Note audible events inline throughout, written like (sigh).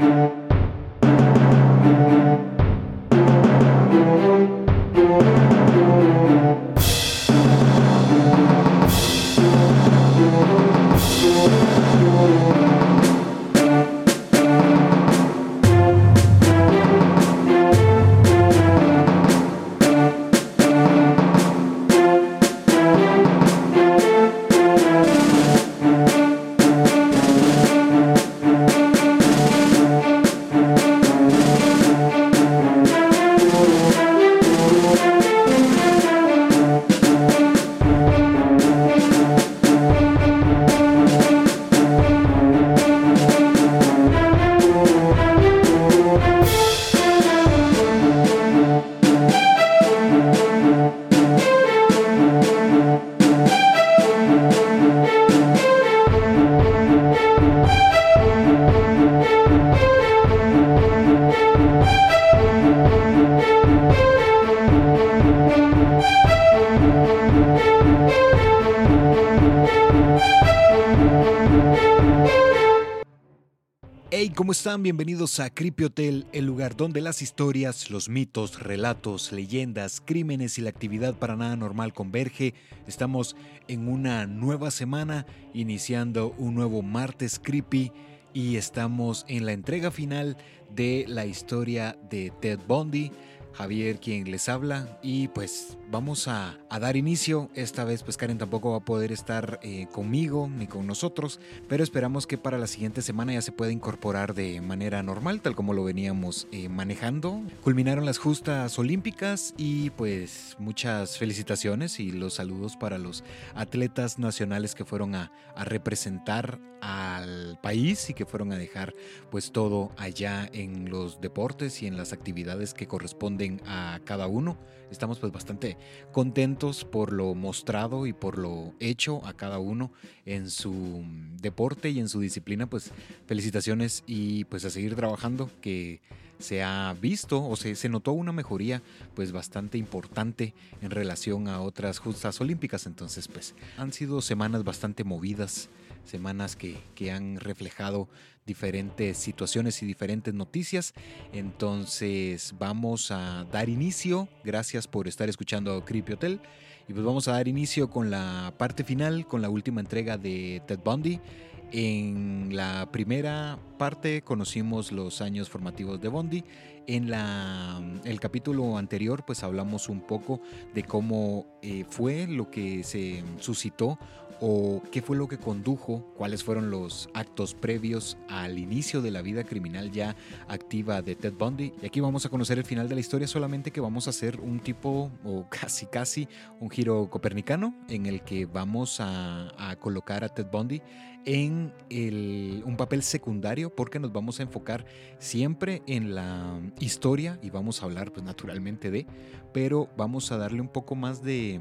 ¿cómo Bienvenidos a Creepy Hotel, el lugar donde las historias, los mitos, relatos, leyendas, crímenes y la actividad para nada normal converge. Estamos en una nueva semana, iniciando un nuevo martes creepy y estamos en la entrega final de la historia de Ted Bundy. Javier quien les habla y pues vamos a, dar inicio. Esta vez pues Karen tampoco va a poder estar eh, conmigo ni con nosotros, pero esperamos que para la siguiente semana ya se pueda incorporar de manera normal, tal como lo veníamos eh, manejando. Culminaron las justas olímpicas y pues muchas felicitaciones y los saludos para los atletas nacionales que fueron a, a representar al país y que fueron a dejar pues todo allá en los deportes y en las actividades que corresponden a cada uno. Estamos pues bastante contentos por lo mostrado y por lo hecho a cada uno en su deporte y en su disciplina. Pues felicitaciones y pues a seguir trabajando que se ha visto o se, se, notó una mejoría pues bastante importante en relación a otras justas olímpicas. Entonces pues han sido semanas bastante movidas, semanas que, que han reflejado diferentes situaciones y diferentes noticias. Entonces vamos a dar inicio. Gracias por estar escuchando Creepy Hotel. Y pues vamos a dar inicio con la parte final, con la última entrega de Ted Bundy. En la primera parte conocimos los años formativos de Bundy. En la, el capítulo anterior pues hablamos un poco de cómo eh, fue lo que se suscitó o qué fue lo que condujo, cuáles fueron los actos previos al inicio de la vida criminal ya activa de Ted Bundy. Y aquí vamos a conocer el final de la historia, solamente que vamos a hacer un tipo, o (laughs) casi casi, un giro copernicano en el que vamos a, a colocar a Ted Bundy en un papel secundario porque nos vamos a enfocar siempre en la historia y vamos a hablar pues naturalmente de, pero vamos a darle un poco más de,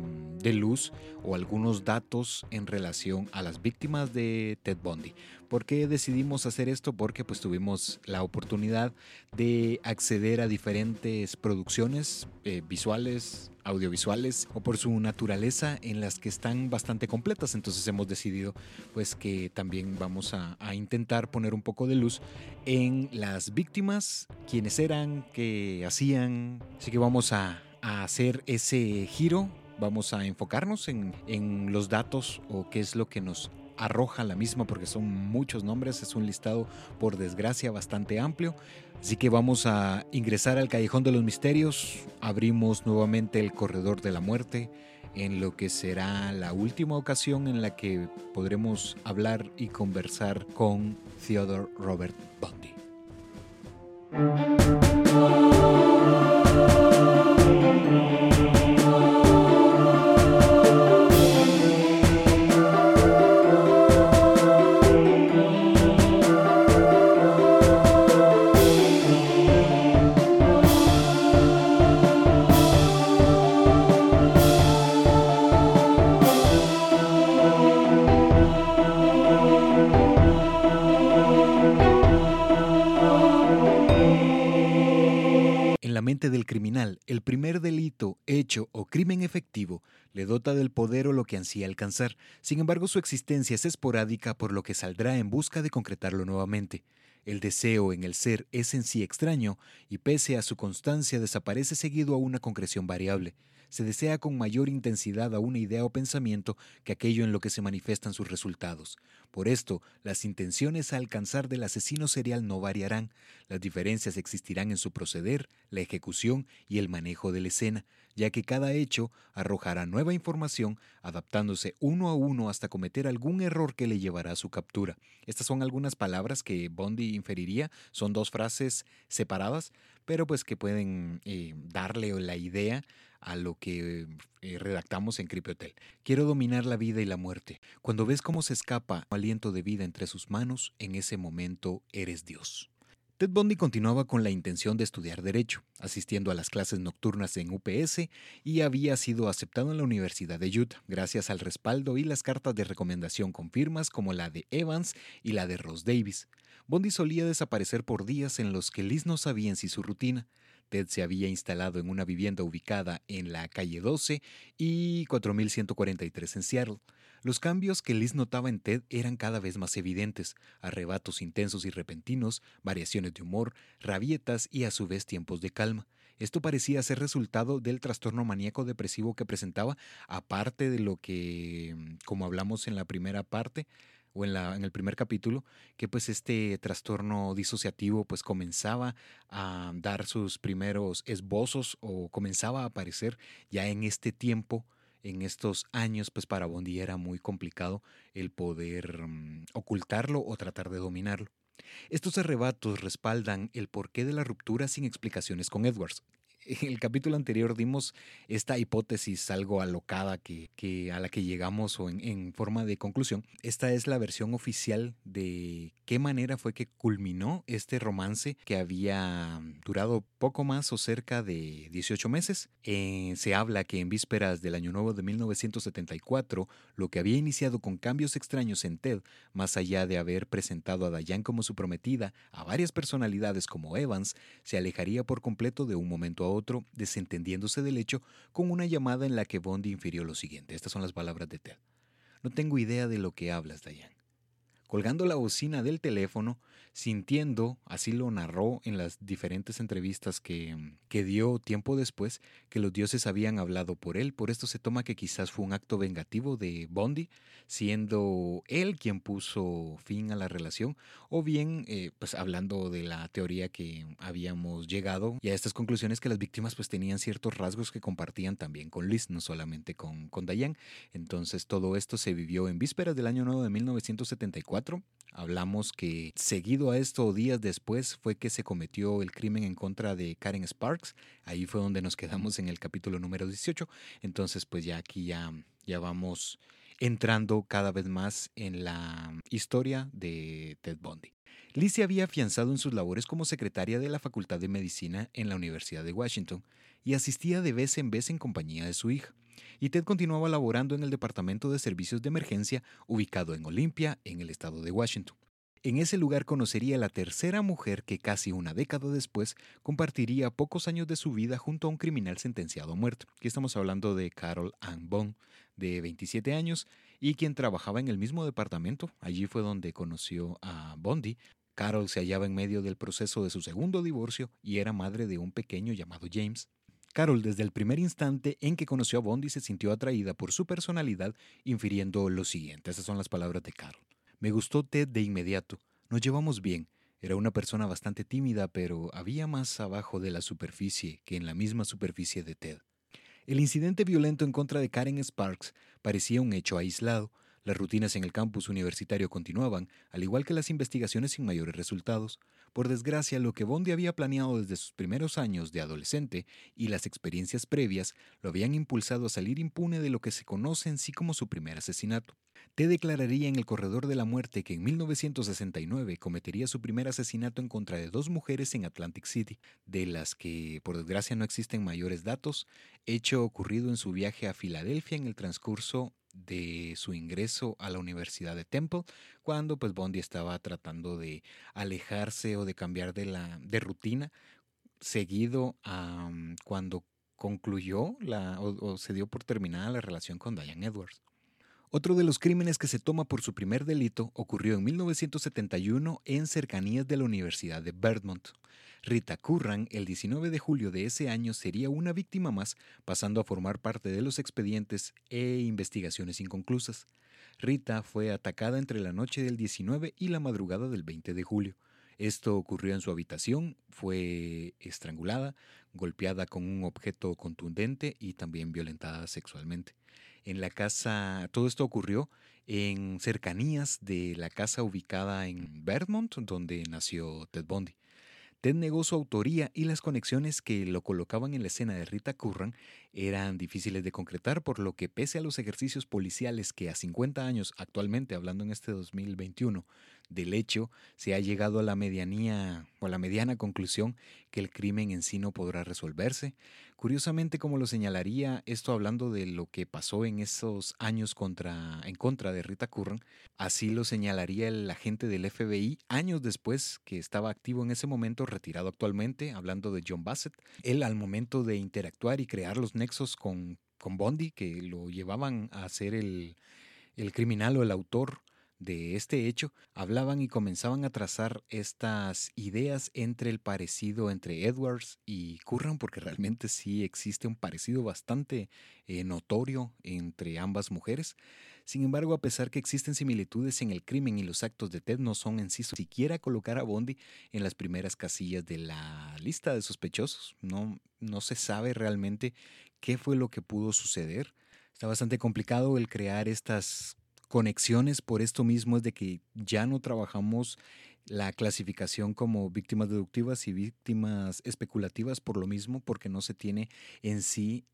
luz o algunos datos en relación a las víctimas de Ted Bundy. ¿Por qué decidimos hacer esto? Porque pues tuvimos la oportunidad de acceder a diferentes producciones eh, visuales, audiovisuales o por su naturaleza en las que están bastante completas. Entonces hemos decidido pues que también vamos a, intentar poner un poco de luz en las víctimas, quiénes eran, qué hacían. Así que vamos a, hacer ese giro vamos a enfocarnos en, en, los datos o qué es lo que nos arroja la misma porque son muchos nombres, es un listado por desgracia bastante amplio. Así que vamos a ingresar al Callejón de los Misterios, abrimos nuevamente el Corredor de la Muerte en lo que será la última ocasión en la que podremos hablar y conversar con Theodore Robert Bundy. Del criminal, el primer delito, hecho o crimen efectivo le dota del poder o lo que ansía alcanzar. Sin embargo, su existencia es esporádica por lo que saldrá en busca de concretarlo nuevamente. El deseo en el ser es en sí extraño y pese a su constancia desaparece seguido a una concreción variable. Se desea con mayor intensidad a una idea o pensamiento que aquello en lo que se manifiestan sus resultados. Por esto, las intenciones a alcanzar del asesino serial no variarán. Las diferencias existirán en su proceder, la ejecución y el manejo de la escena, ya que cada hecho arrojará nueva información, adaptándose uno a uno hasta cometer algún error que le llevará a su captura. Estas son algunas palabras que Bondi inferiría, son dos frases separadas, pero pues que pueden eh, darle la idea a lo que eh, redactamos en Cripiotel. Quiero dominar la vida y la muerte. Cuando ves cómo se escapa aliento de vida entre sus manos, en ese momento eres Dios. Ted Bundy continuaba con la intención de estudiar Derecho, asistiendo a las clases nocturnas en UPS y había sido aceptado en la Universidad de Utah, gracias al respaldo y las cartas de recomendación con firmas como la de Evans y la de Ross Davis. Bondi solía desaparecer por días en los que Liz no sabía en si su rutina. Ted se había instalado en una vivienda ubicada en la calle 12 y 4143 en Seattle. Los cambios que Liz notaba en Ted eran cada vez más evidentes, arrebatos intensos y repentinos, variaciones de humor, rabietas y a su vez tiempos de calma. Esto parecía ser resultado del trastorno maníaco depresivo que presentaba, aparte de lo que, como hablamos en la primera parte, o en, el primer capítulo, que pues este trastorno disociativo pues comenzaba a dar sus primeros esbozos o comenzaba a aparecer ya en este tiempo, en estos años, pues para Bondi era muy complicado el poder mm, ocultarlo o tratar de dominarlo. Estos arrebatos respaldan el porqué de la ruptura sin explicaciones con Edwards, en el capítulo anterior dimos esta hipótesis algo alocada que, a la que llegamos o en, forma de conclusión. Esta es la versión oficial de qué manera fue que culminó este romance que había durado poco más o cerca de 18 meses. Eh, se habla que en vísperas del Año Nuevo de 1974, lo que había iniciado con cambios extraños en Ted, más allá de haber presentado a Diane como su prometida a varias personalidades como Evans, se alejaría por completo de un momento a otro, desentendiéndose del hecho con una llamada en la que Bondi infirió lo siguiente. Estas son las palabras de Ted. No tengo idea de lo que hablas, Diane. Colgando la bocina del teléfono, sintiendo, así lo narró en las diferentes entrevistas que, que, dio tiempo después, que los dioses habían hablado por él. Por esto se toma que quizás fue un acto vengativo de Bondi, siendo él quien puso fin a la relación, o bien, eh, pues hablando de la teoría que habíamos llegado y a estas conclusiones que las víctimas pues tenían ciertos rasgos que compartían también con Liz, no solamente con, con. Entonces todo esto se vivió en vísperas del año nuevo de 1974. Hablamos que seguido a esto, días después, fue que se cometió el crimen en contra de Karen Sparks. Ahí fue donde nos quedamos en el capítulo número 18. Entonces, pues ya aquí ya, ya vamos entrando cada vez más en la historia de Ted Bundy. Liz se había afianzado en sus labores como secretaria de la Facultad de Medicina en la Universidad de Washington y asistía de vez en vez en compañía de su hija. Y Ted continuaba laborando en el Departamento de Servicios de Emergencia ubicado en Olympia, en el estado de Washington. En ese lugar conocería a la tercera mujer que casi una década después compartiría pocos años de su vida junto a un criminal sentenciado a muerte. Aquí estamos hablando de Carol Ann Bond, de 27 años, y quien trabajaba en el mismo departamento. Allí fue donde conoció a Bondi. Carol se hallaba en medio del proceso de su segundo divorcio y era madre de un pequeño llamado James. Carol desde el primer instante en que conoció a Bondi se sintió atraída por su personalidad, infiriendo lo siguiente. Esas son las palabras de Carol. Me gustó Ted de inmediato. Nos llevamos bien. Era una persona bastante tímida, pero había más abajo de la superficie que en la misma superficie de Ted. El incidente violento en contra de Karen Sparks parecía un hecho aislado. Las rutinas en el campus universitario continuaban, al igual que las investigaciones sin mayores resultados. Por desgracia, lo que Bondi había planeado desde sus primeros años de adolescente y las experiencias previas lo habían impulsado a salir impune de lo que se conoce en sí como su primer asesinato. Te declararía en el corredor de la muerte que en 1969 cometería su primer asesinato en contra de dos mujeres en Atlantic City, de las que por desgracia no existen mayores datos, hecho ocurrido en su viaje a Filadelfia en el transcurso de su ingreso a la Universidad de Temple, cuando pues Bondi estaba tratando de alejarse o de cambiar de la de rutina, seguido a cuando concluyó la, o, se dio por terminada la relación con Diane Edwards. Otro de los crímenes que se toma por su primer delito ocurrió en 1971 en cercanías de la Universidad de Vermont. Rita Curran, el 19 de julio de ese año, sería una víctima más, pasando a formar parte de los expedientes e investigaciones inconclusas. Rita fue atacada entre la noche del 19 y la madrugada del 20 de julio. Esto ocurrió en su habitación, fue estrangulada, golpeada con un objeto contundente y también violentada sexualmente. En la casa, todo esto ocurrió en cercanías de la casa ubicada en Vermont, donde nació Ted Bundy. Ted negó su autoría y las conexiones que lo colocaban en la escena de Rita Curran eran difíciles de concretar, por lo que pese a los ejercicios policiales que a 50 años, actualmente hablando en este 2021, del hecho, se ha llegado a la medianía o a la mediana conclusión que el crimen en sí no podrá resolverse. Curiosamente, como lo señalaría esto hablando de lo que pasó en esos años contra, en contra de Rita Curran, así lo señalaría el agente del FBI años después que estaba activo en ese momento, retirado actualmente, hablando de John Bassett. Él al momento de interactuar y crear los nexos con, con Bondi, que lo llevaban a ser el, el criminal o el autor de este hecho, hablaban y comenzaban a trazar estas ideas entre el parecido entre Edwards y Curran, porque realmente sí existe un parecido bastante eh, notorio entre ambas mujeres. Sin embargo, a pesar que existen similitudes en el crimen y los actos de Ted no son en sí siquiera colocar a Bondi en las primeras casillas de la lista de sospechosos. No, no se sabe realmente qué fue lo que pudo suceder. Está bastante complicado el crear estas conexiones por esto mismo es de que ya no trabajamos la clasificación como víctimas deductivas y víctimas especulativas por lo mismo, porque no se tiene en sí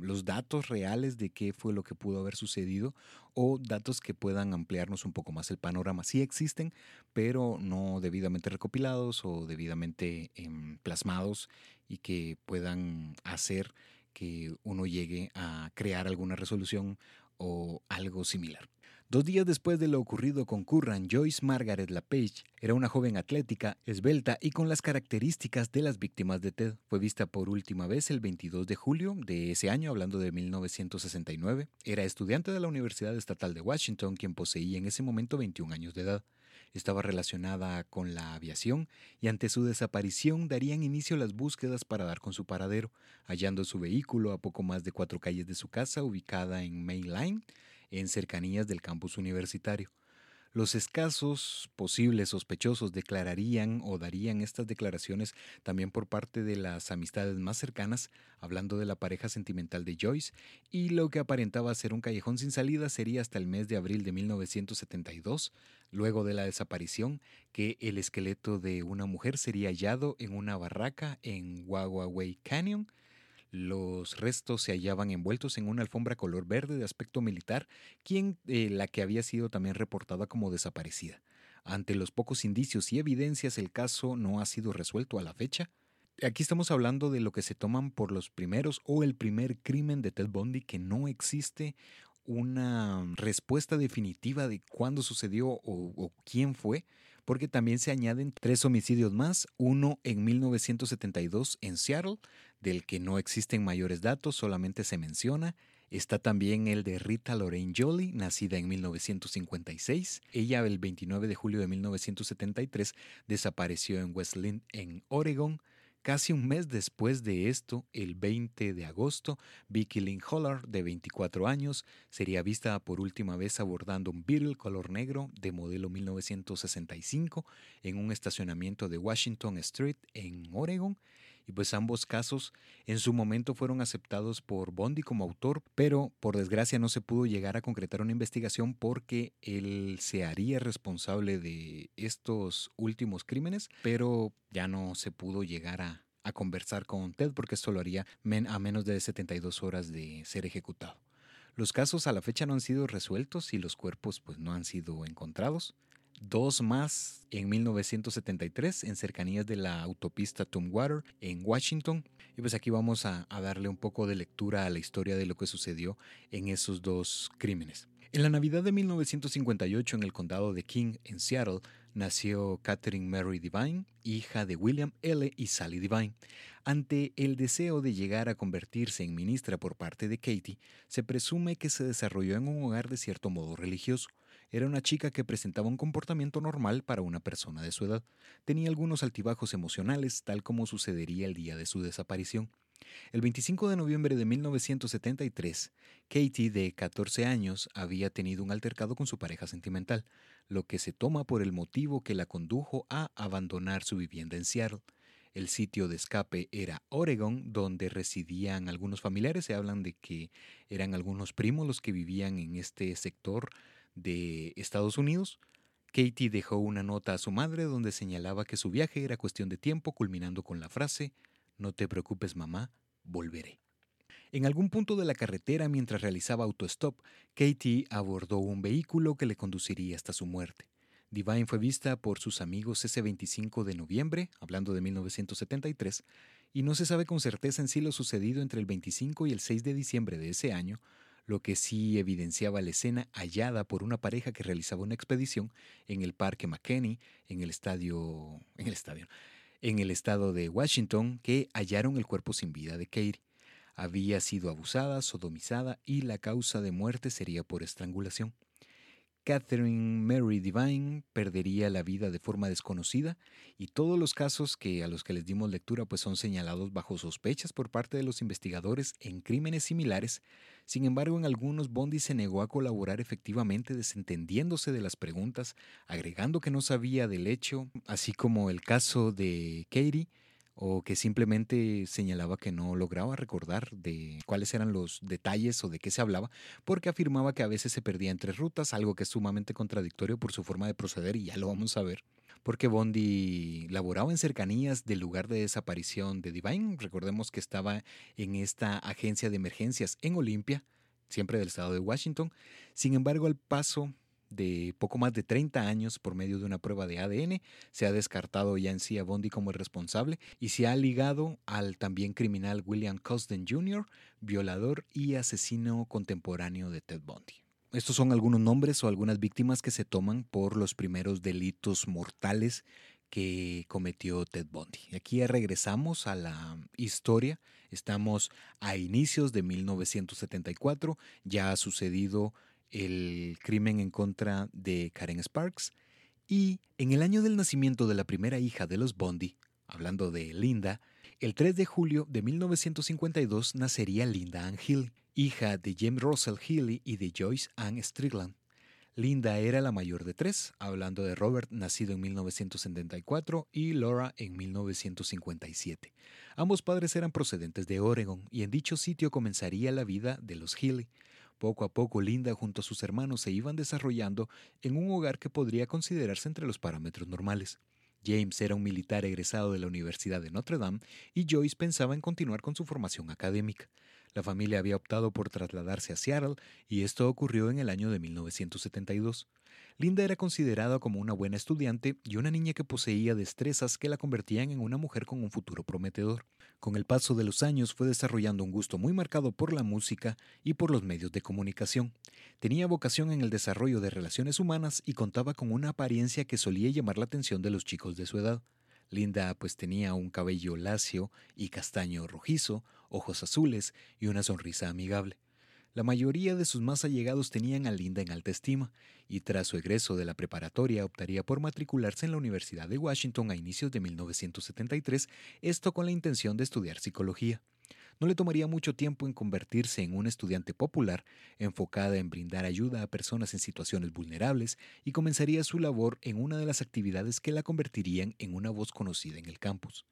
los datos reales de qué fue lo que pudo haber sucedido o datos que puedan ampliarnos un poco más el panorama. Sí existen, pero no debidamente recopilados o debidamente em, plasmados y que puedan hacer que uno llegue a crear alguna resolución o algo similar. Dos días después de lo ocurrido con Curran, Joyce Margaret LaPage era una joven atlética, esbelta y con las características de las víctimas de TED. Fue vista por última vez el 22 de julio de ese año, hablando de 1969. Era estudiante de la Universidad Estatal de Washington, quien poseía en ese momento 21 años de edad. Estaba relacionada con la aviación y ante su desaparición darían inicio las búsquedas para dar con su paradero, hallando su vehículo a poco más de cuatro calles de su casa ubicada en Main Line, en cercanías del campus universitario. Los escasos posibles sospechosos declararían o darían estas declaraciones también por parte de las amistades más cercanas, hablando de la pareja sentimental de Joyce, y lo que aparentaba ser un callejón sin salida sería hasta el mes de abril de 1972, luego de la desaparición, que el esqueleto de una mujer sería hallado en una barraca en Way Canyon, los restos se hallaban envueltos en una alfombra color verde de aspecto militar, quien, eh, la que había sido también reportada como desaparecida. Ante los pocos indicios y evidencias, el caso no ha sido resuelto a la fecha. Aquí estamos hablando de lo que se toman por los primeros o el primer crimen de Ted Bundy que no existe una respuesta definitiva de cuándo sucedió o, o quién fue porque también se añaden tres homicidios más, uno en 1972 en Seattle, del que no existen mayores datos, solamente se menciona. Está también el de Rita Lorraine Jolie, nacida en 1956. Ella el 29 de julio de 1973 desapareció en West Lynn, en Oregon. Casi un mes después de esto, el 20 de agosto, Vicky Lynn Hollard, de 24 años, sería vista por última vez abordando un Beetle color negro de modelo 1965 en un estacionamiento de Washington Street en Oregon y pues ambos casos en su momento fueron aceptados por Bondi como autor, pero por desgracia no se pudo llegar a concretar una investigación porque él se haría responsable de estos últimos crímenes, pero ya no se pudo llegar a, conversar con Ted porque esto lo haría a menos de 72 horas de ser ejecutado. Los casos a la fecha no han sido resueltos y los cuerpos pues no han sido encontrados dos más en 1973 en cercanías de la autopista Tumwater en Washington. Y pues aquí vamos a, darle un poco de lectura a la historia de lo que sucedió en esos dos crímenes. En la Navidad de 1958 en el condado de King, en Seattle, nació Catherine Mary Devine, hija de William L. y Sally Devine. Ante el deseo de llegar a convertirse en ministra por parte de Katie, se presume que se desarrolló en un hogar de cierto modo religioso. Era una chica que presentaba un comportamiento normal para una persona de su edad. Tenía algunos altibajos emocionales, tal como sucedería el día de su desaparición. El 25 de noviembre de 1973, Katie, de 14 años, había tenido un altercado con su pareja sentimental, lo que se toma por el motivo que la condujo a abandonar su vivienda en Seattle. El sitio de escape era Oregon, donde residían algunos familiares. Se hablan de que eran algunos primos los que vivían en este sector de Estados Unidos. Katie dejó una nota a su madre donde señalaba que su viaje era cuestión de tiempo, culminando con la frase no te preocupes, mamá, volveré. En algún punto de la carretera, mientras realizaba autostop, Katie abordó un vehículo que le conduciría hasta su muerte. Divine fue vista por sus amigos ese 25 de noviembre, hablando de 1973, y no se sabe con certeza en sí lo sucedido entre el 25 y el 6 de diciembre de ese año, lo que sí evidenciaba la escena hallada por una pareja que realizaba una expedición en el Parque McKinney, en el estadio, en el estadio, en el estado de Washington que hallaron el cuerpo sin vida de Katie. Había sido abusada, sodomizada y la causa de muerte sería por estrangulación. Catherine Mary Divine perdería la vida de forma desconocida y todos los casos que a los que les dimos lectura pues son señalados bajo sospechas por parte de los investigadores en crímenes similares. Sin embargo, en algunos Bondi se negó a colaborar efectivamente desentendiéndose de las preguntas, agregando que no sabía del hecho, así como el caso de Katie o que simplemente señalaba que no lograba recordar de cuáles eran los detalles o de qué se hablaba, porque afirmaba que a veces se perdía entre rutas, algo que es sumamente contradictorio por su forma de proceder y ya lo vamos a ver. Porque Bondi laboraba en cercanías del lugar de desaparición de Divine. Recordemos que estaba en esta agencia de emergencias en Olimpia, siempre del estado de Washington. Sin embargo, al paso de poco más de 30 años por medio de una prueba de ADN. Se ha descartado ya en sí a Bondi como el responsable y se ha ligado al también criminal William Cosden Jr., violador y asesino contemporáneo de Ted Bundy. Estos son algunos nombres o algunas víctimas que se toman por los primeros delitos mortales que cometió Ted Bundy. Aquí regresamos a la historia. Estamos a inicios de 1974. Ya ha sucedido el crimen en contra de Karen Sparks. Y en el año del nacimiento de la primera hija de los Bondi, hablando de Linda, el 3 de julio de 1952 nacería Linda Ann Healy, hija de James Russell Healy y de Joyce Ann Strickland. Linda era la mayor de tres, hablando de Robert, nacido en 1974, y Laura en 1957. Ambos padres eran procedentes de Oregon, y en dicho sitio comenzaría la vida de los Healy. Poco a poco Linda junto a sus hermanos se iban desarrollando en un hogar que podría considerarse entre los parámetros normales. James era un militar egresado de la Universidad de Notre Dame y Joyce pensaba en continuar con su formación académica. La familia había optado por trasladarse a Seattle y esto ocurrió en el año de 1972. Linda era considerada como una buena estudiante y una niña que poseía destrezas que la convertían en una mujer con un futuro prometedor. Con el paso de los años fue desarrollando un gusto muy marcado por la música y por los medios de comunicación. Tenía vocación en el desarrollo de relaciones humanas y contaba con una apariencia que solía llamar la atención de los chicos de su edad. Linda pues tenía un cabello lacio y castaño rojizo, ojos azules y una sonrisa amigable. La mayoría de sus más allegados tenían a Linda en alta estima, y tras su egreso de la preparatoria optaría por matricularse en la Universidad de Washington a inicios de 1973, esto con la intención de estudiar psicología. No le tomaría mucho tiempo en convertirse en una estudiante popular, enfocada en brindar ayuda a personas en situaciones vulnerables, y comenzaría su labor en una de las actividades que la convertirían en una voz conocida en el campus.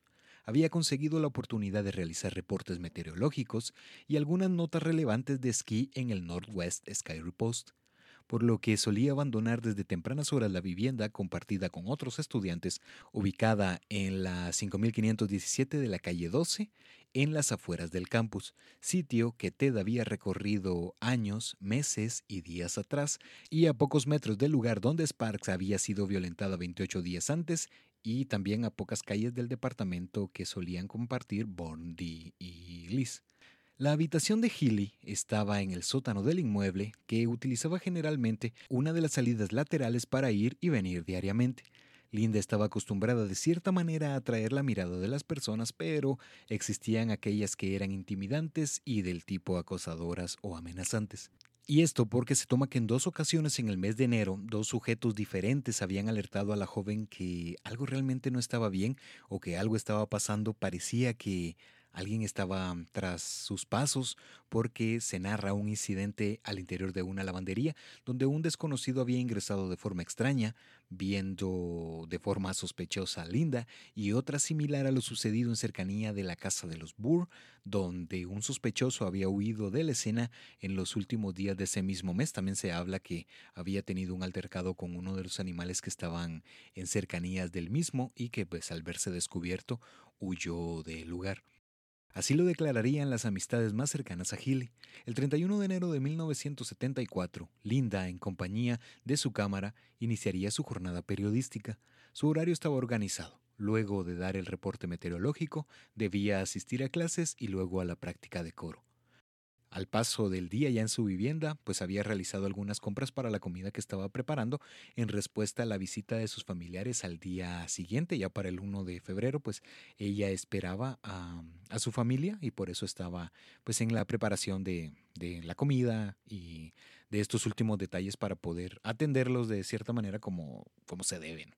Había conseguido la oportunidad de realizar reportes meteorológicos y algunas notas relevantes de esquí en el Northwest Sky Post por lo que solía abandonar desde tempranas horas la vivienda compartida con otros estudiantes, ubicada en la 5517 de la calle 12, en las afueras del campus, sitio que Ted había recorrido años, meses y días atrás, y a pocos metros del lugar donde Sparks había sido violentada 28 días antes, y también a pocas calles del departamento que solían compartir Bondi y Liz. La habitación de Healy estaba en el sótano del inmueble que utilizaba generalmente una de las salidas laterales para ir y venir diariamente. Linda estaba acostumbrada de cierta manera a atraer la mirada de las personas, pero existían aquellas que eran intimidantes y del tipo acosadoras o amenazantes. Y esto porque se toma que en dos ocasiones en el mes de enero, dos sujetos diferentes habían alertado a la joven que algo realmente no estaba bien o que algo estaba pasando, parecía que Alguien estaba tras sus pasos porque se narra un incidente al interior de una lavandería donde un desconocido había ingresado de forma extraña, viendo de forma sospechosa a Linda y otra similar a lo sucedido en cercanía de la casa de los Burr, donde un sospechoso había huido de la escena en los últimos días de ese mismo mes. También se habla que había tenido un altercado con uno de los animales que estaban en cercanías del mismo y que pues al verse descubierto huyó del lugar. Así lo declararían las amistades más cercanas a Healy. El 31 de enero de 1974, Linda, en compañía de su cámara, iniciaría su jornada periodística. Su horario estaba organizado. Luego de dar el reporte meteorológico, debía asistir a clases y luego a la práctica de coro. Al paso del día ya en su vivienda, pues había realizado algunas compras para la comida que estaba preparando en respuesta a la visita de sus familiares al día siguiente, ya para el 1 de febrero, pues ella esperaba a, su familia y por eso estaba pues en la preparación de, la comida y de estos últimos detalles para poder atenderlos de cierta manera como, como se deben.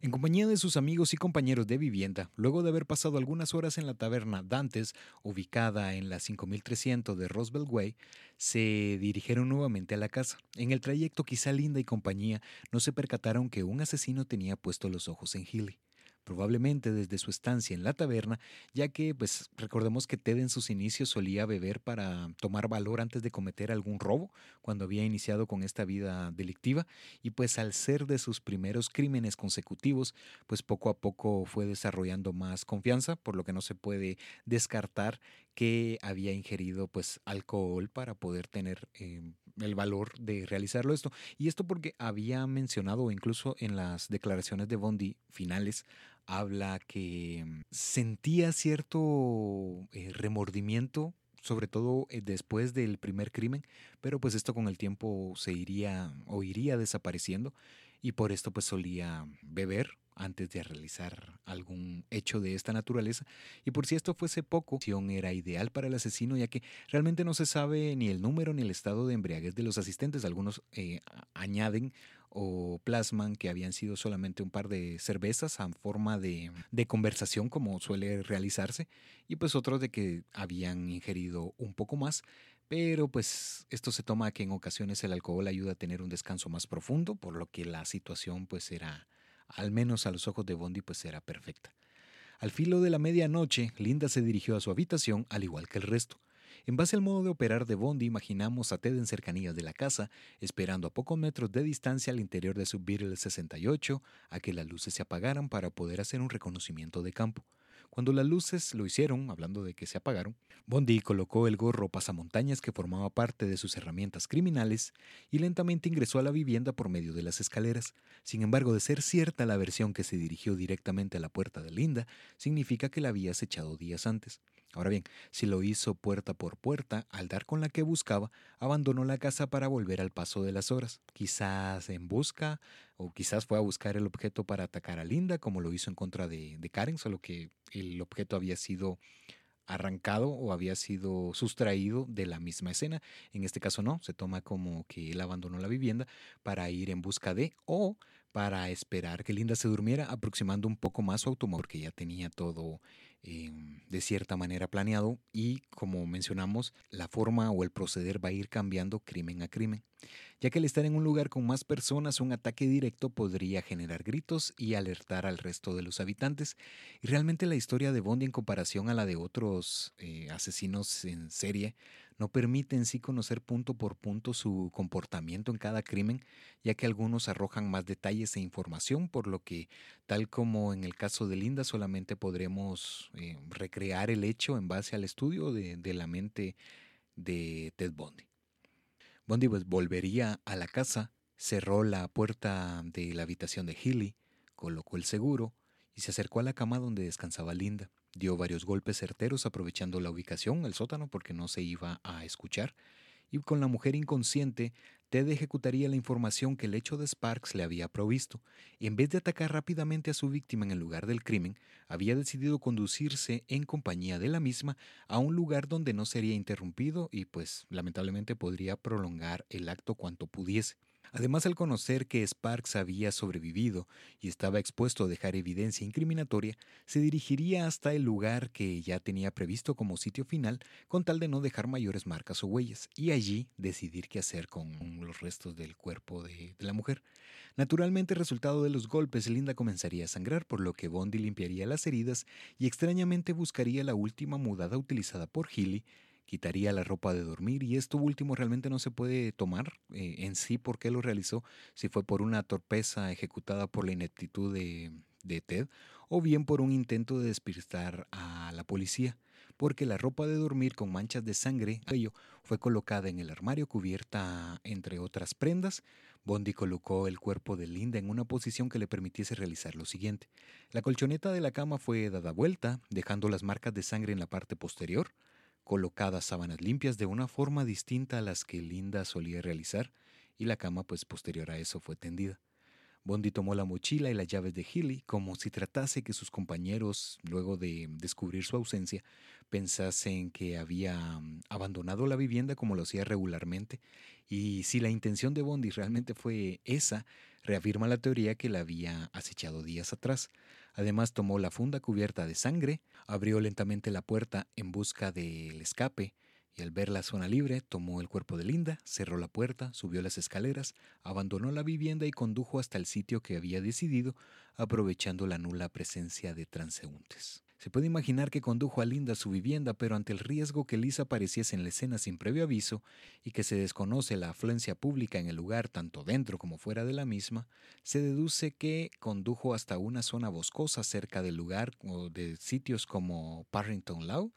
En compañía de sus amigos y compañeros de vivienda, luego de haber pasado algunas horas en la taberna Dantes, ubicada en la 5300 de Roosevelt Way, se dirigieron nuevamente a la casa. En el trayecto quizá Linda y compañía no se percataron que un asesino tenía puesto los ojos en Healy probablemente desde su estancia en la taberna, ya que pues recordemos que Ted en sus inicios solía beber para tomar valor antes de cometer algún robo, cuando había iniciado con esta vida delictiva, y pues al ser de sus primeros crímenes consecutivos, pues poco a poco fue desarrollando más confianza, por lo que no se puede descartar que había ingerido pues alcohol para poder tener em, el valor de realizarlo esto. Y esto porque había mencionado incluso en las declaraciones de Bondi finales habla que mm, sentía cierto eh, remordimiento, sobre todo eh, después del primer crimen, pero pues esto con el tiempo se iría o iría desapareciendo y por esto pues solía beber antes de realizar algún hecho de esta naturaleza. Y por si esto fuese poco, era ideal para el asesino ya que realmente no se sabe ni el número ni el estado de embriaguez de los asistentes. Algunos eh, añaden o plasman que habían sido solamente un par de cervezas en forma de, de, conversación como suele realizarse y pues otros de que habían ingerido un poco más pero pues esto se toma que en ocasiones el alcohol ayuda a tener un descanso más profundo por lo que la situación pues era al menos a los ojos de Bondi pues era perfecta. Al filo de la medianoche, Linda se dirigió a su habitación al igual que el resto. En base al modo de operar de Bondi, imaginamos a Ted en cercanías de la casa, esperando a pocos metros de distancia al interior de su Beetle 68 a que las luces se apagaran para poder hacer un reconocimiento de campo. Cuando las luces lo hicieron, hablando de que se apagaron, Bondi colocó el gorro pasamontañas que formaba parte de sus herramientas criminales y lentamente ingresó a la vivienda por medio de las escaleras. Sin embargo, de ser cierta la versión que se dirigió directamente a la puerta de Linda, significa que la había acechado días antes. Ahora bien, si lo hizo puerta por puerta, al dar con la que buscaba, abandonó la casa para volver al paso de las horas, quizás en busca o quizás fue a buscar el objeto para atacar a Linda, como lo hizo en contra de, Karen, solo que el objeto había sido arrancado o había sido sustraído de la misma escena. En este caso no, se toma como que él abandonó la vivienda para ir en busca de o para esperar que Linda se durmiera, aproximando un poco más su automóvil, porque ya tenía todo Em, de cierta manera planeado y como mencionamos, la forma o el proceder va a ir cambiando crimen a crimen, ya que al estar en un lugar con más personas, un ataque directo podría generar gritos y alertar al resto de los habitantes. Y realmente la historia de Bondi en comparación a la de otros eh, asesinos en serie no permite en sí conocer punto por punto su comportamiento en cada crimen, ya que algunos arrojan más detalles e información, por lo que, tal como en el caso de Linda, solamente podremos eh, recrear el hecho en base al estudio de, la mente de Ted Bundy. Bundy pues, volvería a la casa, cerró la puerta de la habitación de Healy, colocó el seguro y se acercó a la cama donde descansaba Linda. Dio varios golpes certeros aprovechando la ubicación, el sótano, porque no se iba a escuchar, y con la mujer inconsciente Ted ejecutaría la información que el hecho de Sparks le había provisto, y en vez de atacar rápidamente a su víctima en el lugar del crimen, había decidido conducirse en compañía de la misma a un lugar donde no sería interrumpido y pues lamentablemente podría prolongar el acto cuanto pudiese. Además, al conocer que Sparks había sobrevivido y estaba expuesto a dejar evidencia incriminatoria, se dirigiría hasta el lugar que ya tenía previsto como sitio final con tal de no dejar mayores marcas o huellas, y allí decidir qué hacer con los restos del cuerpo de, la mujer. Naturalmente, resultado de los golpes, Linda comenzaría a sangrar, por lo que Bondi limpiaría las heridas y extrañamente buscaría la última mudada utilizada por Healy quitaría la ropa de dormir y esto último realmente no se puede tomar eh, en sí por qué lo realizó, si fue por una torpeza ejecutada por la ineptitud de, de Ted o bien por un intento de despistar a la policía, porque la ropa de dormir con manchas de sangre fue colocada en el armario cubierta entre otras prendas. Bondi colocó el cuerpo de Linda en una posición que le permitiese realizar lo siguiente. La colchoneta de la cama fue dada vuelta, dejando las marcas de sangre en la parte posterior colocadas sábanas limpias de una forma distinta a las que Linda solía realizar, y la cama pues posterior a eso fue tendida. Bondi tomó la mochila y las llaves de Healy como si tratase que sus compañeros, luego de descubrir su ausencia, pensasen que había mm, abandonado la vivienda como lo hacía regularmente, y si la intención de Bondi realmente fue esa, reafirma la teoría que la había acechado días atrás. Además tomó la funda cubierta de sangre, abrió lentamente la puerta en busca del escape y al ver la zona libre tomó el cuerpo de Linda, cerró la puerta, subió las escaleras, abandonó la vivienda y condujo hasta el sitio que había decidido, aprovechando la nula presencia de transeúntes. Se puede imaginar que condujo a Linda a su vivienda, pero ante el riesgo que Lisa apareciese en la escena sin previo aviso y que se desconoce la afluencia pública en el lugar tanto dentro como fuera de la misma, se deduce que condujo hasta una zona boscosa cerca del lugar o de sitios como Parrington Law,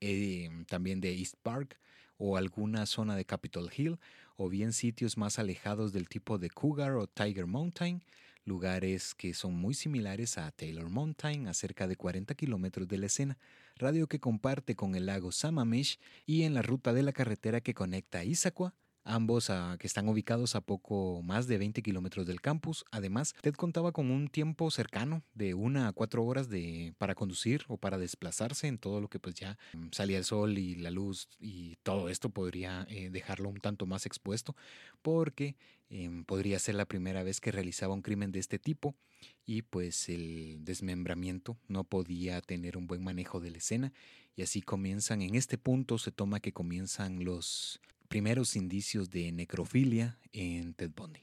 eh, también de East Park o alguna zona de Capitol Hill, o bien sitios más alejados del tipo de Cougar o Tiger Mountain, lugares que son muy similares a Taylor Mountain, a cerca de 40 kilómetros de la escena, radio que comparte con el lago Sammamish y en la ruta de la carretera que conecta Issaquah ambos que están ubicados a poco más de 20 kilómetros del campus. Además, Ted contaba con un tiempo cercano de una a cuatro horas de, para conducir o para desplazarse en todo lo que pues ya mm, salía el sol y la luz y todo esto podría eh, dejarlo un tanto más expuesto porque em, podría ser la primera vez que realizaba un crimen de este tipo y pues el desmembramiento no podía tener un buen manejo de la escena y así comienzan en este punto se toma que comienzan los primeros indicios de necrofilia en Ted Bundy.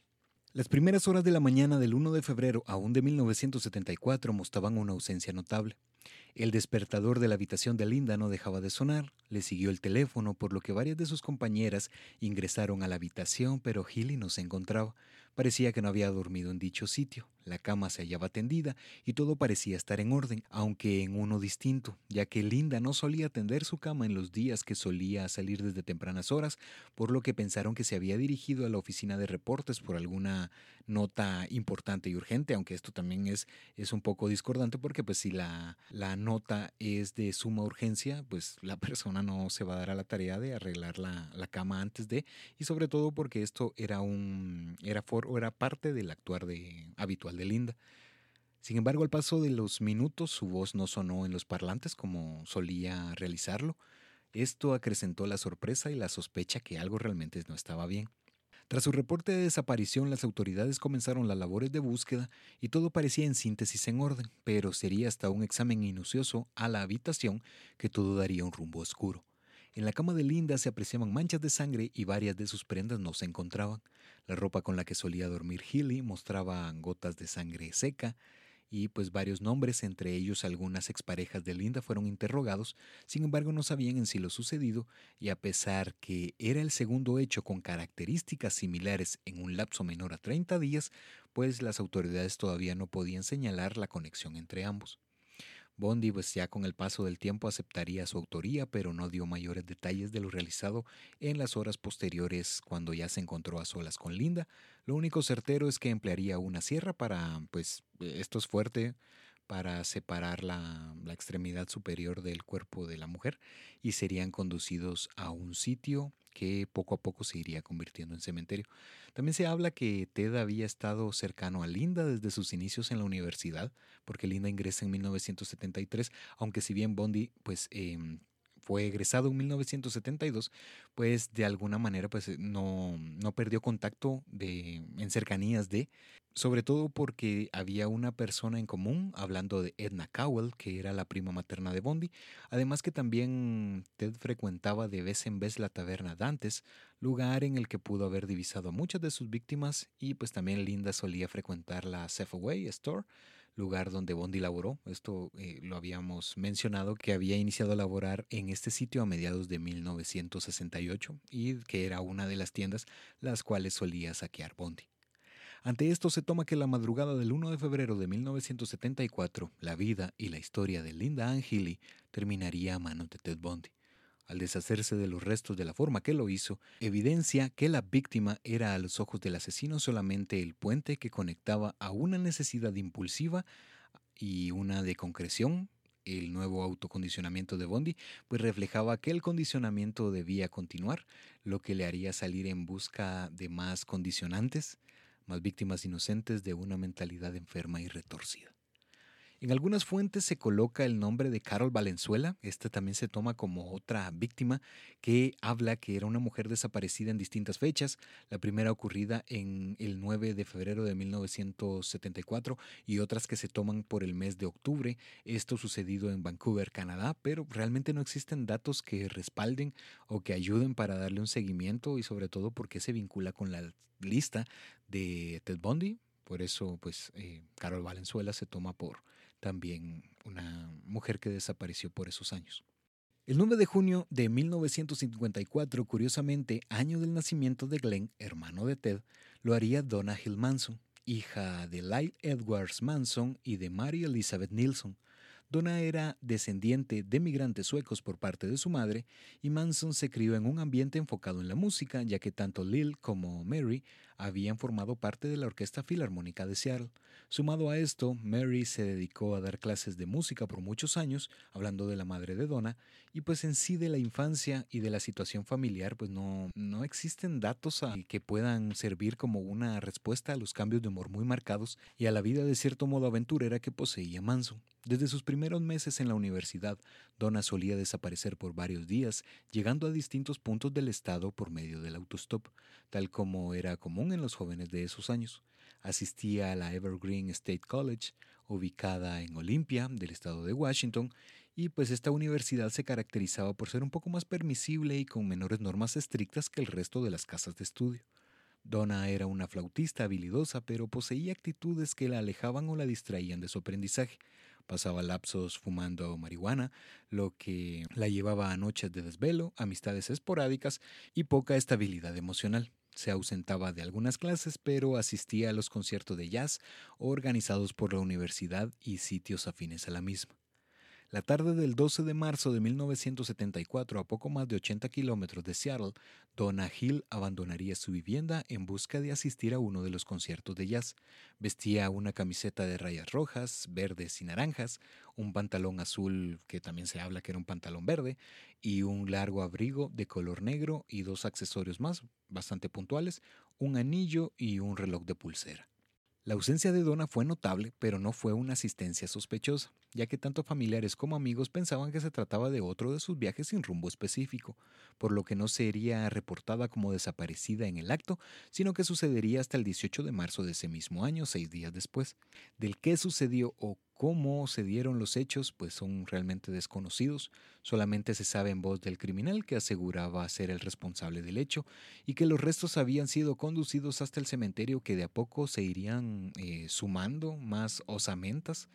Las primeras horas de la mañana del 1 de febrero aún de 1974 mostraban una ausencia notable. El despertador de la habitación de Linda no dejaba de sonar, le siguió el teléfono, por lo que varias de sus compañeras ingresaron a la habitación, pero Hilly no se encontraba. Parecía que no había dormido en dicho sitio. La cama se hallaba tendida y todo parecía estar en orden, aunque en uno distinto, ya que Linda no solía tender su cama en los días que solía salir desde tempranas horas, por lo que pensaron que se había dirigido a la oficina de reportes por alguna nota importante y urgente, aunque esto también es, es un poco discordante porque pues si la, la nota es de suma urgencia, pues la persona no se va a dar a la tarea de arreglar la, la cama antes de, y sobre todo porque esto era un era for, era parte del actuar de, habitual de Linda. Sin embargo, al paso de los minutos su voz no sonó en los parlantes como solía realizarlo. Esto acrecentó la sorpresa y la sospecha que algo realmente no estaba bien. Tras su reporte de desaparición, las autoridades comenzaron las labores de búsqueda y todo parecía en síntesis en orden, pero sería hasta un examen minucioso a la habitación que todo daría un rumbo oscuro. En la cama de Linda se apreciaban manchas de sangre y varias de sus prendas no se encontraban. La ropa con la que solía dormir Healy mostraba gotas de sangre seca y pues varios nombres, entre ellos algunas exparejas de Linda, fueron interrogados, sin embargo no sabían en sí lo sucedido y a pesar que era el segundo hecho con características similares en un lapso menor a 30 días, pues las autoridades todavía no podían señalar la conexión entre ambos. Bondi pues ya con el paso del tiempo aceptaría su autoría, pero no dio mayores detalles de lo realizado en las horas posteriores cuando ya se encontró a solas con Linda. Lo único certero es que emplearía una sierra para, pues esto es fuerte, para separar la, la, extremidad superior del cuerpo de la mujer y serían conducidos a un sitio que poco a poco se iría convirtiendo en cementerio. También se habla que Ted había estado cercano a Linda desde sus inicios en la universidad, porque Linda ingresa en 1973, aunque si bien Bondi pues eh, fue egresado en 1972, pues de alguna manera pues eh, no, no perdió contacto de, en cercanías de, sobre todo porque había una persona en común, hablando de Edna Cowell, que era la prima materna de Bondi, además que también Ted frecuentaba de vez en vez la taberna Dantes, lugar en el que pudo haber divisado a muchas de sus víctimas, y pues también Linda solía frecuentar la Safeway Store, lugar donde Bondi laboró. Esto eh, lo habíamos mencionado, que había iniciado a laborar en este sitio a mediados de 1968 y que era una de las tiendas las cuales solía saquear Bondi. Ante esto se toma que la madrugada del 1 de febrero de 1974, la vida y la historia de Linda Ann Healy terminaría a manos de Ted Bondi al deshacerse de los restos de la forma que lo hizo, evidencia que la víctima era a los ojos del asesino solamente el puente que conectaba a una necesidad impulsiva y una de concreción. El nuevo autocondicionamiento de Bondi pues reflejaba que el condicionamiento debía continuar, lo que le haría salir en busca de más condicionantes, más víctimas inocentes de una mentalidad enferma y retorcida. En algunas fuentes se coloca el nombre de Carol Valenzuela, esta también se toma como otra víctima que habla que era una mujer desaparecida en distintas fechas, la primera ocurrida en el 9 de febrero de 1974 y otras que se toman por el mes de octubre, esto sucedido en Vancouver, Canadá, pero realmente no existen datos que respalden o que ayuden para darle un seguimiento y sobre todo porque se vincula con la lista de Ted Bundy, por eso, pues, eh, Carol Valenzuela se toma por también una mujer que desapareció por esos años. El 9 de junio de 1954, curiosamente, año del nacimiento de Glenn, hermano de Ted, lo haría Donna Hill Manson, hija de Lyle Edwards Manson y de Mary Elizabeth Nilsson. Donna era descendiente de migrantes suecos por parte de su madre y Manson se crió en un ambiente enfocado en la música, ya que tanto Lil como Mary habían formado parte de la Orquesta Filarmónica de Seattle. Sumado a esto, Mary se dedicó a dar clases de música por muchos años, hablando de la madre de Donna, y pues en sí de la infancia y de la situación familiar, pues no, no existen datos que puedan servir como una respuesta a los cambios de humor muy marcados y a la vida de cierto modo aventurera que poseía Manson. Desde sus primeros meses en la universidad, Donna solía desaparecer por varios días, llegando a distintos puntos del estado por medio del autostop, tal como era común en los jóvenes de esos años. Asistía a la Evergreen State College, ubicada en Olympia, del estado de Washington, y pues esta universidad se caracterizaba por ser un poco más permisible y con menores normas estrictas que el resto de las casas de estudio. Donna era una flautista habilidosa, pero poseía actitudes que la alejaban o la distraían de su aprendizaje. Pasaba lapsos fumando marihuana, lo que la llevaba a noches de desvelo, amistades esporádicas y poca estabilidad emocional. Se ausentaba de algunas clases, pero asistía a los conciertos de jazz organizados por la universidad y sitios afines a la misma. La tarde del 12 de marzo de 1974, a poco más de 80 kilómetros de Seattle, Donna Hill abandonaría su vivienda en busca de asistir a uno de los conciertos de jazz. Vestía una camiseta de rayas rojas, verdes y naranjas, un pantalón azul que también se habla que era un pantalón verde, y un largo abrigo de color negro y dos accesorios más, bastante puntuales, un anillo y un reloj de pulsera. La ausencia de Donna fue notable, pero no fue una asistencia sospechosa, ya que tanto familiares como amigos pensaban que se trataba de otro de sus viajes sin rumbo específico, por lo que no sería reportada como desaparecida en el acto, sino que sucedería hasta el 18 de marzo de ese mismo año, seis días después. Del qué sucedió o Cómo se dieron los hechos, pues son realmente desconocidos. Solamente se sabe en voz del criminal que aseguraba ser el responsable del hecho y que los restos habían sido conducidos hasta el cementerio que de a poco se irían eh, sumando más osamentas.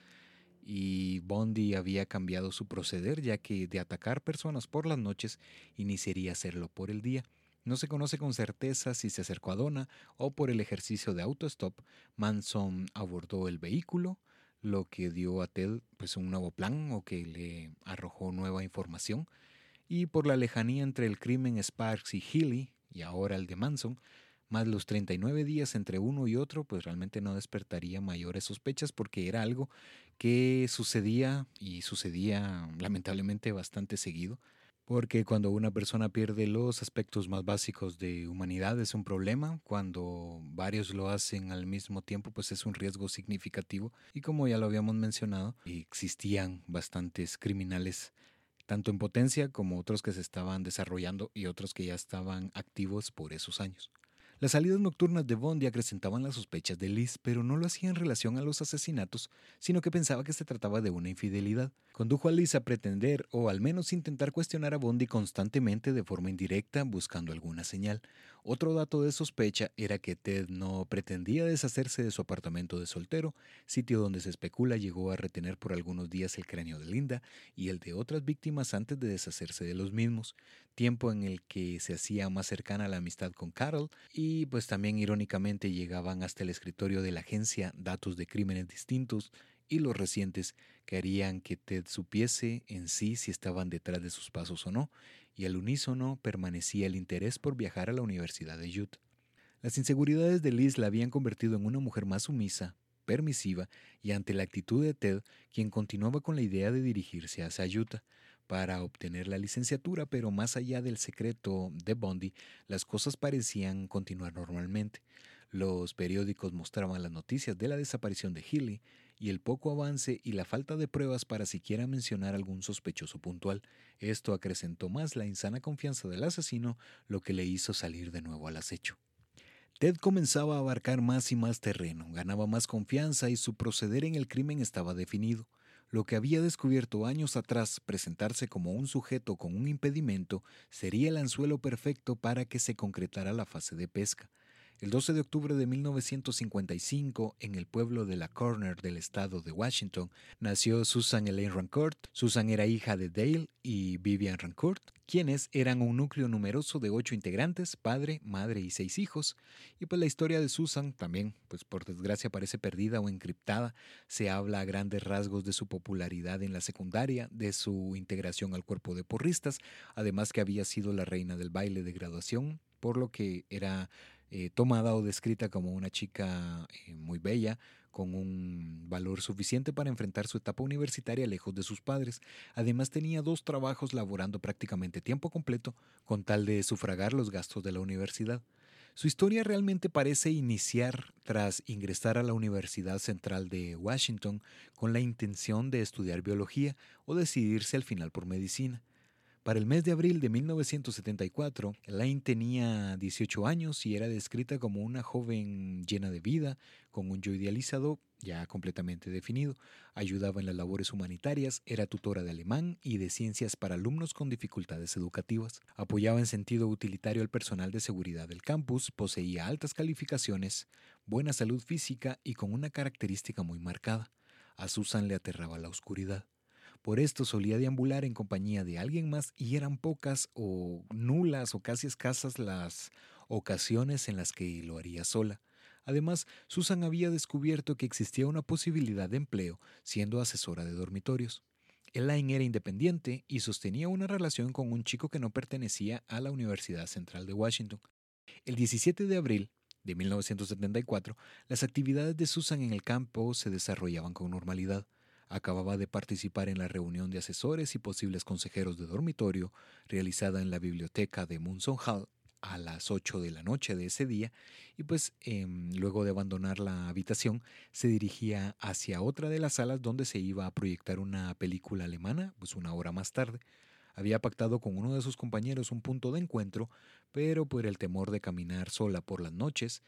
Y Bondi había cambiado su proceder ya que de atacar personas por las noches iniciaría a hacerlo por el día. No se conoce con certeza si se acercó a Donna o por el ejercicio de autostop, Manson abordó el vehículo, lo que dio a Ted pues, un nuevo plan o que le arrojó nueva información. Y por la lejanía entre el crimen Sparks y Healy, y ahora el de Manson, más los 39 días entre uno y otro, pues realmente no despertaría mayores sospechas porque era algo que sucedía y sucedía lamentablemente bastante seguido. Porque cuando una persona pierde los aspectos más básicos de humanidad es un problema, cuando varios lo hacen al mismo tiempo pues es un riesgo significativo y como ya lo habíamos mencionado, existían bastantes criminales tanto en potencia como otros que se estaban desarrollando y otros que ya estaban activos por esos años. Las salidas nocturnas de Bondi acrecentaban las sospechas de Liz, pero no lo hacía en relación a los asesinatos, sino que pensaba que se trataba de una infidelidad. Condujo a Liz a pretender, o al menos intentar cuestionar a Bondi constantemente de forma indirecta, buscando alguna señal. Otro dato de sospecha era que Ted no pretendía deshacerse de su apartamento de soltero, sitio donde se especula llegó a retener por algunos días el cráneo de Linda y el de otras víctimas antes de deshacerse de los mismos, tiempo en el que se hacía más cercana la amistad con Carol y pues también irónicamente llegaban hasta el escritorio de la agencia datos de crímenes distintos y los recientes que harían que Ted supiese en sí si estaban detrás de sus pasos o no, y al unísono permanecía el interés por viajar a la Universidad de Utah. Las inseguridades de Liz la habían convertido en una mujer más sumisa, permisiva y ante la actitud de Ted, quien continuaba con la idea de dirigirse hacia Utah para obtener la licenciatura, pero más allá del secreto de Bondi, las cosas parecían continuar normalmente. Los periódicos mostraban las noticias de la desaparición de Healy y el poco avance y la falta de pruebas para siquiera mencionar algún sospechoso puntual. Esto acrecentó más la insana confianza del asesino, lo que le hizo salir de nuevo al acecho. Ted comenzaba a abarcar más y más terreno, ganaba más confianza y su proceder en el crimen estaba definido. Lo que había descubierto años atrás, presentarse como un sujeto con un impedimento, sería el anzuelo perfecto para que se concretara la fase de pesca. El 12 de octubre de 1955, en el pueblo de La Corner del estado de Washington, nació Susan Elaine Rancourt. Susan era hija de Dale y Vivian Rancourt, quienes eran un núcleo numeroso de ocho integrantes, padre, madre y seis hijos. Y pues la historia de Susan también, pues por desgracia parece perdida o encriptada. Se habla a grandes rasgos de su popularidad en la secundaria, de su integración al cuerpo de porristas, además que había sido la reina del baile de graduación, por lo que era eh, tomada o descrita como una chica eh, muy bella, con un valor suficiente para enfrentar su etapa universitaria lejos de sus padres. Además tenía dos trabajos laborando prácticamente tiempo completo con tal de sufragar los gastos de la universidad. Su historia realmente parece iniciar tras ingresar a la Universidad Central de Washington con la intención de estudiar biología o decidirse al final por medicina. Para el mes de abril de 1974, Elaine tenía 18 años y era descrita como una joven llena de vida, con un yo idealizado ya completamente definido. Ayudaba en las labores humanitarias, era tutora de alemán y de ciencias para alumnos con dificultades educativas. Apoyaba en sentido utilitario al personal de seguridad del campus, poseía altas calificaciones, buena salud física y con una característica muy marcada. A Susan le aterraba la oscuridad. Por esto solía deambular en compañía de alguien más y eran pocas o nulas o casi escasas las ocasiones en las que lo haría sola. Además, Susan había descubierto que existía una posibilidad de empleo siendo asesora de dormitorios. Elaine era independiente y sostenía una relación con un chico que no pertenecía a la Universidad Central de Washington. El 17 de abril de 1974, las actividades de Susan en el campo se desarrollaban con normalidad. Acababa de participar en la reunión de asesores y posibles consejeros de dormitorio realizada en la biblioteca de Munson Hall a las 8 de la noche de ese día y pues em, luego de abandonar la habitación se dirigía hacia otra de las salas donde se iba a proyectar una película alemana pues una hora más tarde. Había pactado con uno de sus compañeros un punto de encuentro, pero por el temor de caminar sola por las noches,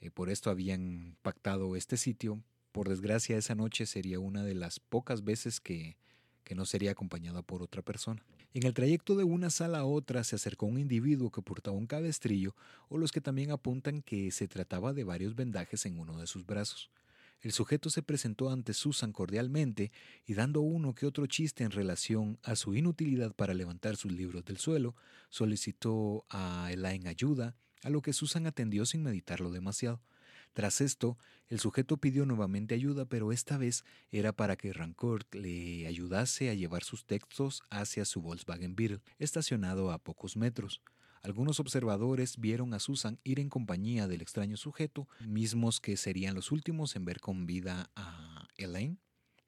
eh, por esto habían pactado este sitio por desgracia, esa noche sería una de las pocas veces que, que no sería acompañada por otra persona. En el trayecto de una sala a otra se acercó un individuo que portaba un cabestrillo, o los que también apuntan que se trataba de varios vendajes en uno de sus brazos. El sujeto se presentó ante Susan cordialmente y dando uno que otro chiste en relación a su inutilidad para levantar sus libros del suelo, solicitó a Elaine ayuda, a lo que Susan atendió sin meditarlo demasiado. Tras esto, el sujeto pidió nuevamente ayuda, pero esta vez era para que Rancourt le ayudase a llevar sus textos hacia su Volkswagen Beetle, estacionado a pocos metros. Algunos observadores vieron a Susan ir en compañía del extraño sujeto, mismos que serían los últimos en ver con vida a Elaine.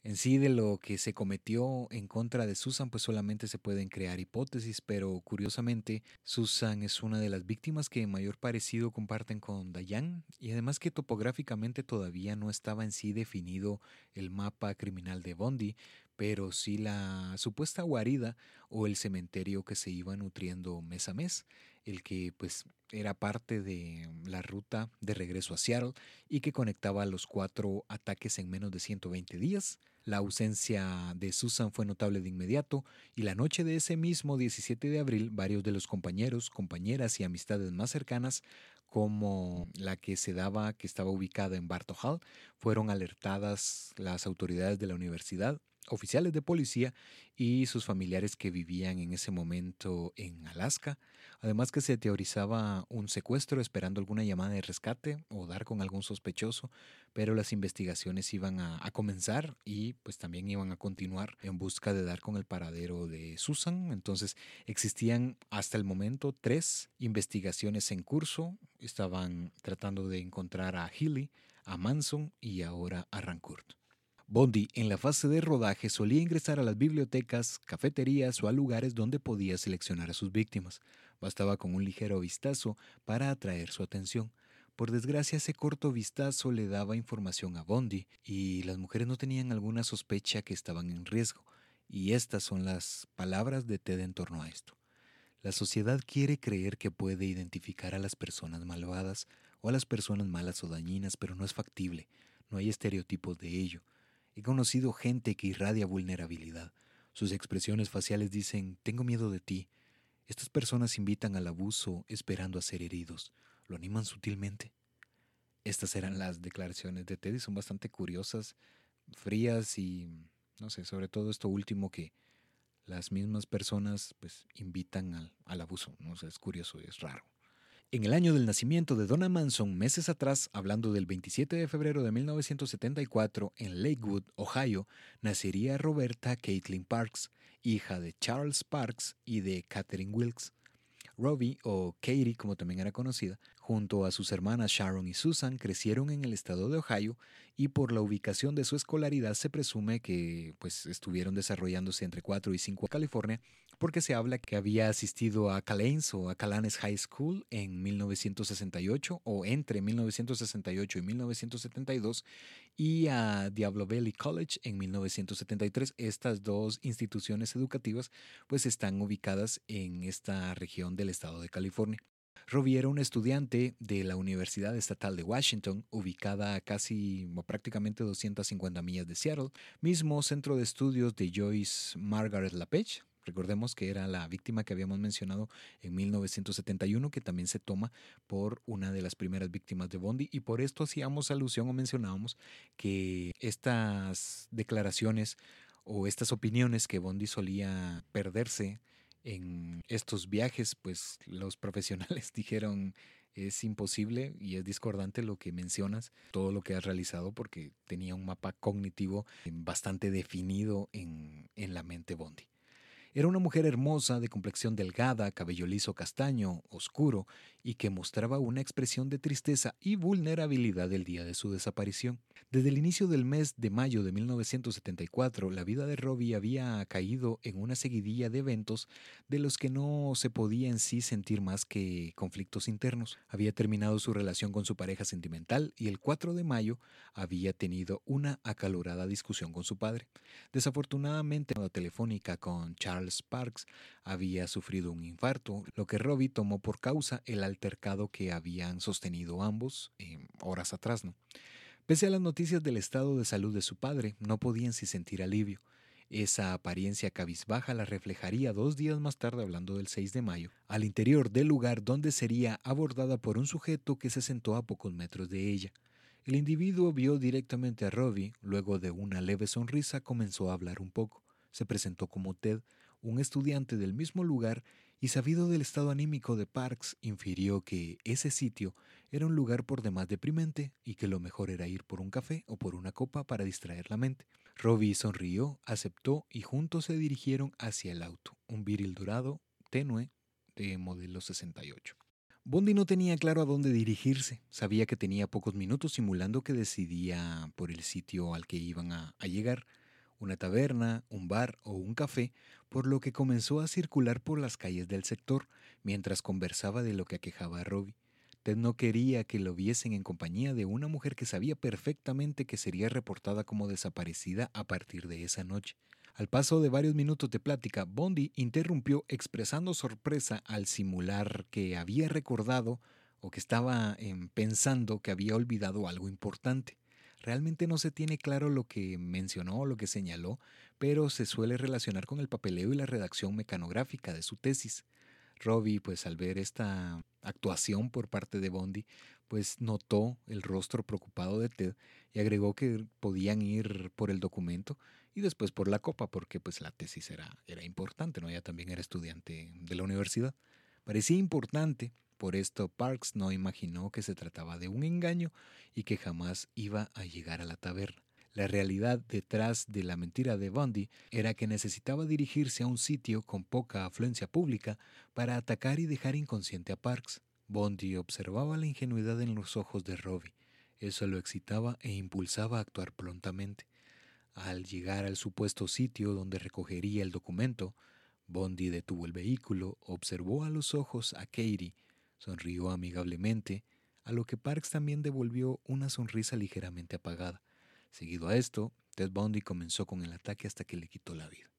En sí de lo que se cometió en contra de Susan, pues solamente se pueden crear hipótesis, pero curiosamente Susan es una de las víctimas que mayor parecido comparten con Dayan y además que topográficamente todavía no estaba en sí definido el mapa criminal de Bondi, pero sí la supuesta guarida o el cementerio que se iba nutriendo mes a mes, el que pues era parte de la ruta de regreso a Seattle y que conectaba los cuatro ataques en menos de 120 días. La ausencia de Susan fue notable de inmediato y la noche de ese mismo 17 de abril varios de los compañeros, compañeras y amistades más cercanas como la que se daba que estaba ubicada en Bartow Hall, fueron alertadas las autoridades de la universidad oficiales de policía y sus familiares que vivían en ese momento en Alaska. Además que se teorizaba un secuestro esperando alguna llamada de rescate o dar con algún sospechoso, pero las investigaciones iban a, a, comenzar y pues también iban a continuar en busca de dar con el paradero de Susan. Entonces existían hasta el momento tres investigaciones en curso. Estaban tratando de encontrar a Healy, a Manson y ahora a Rancourt. Bondi en la fase de rodaje solía ingresar a las bibliotecas, cafeterías o a lugares donde podía seleccionar a sus víctimas. Bastaba con un ligero vistazo para atraer su atención. Por desgracia, ese corto vistazo le daba información a Bondi y las mujeres no tenían alguna sospecha que estaban en riesgo. Y estas son las palabras de Ted en torno a esto. La sociedad quiere creer que puede identificar a las personas malvadas o a las personas malas o dañinas, pero no es factible. No hay estereotipos de ello. He conocido gente que irradia vulnerabilidad. Sus expresiones faciales dicen, tengo miedo de ti. Estas personas invitan al abuso esperando a ser heridos. Lo animan sutilmente. Estas eran las declaraciones de Teddy, son bastante curiosas, frías y, no sé, sobre todo esto último que las mismas personas pues invitan al, al abuso. No sé, es curioso, es raro. En el año del nacimiento de Donna Manson, meses atrás, hablando del 27 de febrero de 1974, en Lakewood, Ohio, nacería Roberta Caitlin Parks, hija de Charles Parks y de Catherine Wilkes. Robbie, o Katie como también era conocida, junto a sus hermanas Sharon y Susan, crecieron en el estado de Ohio y por la ubicación de su escolaridad se presume que pues, estuvieron desarrollándose entre 4 y 5 en California, porque se habla que había asistido a Calanes o a Calanes High School en 1968 o entre 1968 y 1972 y a Diablo Valley College en 1973. Estas dos instituciones educativas pues están ubicadas en esta región del estado de California. Robbie era un estudiante de la Universidad Estatal de Washington, ubicada a casi o prácticamente 250 millas de Seattle, mismo centro de estudios de Joyce Margaret LaPage, Recordemos que era la víctima que habíamos mencionado en 1971, que también se toma por una de las primeras víctimas de Bondi, y por esto hacíamos alusión o mencionábamos que estas declaraciones o estas opiniones que Bondi solía perderse en estos viajes, pues los profesionales (laughs) dijeron es imposible y es discordante lo que mencionas, todo lo que has realizado porque tenía un mapa cognitivo bastante definido en, en la mente Bondi. Era una mujer hermosa, de complexión delgada, cabello liso castaño, oscuro, y que mostraba una expresión de tristeza y vulnerabilidad el día de su desaparición. Desde el inicio del mes de mayo de 1974, la vida de Robbie había caído en una seguidilla de eventos de los que no se podía en sí sentir más que conflictos internos. Había terminado su relación con su pareja sentimental y el 4 de mayo había tenido una acalorada discusión con su padre. Desafortunadamente, la telefónica con Charles Charles Parks había sufrido un infarto, lo que Robbie tomó por causa el altercado que habían sostenido ambos eh, horas atrás. ¿no? Pese a las noticias del estado de salud de su padre, no podían si sentir alivio. Esa apariencia cabizbaja la reflejaría dos días más tarde, hablando del 6 de mayo, al interior del lugar donde sería abordada por un sujeto que se sentó a pocos metros de ella. El individuo vio directamente a Robbie, luego de una leve sonrisa comenzó a hablar un poco. Se presentó como Ted, un estudiante del mismo lugar, y sabido del estado anímico de Parks, infirió que ese sitio era un lugar por demás deprimente y que lo mejor era ir por un café o por una copa para distraer la mente. Robbie sonrió, aceptó y juntos se dirigieron hacia el auto, un viril dorado, tenue, de modelo 68. Bondi no tenía claro a dónde dirigirse. Sabía que tenía pocos minutos simulando que decidía por el sitio al que iban a, a llegar, una taberna, un bar o un café, por lo que comenzó a circular por las calles del sector mientras conversaba de lo que aquejaba a Robbie. Ted no quería que lo viesen en compañía de una mujer que sabía perfectamente que sería reportada como desaparecida a partir de esa noche. Al paso de varios minutos de plática, Bondi interrumpió expresando sorpresa al simular que había recordado o que estaba em, pensando que había olvidado algo importante. Realmente no se tiene claro lo que mencionó o lo que señaló, pero se suele relacionar con el papeleo y la redacción mecanográfica de su tesis. Robbie, pues al ver esta actuación por parte de Bondi, pues notó el rostro preocupado de Ted y agregó que podían ir por el documento y después por la copa, porque pues la tesis era, era importante, ¿no? Ella también era estudiante de la universidad. Parecía importante por esto Parks no imaginó que se trataba de un engaño y que jamás iba a llegar a la taberna. La realidad detrás de la mentira de Bundy era que necesitaba dirigirse a un sitio con poca afluencia pública para atacar y dejar inconsciente a Parks. Bundy observaba la ingenuidad en los ojos de Robbie. Eso lo excitaba e impulsaba a actuar prontamente. Al llegar al supuesto sitio donde recogería el documento, Bondi detuvo el vehículo, observó a los ojos a Katie Sonrió amigablemente, a lo que Parks también devolvió una sonrisa ligeramente apagada. Seguido a esto, Ted Bundy comenzó con el ataque hasta que le quitó la vida.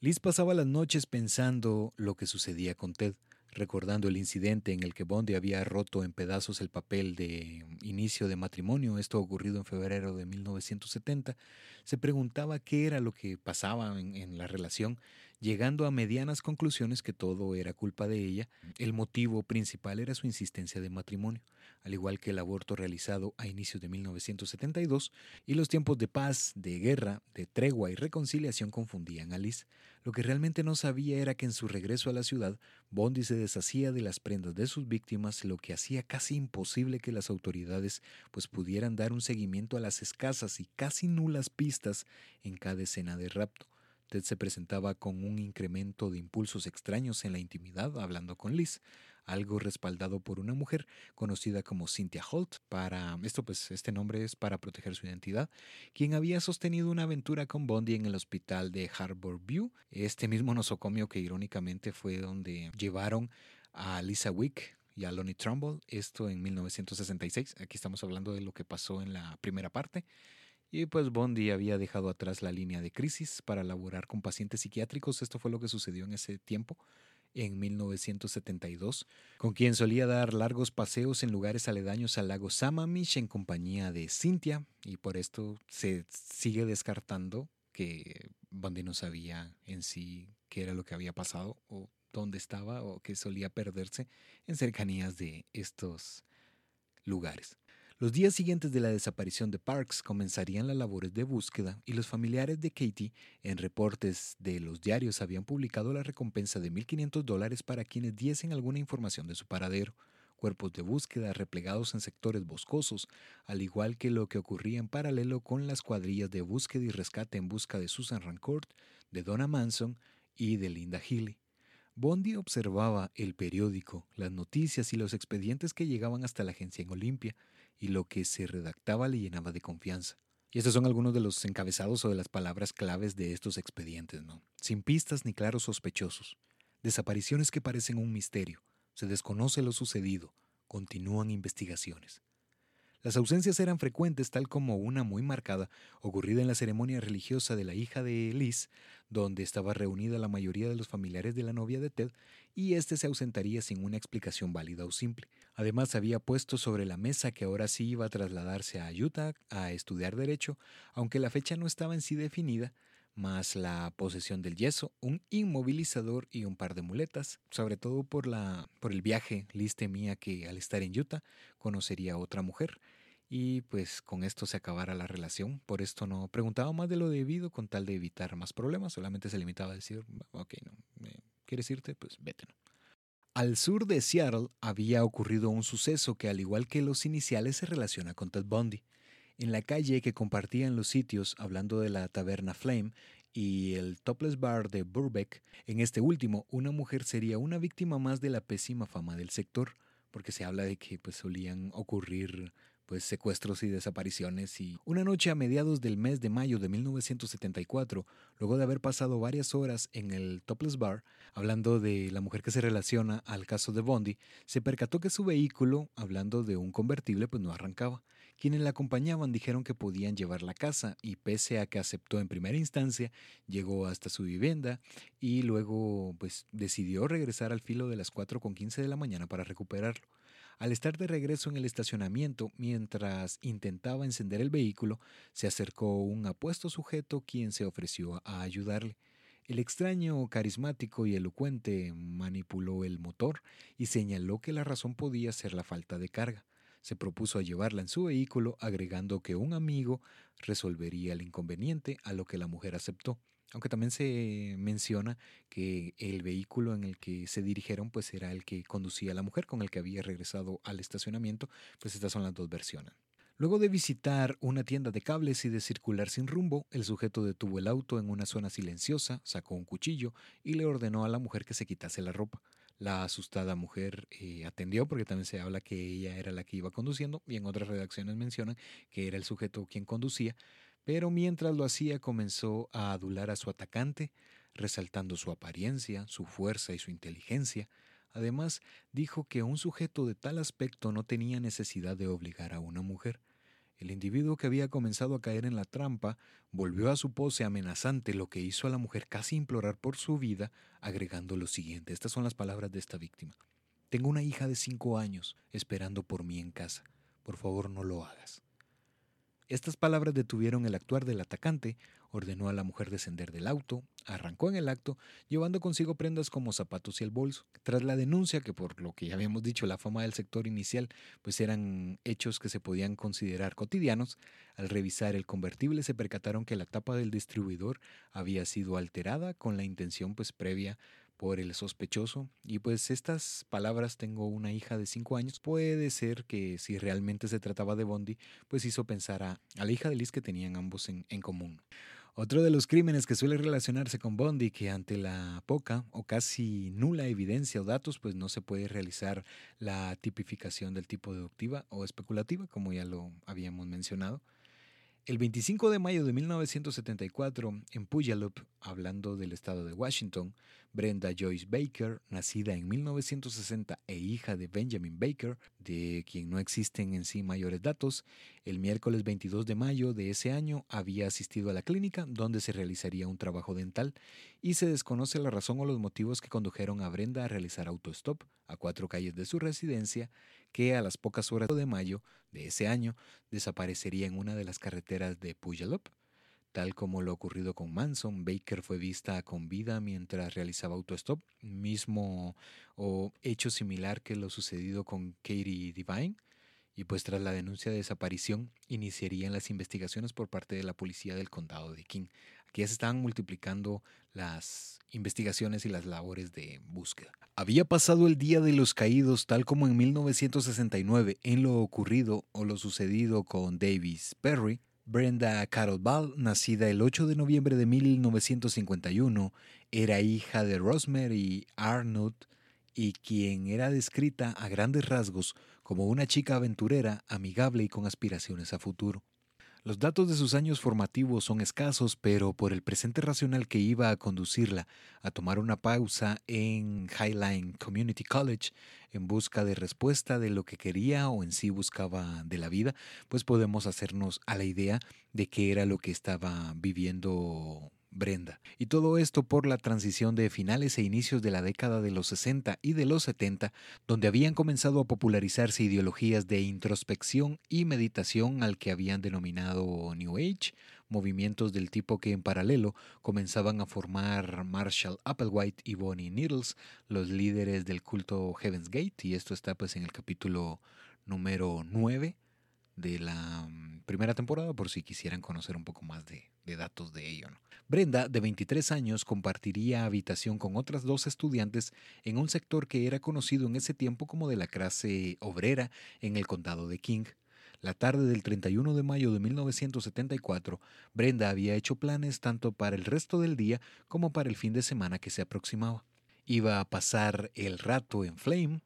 Liz pasaba las noches pensando lo que sucedía con Ted, recordando el incidente en el que Bundy había roto en pedazos el papel de inicio de matrimonio, esto ocurrido en febrero de 1970, se preguntaba qué era lo que pasaba en, en la relación llegando a medianas conclusiones que todo era culpa de ella. El motivo principal era su insistencia de matrimonio, al igual que el aborto realizado a inicios de 1972, y los tiempos de paz, de guerra, de tregua y reconciliación confundían a Liz. Lo que realmente no sabía era que en su regreso a la ciudad, Bondi se deshacía de las prendas de sus víctimas, lo que hacía casi imposible que las autoridades pues pudieran dar un seguimiento a las escasas y casi nulas pistas en cada escena de rapto. Ted se presentaba con un incremento de impulsos extraños en la intimidad hablando con Liz, algo respaldado por una mujer conocida como Cynthia Holt. Para esto, pues, este nombre es para proteger su identidad, quien había sostenido una aventura con Bondi en el hospital de Harbor View, este mismo nosocomio que irónicamente fue donde llevaron a Lisa Wick y a Lonnie Trumbull, esto en 1966. Aquí estamos hablando de lo que pasó en la primera parte. Y pues Bondi había dejado atrás la línea de crisis para laborar con pacientes psiquiátricos. Esto fue lo que sucedió en ese tiempo, en 1972, con quien solía dar largos paseos en lugares aledaños al lago Sammamish en compañía de Cynthia. Y por esto se sigue descartando que Bondi no sabía en sí qué era lo que había pasado o dónde estaba o que solía perderse en cercanías de estos lugares. Los días siguientes de la desaparición de Parks comenzarían las labores de búsqueda y los familiares de Katie en reportes de los diarios habían publicado la recompensa de 1.500 dólares para quienes diesen alguna información de su paradero cuerpos de búsqueda replegados en sectores boscosos, al igual que lo que ocurría en paralelo con las cuadrillas de búsqueda y rescate en busca de Susan Rancourt, de Donna Manson y de Linda Healy. Bondi observaba el periódico, las noticias y los expedientes que llegaban hasta la agencia en Olimpia, y lo que se redactaba le llenaba de confianza. Y estos son algunos de los encabezados o de las palabras claves de estos expedientes, ¿no? Sin pistas ni claros sospechosos. Desapariciones que parecen un misterio. Se desconoce lo sucedido. Continúan investigaciones. Las ausencias eran frecuentes, tal como una muy marcada, ocurrida en la ceremonia religiosa de la hija de Liz, donde estaba reunida la mayoría de los familiares de la novia de Ted, y éste se ausentaría sin una explicación válida o simple. Además, había puesto sobre la mesa que ahora sí iba a trasladarse a Utah a estudiar Derecho, aunque la fecha no estaba en sí definida, más la posesión del yeso, un inmovilizador y un par de muletas, sobre todo por, la, por el viaje, Liz temía que al estar en Utah conocería a otra mujer y pues con esto se acabara la relación. Por esto no preguntaba más de lo debido con tal de evitar más problemas, solamente se limitaba a decir, ok, no, ¿quieres irte? Pues vete. Al sur de Seattle había ocurrido un suceso que al igual que los iniciales se relaciona con Ted Bundy. En la calle que compartían los sitios, hablando de la taberna Flame y el Topless Bar de Burbeck. En este último, una mujer sería una víctima más de la pésima fama del sector, porque se habla de que pues, solían ocurrir pues secuestros y desapariciones y una noche a mediados del mes de mayo de 1974, luego de haber pasado varias horas en el Topless Bar hablando de la mujer que se relaciona al caso de Bondi, se percató que su vehículo, hablando de un convertible, pues no arrancaba. Quienes la acompañaban dijeron que podían llevarla a casa y pese a que aceptó en primera instancia, llegó hasta su vivienda y luego pues decidió regresar al filo de las 4 con 15 de la mañana para recuperarlo. Al estar de regreso en el estacionamiento, mientras intentaba encender el vehículo, se acercó un apuesto sujeto quien se ofreció a ayudarle. El extraño, carismático y elocuente manipuló el motor y señaló que la razón podía ser la falta de carga. Se propuso a llevarla en su vehículo, agregando que un amigo resolvería el inconveniente, a lo que la mujer aceptó. Aunque también se menciona que el vehículo en el que se dirigieron pues era el que conducía la mujer con el que había regresado al estacionamiento, pues estas son las dos versiones. Luego de visitar una tienda de cables y de circular sin rumbo, el sujeto detuvo el auto en una zona silenciosa, sacó un cuchillo y le ordenó a la mujer que se quitase la ropa. La asustada mujer eh, atendió porque también se habla que ella era la que iba conduciendo y en otras redacciones mencionan que era el sujeto quien conducía, pero mientras lo hacía comenzó a adular a su atacante, resaltando su apariencia, su fuerza y su inteligencia. Además, dijo que un sujeto de tal aspecto no tenía necesidad de obligar a una mujer. El individuo que había comenzado a caer en la trampa volvió a su pose amenazante, lo que hizo a la mujer casi implorar por su vida, agregando lo siguiente. Estas son las palabras de esta víctima. Tengo una hija de cinco años esperando por mí en casa. Por favor, no lo hagas. Estas palabras detuvieron el actuar del atacante, ordenó a la mujer descender del auto, arrancó en el acto, llevando consigo prendas como zapatos y el bolso. Tras la denuncia, que por lo que ya habíamos dicho, la fama del sector inicial, pues eran hechos que se podían considerar cotidianos, al revisar el convertible se percataron que la tapa del distribuidor había sido alterada con la intención pues previa por el sospechoso. Y pues estas palabras, tengo una hija de 5 años, puede ser que si realmente se trataba de Bondi, pues hizo pensar a, la hija de Liz que tenían ambos en, en común. Otro de los crímenes que suele relacionarse con Bondi, que ante la poca o casi nula evidencia o datos, pues no se puede realizar la tipificación del tipo deductiva o especulativa, como ya lo habíamos mencionado. El 25 de mayo de 1974, en Puyallup, hablando del estado de Washington, Brenda Joyce Baker, nacida en 1960 e hija de Benjamin Baker, de quien no existen en sí mayores datos, el miércoles 22 de mayo de ese año había asistido a la clínica donde se realizaría un trabajo dental y se desconoce la razón o los motivos que condujeron a Brenda a realizar autostop a cuatro calles de su residencia que a las pocas horas de mayo de ese año desaparecería en una de las carreteras de Puyallup. Tal como lo ocurrido con Manson, Baker fue vista con vida mientras realizaba autostop, mismo o hecho similar que lo sucedido con Katie Divine. Y pues tras la denuncia de desaparición, iniciarían las investigaciones por parte de la policía del condado de King. Aquí ya se estaban multiplicando las investigaciones y las labores de búsqueda. Había pasado el Día de los Caídos tal como en 1969 en lo ocurrido o lo sucedido con Davis Perry. Brenda Carol Ball, nacida el 8 de noviembre de 1951, era hija de Rosemary Arnold y quien era descrita a grandes rasgos como una chica aventurera, amigable y con aspiraciones a futuro. Los datos de sus años formativos son escasos, pero por el presente racional que iba a conducirla a tomar una pausa en Highline Community College en busca de respuesta de lo que quería o en sí buscaba de la vida, pues podemos hacernos a la idea de qué era lo que estaba viviendo Brenda. Y todo esto por la transición de finales e inicios de la década de los 60 y de los 70, donde habían comenzado a popularizarse ideologías de introspección y meditación al que habían denominado New Age, movimientos del tipo que en paralelo comenzaban a formar Marshall Applewhite y Bonnie Needles, los líderes del culto Heaven's Gate, y esto está pues en el capítulo número 9 de la mm, primera temporada por si quisieran conocer un poco más de, datos de ello. Brenda, de 23 años, compartiría habitación con otras dos estudiantes en un sector que era conocido en ese tiempo como de la clase obrera en el condado de King. La tarde del 31 de mayo de 1974, Brenda había hecho planes tanto para el resto del día como para el fin de semana que se aproximaba. Iba a pasar el rato en Flame,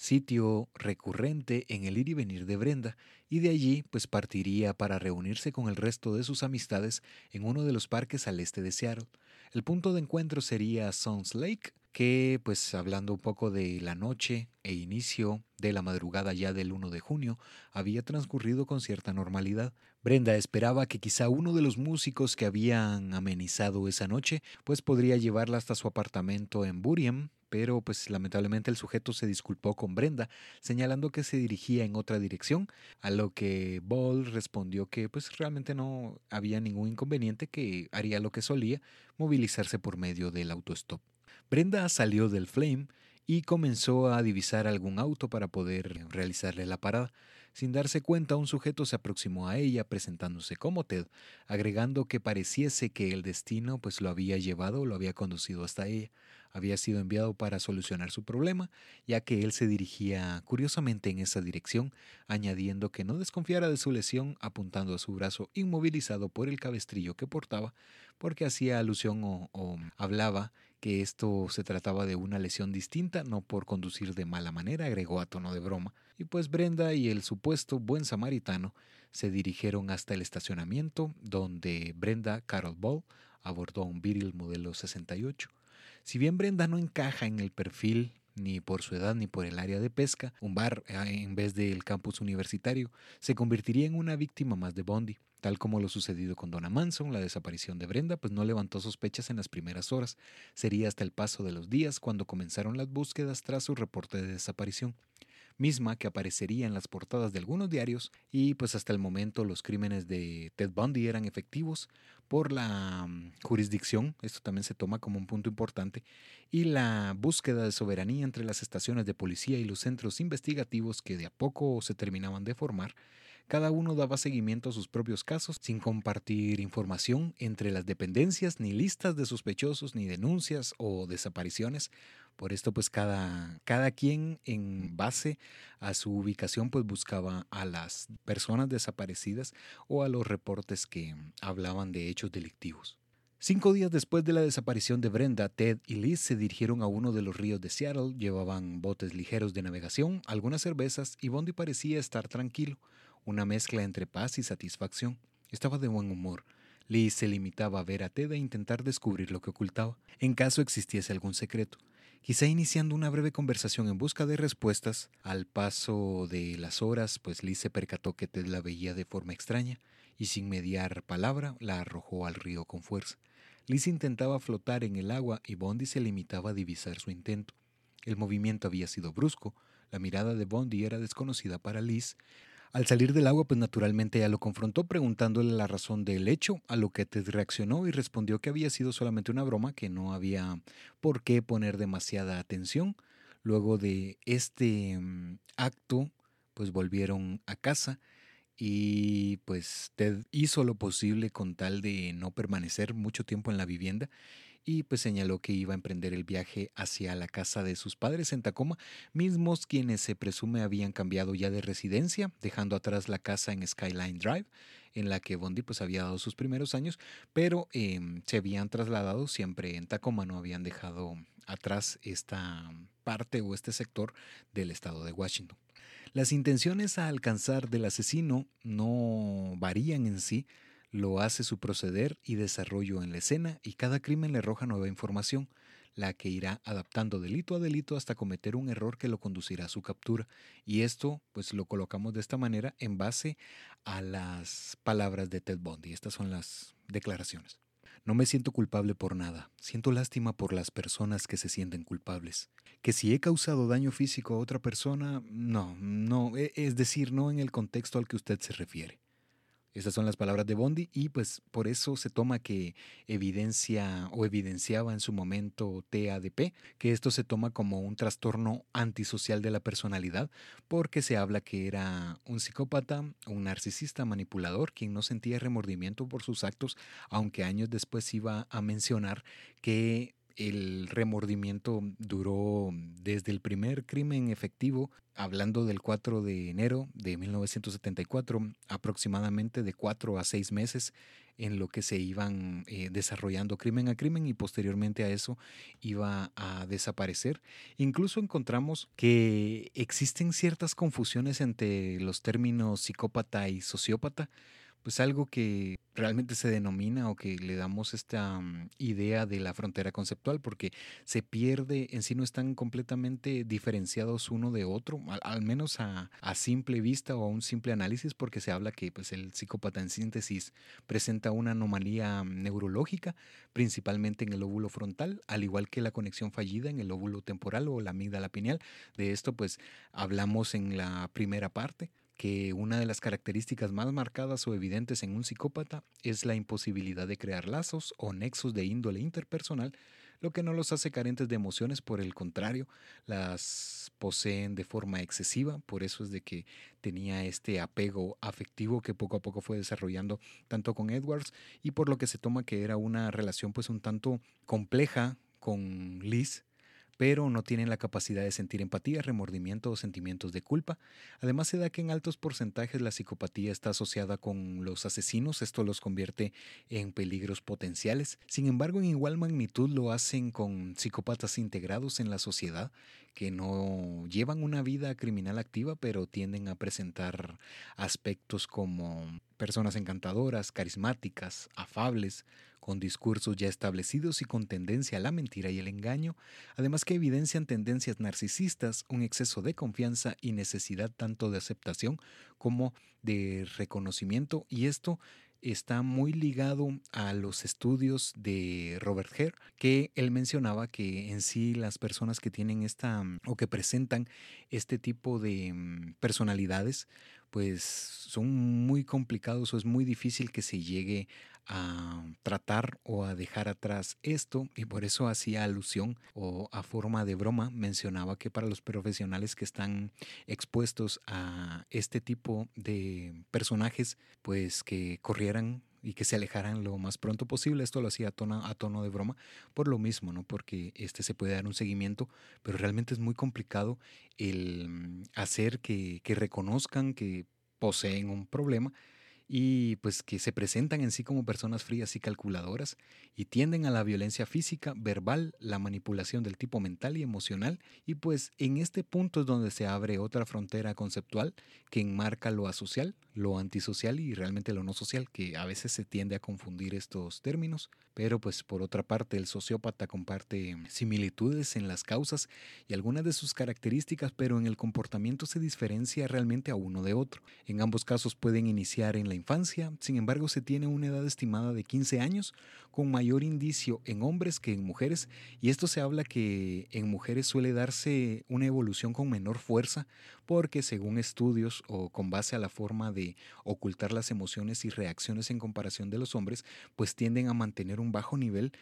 sitio recurrente en el ir y venir de Brenda, y de allí pues partiría para reunirse con el resto de sus amistades en uno de los parques al este de Seattle. El punto de encuentro sería Sons Lake, que pues hablando un poco de la noche e inicio de la madrugada ya del 1 de junio, había transcurrido con cierta normalidad. Brenda esperaba que quizá uno de los músicos que habían amenizado esa noche pues podría llevarla hasta su apartamento en Burien, pero pues lamentablemente el sujeto se disculpó con Brenda, señalando que se dirigía en otra dirección, a lo que Ball respondió que pues realmente no había ningún inconveniente, que haría lo que solía, movilizarse por medio del autostop. Brenda salió del Flame y comenzó a divisar algún auto para poder realizarle la parada. Sin darse cuenta, un sujeto se aproximó a ella presentándose como Ted, agregando que pareciese que el destino pues lo había llevado o lo había conducido hasta ella había sido enviado para solucionar su problema, ya que él se dirigía curiosamente en esa dirección, añadiendo que no desconfiara de su lesión apuntando a su brazo inmovilizado por el cabestrillo que portaba, porque hacía alusión o, hablaba que esto se trataba de una lesión distinta, no por conducir de mala manera, agregó a tono de broma. Y pues Brenda y el supuesto buen samaritano se dirigieron hasta el estacionamiento, donde Brenda Carol Ball abordó un Beetle modelo 68. Si bien Brenda no encaja en el perfil ni por su edad ni por el área de pesca, un bar eh, en vez del campus universitario se convertiría en una víctima más de Bondi. Tal como lo sucedido con Donna Manson, la desaparición de Brenda pues no levantó sospechas en las primeras horas. Sería hasta el paso de los días cuando comenzaron las búsquedas tras su reporte de desaparición misma que aparecería en las portadas de algunos diarios y pues hasta el momento los crímenes de Ted Bundy eran efectivos por la mm, jurisdicción, esto también se toma como un punto importante, y la búsqueda de soberanía entre las estaciones de policía y los centros investigativos que de a poco se terminaban de formar, cada uno daba seguimiento a sus propios casos sin compartir información entre las dependencias, ni listas de sospechosos, ni denuncias o desapariciones. Por esto, pues cada, cada quien en base a su ubicación, pues buscaba a las personas desaparecidas o a los reportes que hablaban de hechos delictivos. Cinco días después de la desaparición de Brenda, Ted y Liz se dirigieron a uno de los ríos de Seattle, llevaban botes ligeros de navegación, algunas cervezas y Bondi parecía estar tranquilo una mezcla entre paz y satisfacción. Estaba de buen humor. Liz se limitaba a ver a Ted e intentar descubrir lo que ocultaba, en caso existiese algún secreto. Quizá iniciando una breve conversación en busca de respuestas, al paso de las horas, pues Liz se percató que Ted la veía de forma extraña y sin mediar palabra la arrojó al río con fuerza. Liz intentaba flotar en el agua y Bondi se limitaba a divisar su intento. El movimiento había sido brusco, la mirada de Bondi era desconocida para Liz, al salir del agua, pues naturalmente ella lo confrontó preguntándole la razón del hecho, a lo que Ted reaccionó y respondió que había sido solamente una broma, que no había por qué poner demasiada atención. Luego de este mm, acto, pues volvieron a casa y pues Ted hizo lo posible con tal de no permanecer mucho tiempo en la vivienda y pues señaló que iba a emprender el viaje hacia la casa de sus padres en Tacoma, mismos quienes se presume habían cambiado ya de residencia, dejando atrás la casa en Skyline Drive, en la que Bondi pues había dado sus primeros años, pero em, se habían trasladado siempre en Tacoma, no habían dejado atrás esta parte o este sector del estado de Washington. Las intenciones a alcanzar del asesino no varían en sí, lo hace su proceder y desarrollo en la escena y cada crimen le arroja nueva información, la que irá adaptando delito a delito hasta cometer un error que lo conducirá a su captura. Y esto pues lo colocamos de esta manera en base a las palabras de Ted Bundy. Estas son las declaraciones. No me siento culpable por nada, siento lástima por las personas que se sienten culpables. Que si he causado daño físico a otra persona, no, no, e, es decir, no en el contexto al que usted se refiere. Estas son las palabras de Bondi y pues por eso se toma que evidencia o evidenciaba en su momento TADP, que esto se toma como un trastorno antisocial de la personalidad, porque se habla que era un psicópata, un narcisista manipulador, quien no sentía remordimiento por sus actos, aunque años después iba a mencionar que el remordimiento duró desde el primer crimen efectivo, hablando del 4 de enero de 1974, aproximadamente de 4 a 6 meses en lo que se iban eh, desarrollando crimen a crimen y posteriormente a eso iba a desaparecer. Incluso encontramos que existen ciertas confusiones entre los términos psicópata y sociópata pues algo que realmente se denomina o que le damos esta mm, idea de la frontera conceptual porque se pierde, en sí no están completamente diferenciados uno de otro, al, menos a, simple vista o a un simple análisis porque se habla que pues, el psicópata en síntesis presenta una anomalía neurológica, principalmente en el óvulo frontal, al igual que la conexión fallida en el óvulo temporal o la amígdala pineal. De esto pues hablamos en la primera parte que una de las características más marcadas o evidentes en un psicópata es la imposibilidad de crear lazos o nexos de índole interpersonal, lo que no los hace carentes de emociones, por el contrario, las poseen de forma excesiva, por eso es de que tenía este apego afectivo que poco a poco fue desarrollando tanto con Edwards y por lo que se toma que era una relación pues un tanto compleja con Liz, pero no tienen la capacidad de sentir empatía, remordimiento o sentimientos de culpa. Además se da que en altos porcentajes la psicopatía está asociada con los asesinos, esto los convierte en peligros potenciales. Sin embargo, en igual magnitud lo hacen con psicópatas integrados en la sociedad, que no llevan una vida criminal activa, pero tienden a presentar aspectos como personas encantadoras, carismáticas, afables, con discursos ya establecidos y con tendencia a la mentira y el engaño, además que evidencian tendencias narcisistas, un exceso de confianza y necesidad tanto de aceptación como de reconocimiento, y esto está muy ligado a los estudios de Robert Hare, que él mencionaba que en sí las personas que tienen esta o que presentan este tipo de mm, personalidades, pues son muy complicados o es muy difícil que se llegue a tratar o a dejar atrás esto y por eso hacía alusión o a forma de broma mencionaba que para los profesionales que están expuestos a este tipo de personajes pues que corrieran y que se alejaran lo más pronto posible. Esto lo hacía a tono, a tono de broma por lo mismo, ¿no? Porque este se puede dar un seguimiento, pero realmente es muy complicado el hacer que, que reconozcan que poseen un problema y pues que se presentan en sí como personas frías y calculadoras y tienden a la violencia física, verbal, la manipulación del tipo mental y emocional y pues en este punto es donde se abre otra frontera conceptual que enmarca lo asocial, lo antisocial y realmente lo no social, que a veces se tiende a confundir estos términos, pero pues por otra parte el sociópata comparte similitudes en las causas y algunas de sus características, pero en el comportamiento se diferencia realmente a uno de otro. En ambos casos pueden iniciar en la infancia, sin embargo se tiene una edad estimada de 15 años, con mayor indicio en hombres que en mujeres, y esto se habla que en mujeres suele darse una evolución con menor fuerza, porque según estudios o con base a la forma de ocultar las emociones y reacciones en comparación de los hombres, pues tienden a mantener un bajo nivel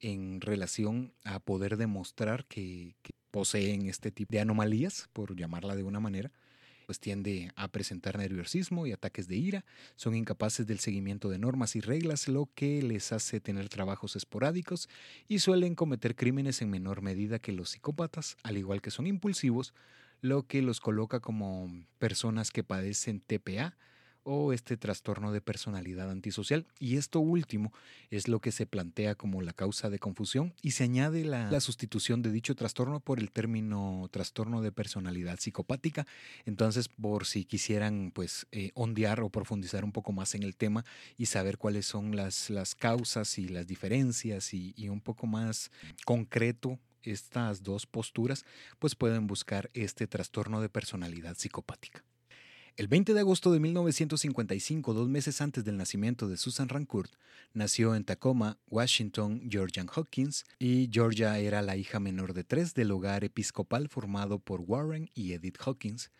en relación a poder demostrar que, que poseen este tipo de anomalías, por llamarla de una manera, pues tiende a presentar nerviosismo y ataques de ira, son incapaces del seguimiento de normas y reglas, lo que les hace tener trabajos esporádicos y suelen cometer crímenes en menor medida que los psicópatas, al igual que son impulsivos, lo que los coloca como personas que padecen TPA, o este trastorno de personalidad antisocial. Y esto último es lo que se plantea como la causa de confusión y se añade la, sustitución de dicho trastorno por el término trastorno de personalidad psicopática. Entonces, por si quisieran pues eh, ondear o profundizar un poco más en el tema y saber cuáles son las, las causas y las diferencias y, y un poco más concreto estas dos posturas, pues pueden buscar este trastorno de personalidad psicopática. El 20 de agosto de 1955, dos meses antes del nacimiento de Susan Rancourt, nació en Tacoma, Washington, Georgian Hawkins, y Georgia era la hija menor de tres del hogar episcopal formado por Warren y Edith Hawkins.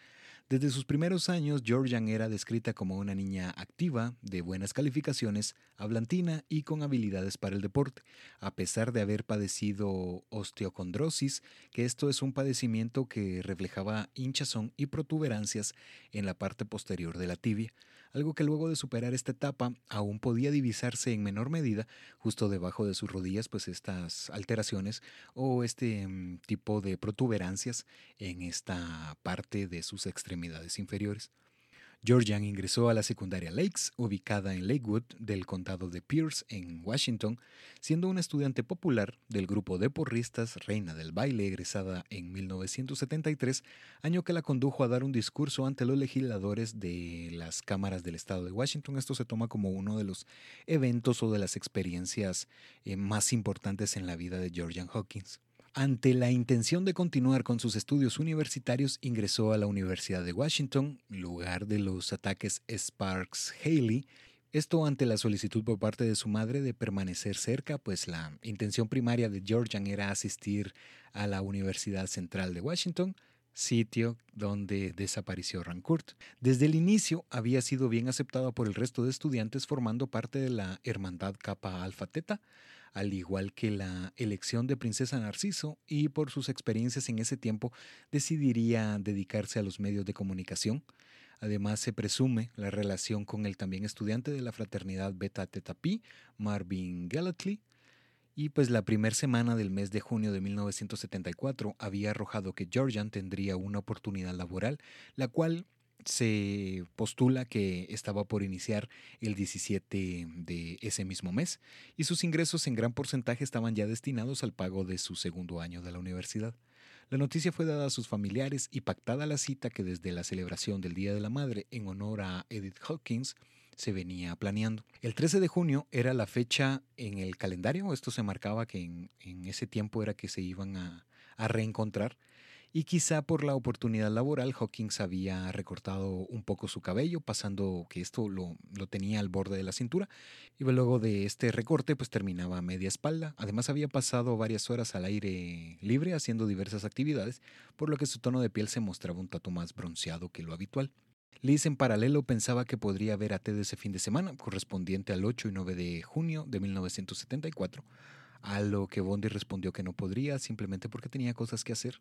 Desde sus primeros años, Georgian era descrita como una niña activa, de buenas calificaciones, hablantina y con habilidades para el deporte, a pesar de haber padecido osteocondrosis, que esto es un padecimiento que reflejaba hinchazón y protuberancias en la parte posterior de la tibia. Algo que luego de superar esta etapa aún podía divisarse en menor medida justo debajo de sus rodillas, pues estas alteraciones o este mm, tipo de protuberancias en esta parte de sus extremidades inferiores. Georgian ingresó a la secundaria Lakes, ubicada en Lakewood del condado de Pierce, en Washington, siendo una estudiante popular del grupo de porristas Reina del Baile, egresada en 1973, año que la condujo a dar un discurso ante los legisladores de las cámaras del estado de Washington. Esto se toma como uno de los eventos o de las experiencias eh, más importantes en la vida de Georgian Hawkins. Ante la intención de continuar con sus estudios universitarios, ingresó a la Universidad de Washington, lugar de los ataques Sparks-Haley. Esto ante la solicitud por parte de su madre de permanecer cerca, pues la intención primaria de Georgian era asistir a la Universidad Central de Washington, sitio donde desapareció Rancourt. Desde el inicio había sido bien aceptado por el resto de estudiantes formando parte de la Hermandad Kappa Alpha Theta, al igual que la elección de Princesa Narciso, y por sus experiencias en ese tiempo decidiría dedicarse a los medios de comunicación. Además, se presume la relación con el también estudiante de la fraternidad Beta Theta Pi, Marvin Gallatley, y pues la primera semana del mes de junio de 1974 había arrojado que Georgian tendría una oportunidad laboral, la cual se postula que estaba por iniciar el 17 de ese mismo mes y sus ingresos en gran porcentaje estaban ya destinados al pago de su segundo año de la universidad. La noticia fue dada a sus familiares y pactada la cita que desde la celebración del Día de la Madre en honor a Edith Hawkins se venía planeando. El 13 de junio era la fecha en el calendario, esto se marcaba que en, ese tiempo era que se iban a, reencontrar y quizá por la oportunidad laboral Hawkins había recortado un poco su cabello, pasando que esto lo, lo, tenía al borde de la cintura, y luego de este recorte pues terminaba a media espalda. Además había pasado varias horas al aire libre haciendo diversas actividades, por lo que su tono de piel se mostraba un tanto más bronceado que lo habitual. Liz en paralelo pensaba que podría ver a Ted ese fin de semana, correspondiente al 8 y 9 de junio de 1974, a lo que Bondi respondió que no podría simplemente porque tenía cosas que hacer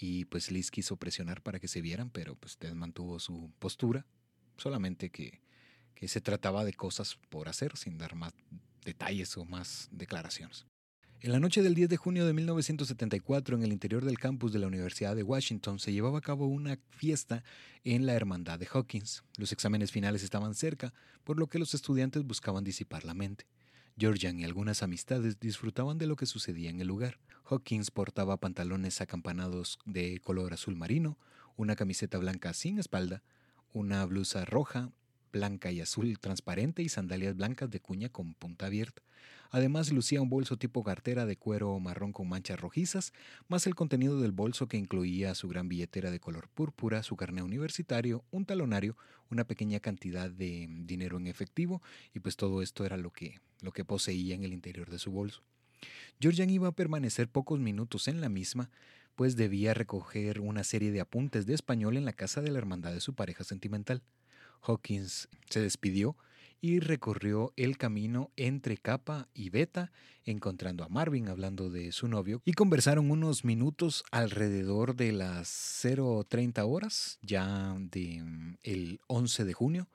y pues Liz quiso presionar para que se vieran, pero pues Ted mantuvo su postura, solamente que, que se trataba de cosas por hacer, sin dar más detalles o más declaraciones. En la noche del 10 de junio de 1974, en el interior del campus de la Universidad de Washington, se llevaba a cabo una fiesta en la Hermandad de Hawkins. Los exámenes finales estaban cerca, por lo que los estudiantes buscaban disipar la mente. Georgian y algunas amistades disfrutaban de lo que sucedía en el lugar. Hawkins portaba pantalones acampanados de color azul marino, una camiseta blanca sin espalda, una blusa roja, blanca y azul transparente y sandalias blancas de cuña con punta abierta. Además lucía un bolso tipo cartera de cuero marrón con manchas rojizas, más el contenido del bolso que incluía su gran billetera de color púrpura, su carnet universitario, un talonario, una pequeña cantidad de dinero en efectivo y pues todo esto era lo que, lo que poseía en el interior de su bolso. Georgian iba a permanecer pocos minutos en la misma, pues debía recoger una serie de apuntes de español en la casa de la hermandad de su pareja sentimental. Hawkins se despidió y recorrió el camino entre Kappa y Beta, encontrando a Marvin hablando de su novio, y conversaron unos minutos alrededor de las 0.30 horas, ya de mm, el 11 de junio.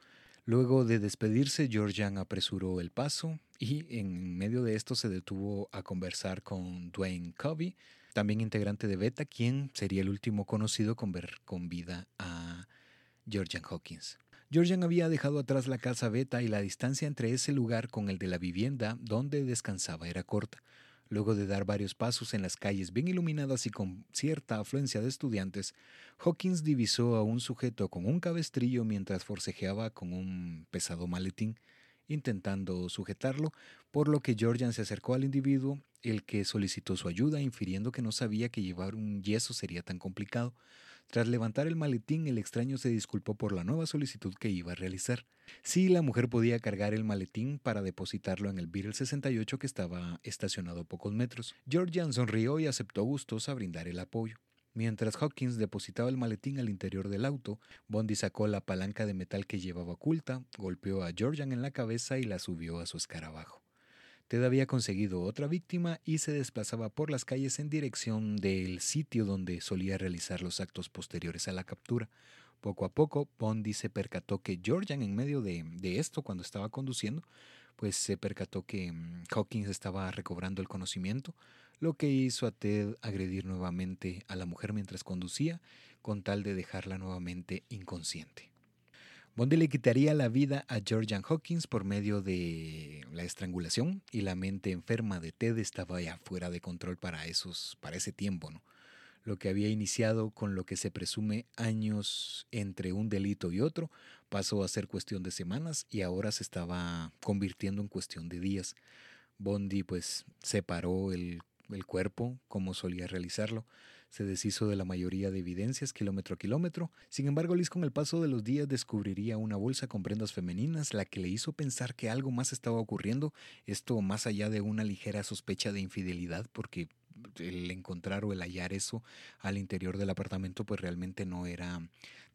Luego de despedirse, Georgian apresuró el paso y en medio de esto se detuvo a conversar con Dwayne Covey, también integrante de Beta, quien sería el último conocido con ver con vida a Georgian Hawkins. Georgian había dejado atrás la casa Beta y la distancia entre ese lugar con el de la vivienda donde descansaba era corta. Luego de dar varios pasos en las calles bien iluminadas y con cierta afluencia de estudiantes, Hawkins divisó a un sujeto con un cabestrillo mientras forcejeaba con un pesado maletín, intentando sujetarlo, por lo que Georgian se acercó al individuo, el que solicitó su ayuda, infiriendo que no sabía que llevar un yeso sería tan complicado. Tras levantar el maletín, el extraño se disculpó por la nueva solicitud que iba a realizar. Sí, la mujer podía cargar el maletín para depositarlo en el Beetle 68 que estaba estacionado a pocos metros. Georgian sonrió y aceptó gustosa brindar el apoyo. Mientras Hawkins depositaba el maletín al interior del auto, Bondi sacó la palanca de metal que llevaba oculta, golpeó a Georgian en la cabeza y la subió a su escarabajo. Ted había conseguido otra víctima y se desplazaba por las calles en dirección del sitio donde solía realizar los actos posteriores a la captura, Poco a poco, Bondi se percató que Georgian, en medio de, de esto, cuando estaba conduciendo, pues se percató que mm, Hawkins estaba recobrando el conocimiento, lo que hizo a Ted agredir nuevamente a la mujer mientras conducía, con tal de dejarla nuevamente inconsciente. Bondi le quitaría la vida a Georgian Hawkins por medio de la estrangulación y la mente enferma de Ted estaba ya fuera de control para, esos, para ese tiempo, ¿no? Lo que había iniciado con lo que se presume años entre un delito y otro pasó a ser cuestión de semanas y ahora se estaba convirtiendo en cuestión de días. Bondi pues separó el, el cuerpo como solía realizarlo, se deshizo de la mayoría de evidencias kilómetro a kilómetro. Sin embargo, Liz con el paso de los días descubriría una bolsa con prendas femeninas, la que le hizo pensar que algo más estaba ocurriendo, esto más allá de una ligera sospecha de infidelidad, porque el encontrar o el hallar eso al interior del apartamento pues realmente no era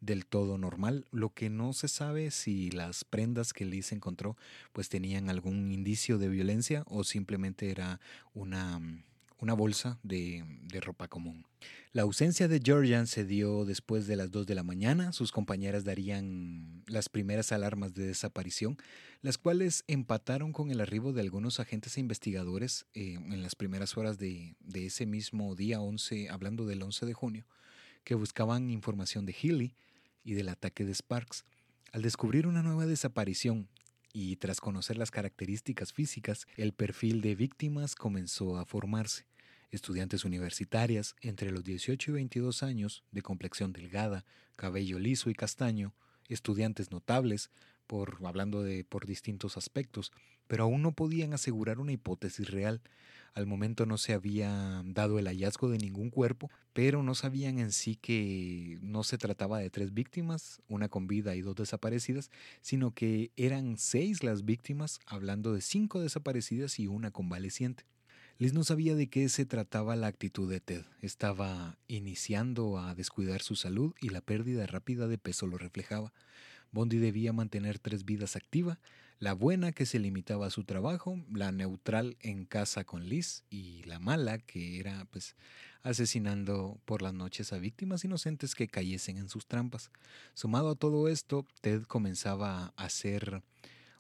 del todo normal. Lo que no se sabe si las prendas que Liz encontró pues tenían algún indicio de violencia o simplemente era una una bolsa de, ropa común. La ausencia de Georgian se dio después de las 2 de la mañana. Sus compañeras darían las primeras alarmas de desaparición, las cuales empataron con el arribo de algunos agentes e investigadores eh, en las primeras horas de, de, ese mismo día 11, hablando del 11 de junio, que buscaban información de Healy y del ataque de Sparks. Al descubrir una nueva desaparición y tras conocer las características físicas, el perfil de víctimas comenzó a formarse estudiantes universitarias entre los 18 y 22 años, de complexión delgada, cabello liso y castaño, estudiantes notables, por hablando de por distintos aspectos, pero aún no podían asegurar una hipótesis real. Al momento no se había dado el hallazgo de ningún cuerpo, pero no sabían en sí que no se trataba de tres víctimas, una con vida y dos desaparecidas, sino que eran seis las víctimas, hablando de cinco desaparecidas y una convaleciente. Liz no sabía de qué se trataba la actitud de Ted. Estaba iniciando a descuidar su salud y la pérdida rápida de peso lo reflejaba. Bondi debía mantener tres vidas activas, la buena que se limitaba a su trabajo, la neutral en casa con Liz y la mala que era pues asesinando por las noches a víctimas inocentes que cayesen en sus trampas. Sumado a todo esto, Ted comenzaba a ser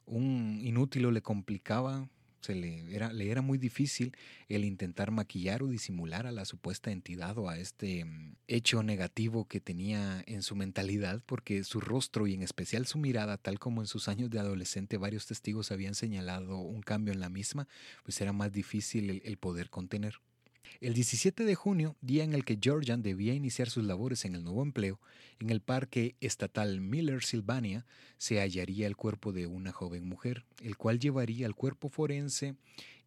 un inútil o le complicaba se le era, le era muy difícil el intentar maquillar o disimular a la supuesta entidad o a este mm, hecho negativo que tenía en su mentalidad, porque su rostro y en especial su mirada, tal como en sus años de adolescente varios testigos habían señalado un cambio en la misma, pues era más difícil el poder contener. El 17 de junio, día en el que Georgian debía iniciar sus labores en el nuevo empleo, en el parque estatal Miller, Sylvania, se hallaría el cuerpo de una joven mujer, el cual llevaría al cuerpo forense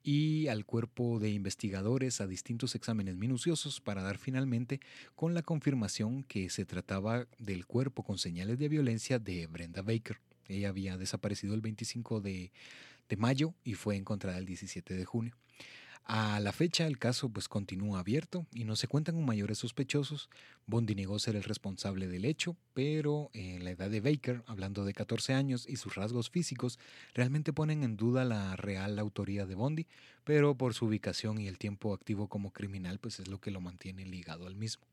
y al cuerpo de investigadores a distintos exámenes minuciosos para dar finalmente con la confirmación que se trataba del cuerpo con señales de violencia de Brenda Baker. Ella había desaparecido el 25 de, de mayo y fue encontrada el 17 de junio. A la fecha el caso pues continúa abierto y no se cuentan con mayores sospechosos. Bondi negó ser el responsable del hecho, pero en la edad de Baker, hablando de 14 años y sus rasgos físicos, realmente ponen en duda la real autoría de Bondi, pero por su ubicación y el tiempo activo como criminal pues es lo que lo mantiene ligado al mismo.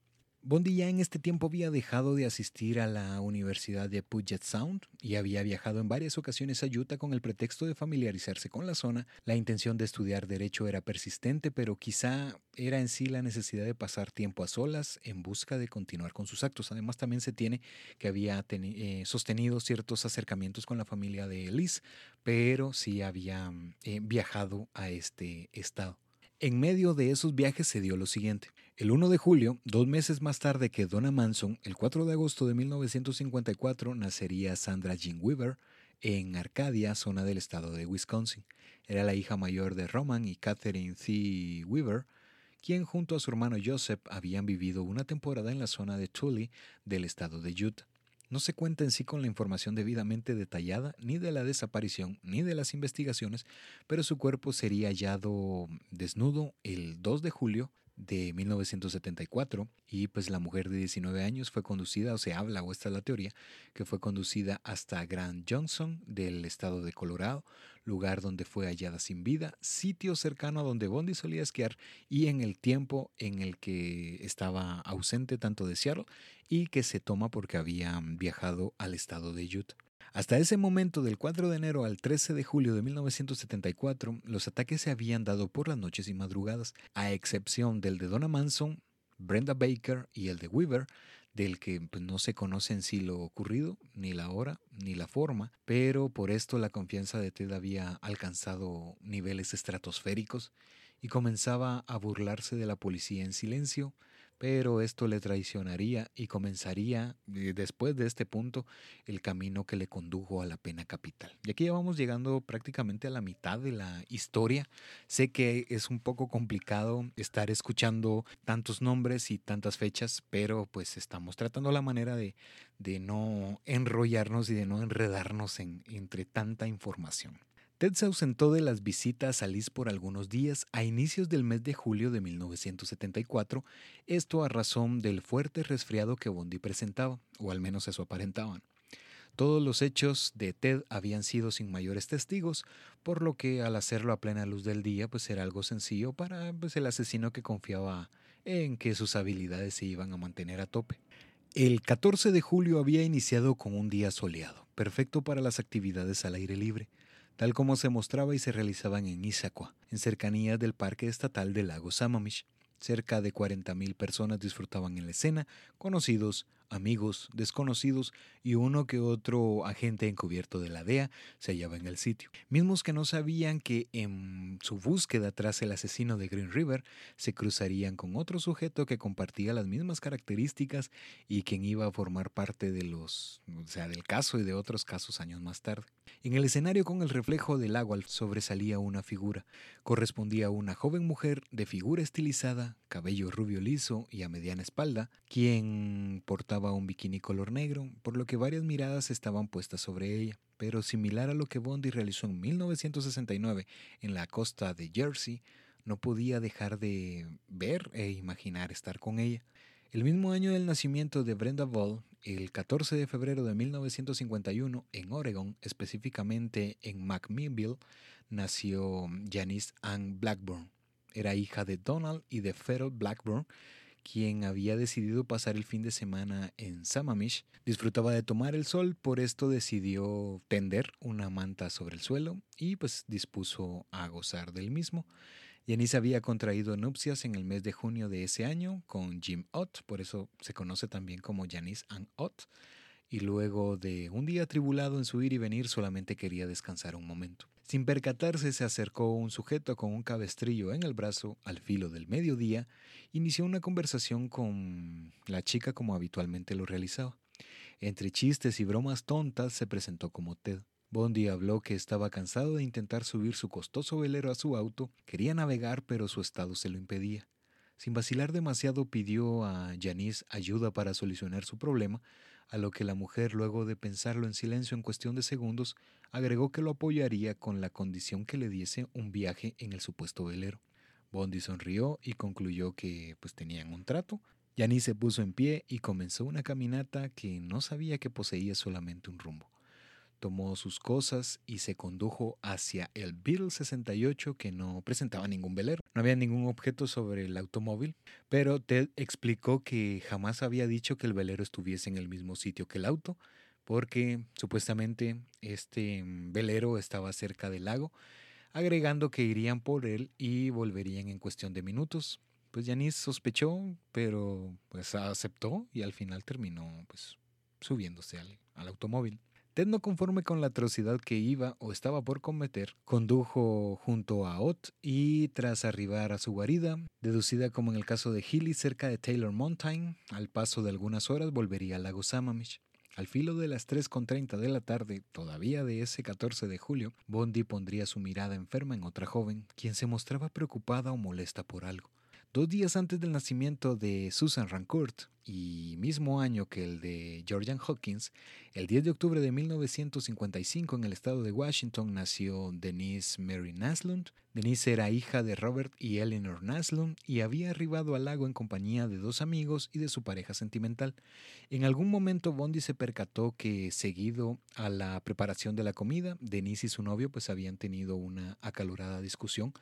Bondi ya en este tiempo había dejado de asistir a la Universidad de Puget Sound y había viajado en varias ocasiones a Utah con el pretexto de familiarizarse con la zona. La intención de estudiar derecho era persistente, pero quizá era en sí la necesidad de pasar tiempo a solas en busca de continuar con sus actos. Además también se tiene que había eh, sostenido ciertos acercamientos con la familia de Liz, pero sí había eh, viajado a este estado. En medio de esos viajes se dio lo siguiente. El 1 de julio, dos meses más tarde que Donna Manson, el 4 de agosto de 1954, nacería Sandra Jean Weaver en Arcadia, zona del estado de Wisconsin. Era la hija mayor de Roman y Catherine C. Weaver, quien junto a su hermano Joseph habían vivido una temporada en la zona de Tully del estado de Utah. No se cuenta en sí con la información debidamente detallada ni de la desaparición ni de las investigaciones, pero su cuerpo sería hallado desnudo el 2 de julio de 1974 y pues la mujer de 19 años fue conducida, o se habla, o esta es la teoría, que fue conducida hasta Grand Johnson del estado de Colorado, lugar donde fue hallada sin vida, sitio cercano a donde Bondi solía esquiar y en el tiempo en el que estaba ausente tanto de Seattle y que se toma porque había viajado al estado de Utah. Hasta ese momento, del 4 de enero al 13 de julio de 1974, los ataques se habían dado por las noches y madrugadas, a excepción del de Donna Manson, Brenda Baker y el de Weaver, del que pues, no se conoce en sí lo ocurrido, ni la hora, ni la forma, pero por esto la confianza de Ted había alcanzado niveles estratosféricos y comenzaba a burlarse de la policía en silencio, pero esto le traicionaría y comenzaría eh, después de este punto el camino que le condujo a la pena capital. Y aquí ya vamos llegando prácticamente a la mitad de la historia. Sé que es un poco complicado estar escuchando tantos nombres y tantas fechas, pero pues estamos tratando la manera de, de no enrollarnos y de no enredarnos en, entre tanta información. Ted se ausentó de las visitas a Liz por algunos días a inicios del mes de julio de 1974, esto a razón del fuerte resfriado que Bondi presentaba, o al menos eso aparentaban. Todos los hechos de Ted habían sido sin mayores testigos, por lo que al hacerlo a plena luz del día, pues era algo sencillo para pues, el asesino que confiaba en que sus habilidades se iban a mantener a tope. El 14 de julio había iniciado con un día soleado, perfecto para las actividades al aire libre tal como se mostraba y se realizaban en Issaquah, en cercanías del Parque Estatal del Lago Sammamish. Cerca de 40.000 personas disfrutaban en la escena, conocidos, amigos, desconocidos y uno que otro agente encubierto de la DEA se hallaba en el sitio. Mismos que no sabían que en su búsqueda tras el asesino de Green River se cruzarían con otro sujeto que compartía las mismas características y quien iba a formar parte de los, o sea, del caso y de otros casos años más tarde. En el escenario con el reflejo del agua sobresalía una figura. Correspondía a una joven mujer de figura estilizada, cabello rubio liso y a mediana espalda, quien portaba un bikini color negro, por lo que varias miradas estaban puestas sobre ella, pero similar a lo que Bondi realizó en 1969 en la costa de Jersey, no podía dejar de ver e imaginar estar con ella. El mismo año del nacimiento de Brenda Ball, el 14 de febrero de 1951, en Oregon, específicamente en McMinnville, nació Janice Ann Blackburn. Era hija de Donald y de Feral Blackburn, quien había decidido pasar el fin de semana en Sammamish, disfrutaba de tomar el sol, por esto decidió tender una manta sobre el suelo y pues dispuso a gozar del mismo. Janice había contraído nupcias en el mes de junio de ese año con Jim Ott, por eso se conoce también como Janice Ann Ott, y luego de un día tribulado en su ir y venir solamente quería descansar un momento. Sin percatarse, se acercó un sujeto con un cabestrillo en el brazo al filo del mediodía, inició una conversación con la chica como habitualmente lo realizaba. Entre chistes y bromas tontas se presentó como Ted. Bondi habló que estaba cansado de intentar subir su costoso velero a su auto, quería navegar pero su estado se lo impedía. Sin vacilar demasiado pidió a Janice ayuda para solucionar su problema, a lo que la mujer, luego de pensarlo en silencio en cuestión de segundos, agregó que lo apoyaría con la condición que le diese un viaje en el supuesto velero. Bondi sonrió y concluyó que pues tenían un trato. Janice se puso en pie y comenzó una caminata que no sabía que poseía solamente un rumbo tomó sus cosas y se condujo hacia el Beetle 68 que no presentaba ningún velero. No había ningún objeto sobre el automóvil, pero Ted explicó que jamás había dicho que el velero estuviese en el mismo sitio que el auto, porque supuestamente este velero estaba cerca del lago, agregando que irían por él y volverían en cuestión de minutos. Pues Janice sospechó, pero pues aceptó y al final terminó pues subiéndose al automóvil. Ted, no conforme con la atrocidad que iba o estaba por cometer, condujo junto a Ott y tras arribar a su guarida, deducida como en el caso de Healy cerca de Taylor Mountain, al paso de algunas horas volvería al lago Sammamish. Al filo de las 3.30 de la tarde, todavía de ese 14 de julio, Bondi pondría su mirada enferma en otra joven, quien se mostraba preocupada o molesta por algo. Dos días antes del nacimiento de Susan Rancourt y mismo año que el de Georgian Hawkins, el 10 de octubre de 1955 en el estado de Washington nació Denise Mary Naslund. Denise era hija de Robert y Eleanor Naslund y había arribado al lago en compañía de dos amigos y de su pareja sentimental. En algún momento Bondi se percató que seguido a la preparación de la comida, Denise y su novio pues habían tenido una acalorada discusión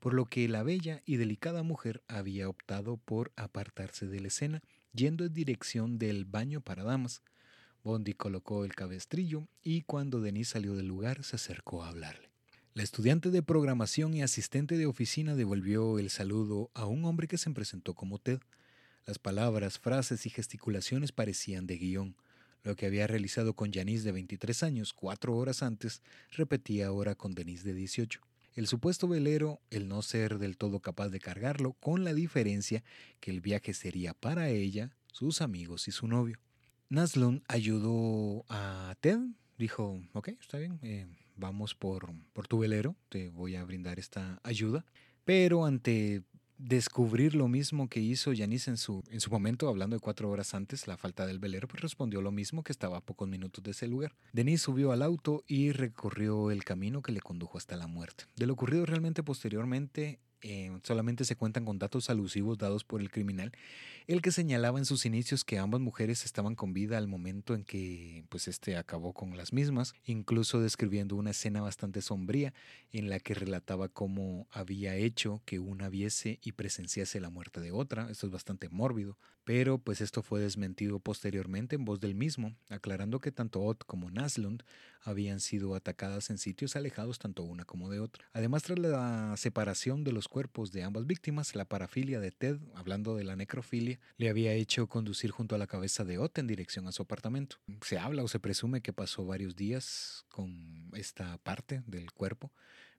por lo que la bella y delicada mujer había optado por apartarse de la escena, yendo en dirección del baño para damas. Bondi colocó el cabestrillo y cuando Denise salió del lugar se acercó a hablarle. La estudiante de programación y asistente de oficina devolvió el saludo a un hombre que se presentó como Ted. Las palabras, frases y gesticulaciones parecían de guion. Lo que había realizado con Janice de 23 años cuatro horas antes, repetía ahora con Denise de 18 el supuesto velero el no ser del todo capaz de cargarlo, con la diferencia que el viaje sería para ella, sus amigos y su novio. Naslund ayudó a Ted, dijo, ok, está bien, eh, vamos por, por tu velero, te voy a brindar esta ayuda. Pero ante descubrir lo mismo que hizo Yanis en su, en su momento, hablando de cuatro horas antes, la falta del velero, pues respondió lo mismo que estaba a pocos minutos de ese lugar. Denis subió al auto y recorrió el camino que le condujo hasta la muerte. De lo ocurrido realmente posteriormente, eh, solamente se cuentan con datos alusivos dados por el criminal, el que señalaba en sus inicios que ambas mujeres estaban con vida al momento en que pues este acabó con las mismas, incluso describiendo una escena bastante sombría en la que relataba cómo había hecho que una viese y presenciase la muerte de otra. Esto es bastante mórbido, pero pues esto fue desmentido posteriormente en voz del mismo, aclarando que tanto Ott como Naslund habían sido atacadas en sitios alejados tanto una como de otra. Además, tras la separación de los cuerpos de ambas víctimas, la parafilia de Ted, hablando de la necrofilia, le había hecho conducir junto a la cabeza de Ott en dirección a su apartamento. Se habla o se presume que pasó varios días con esta parte del cuerpo,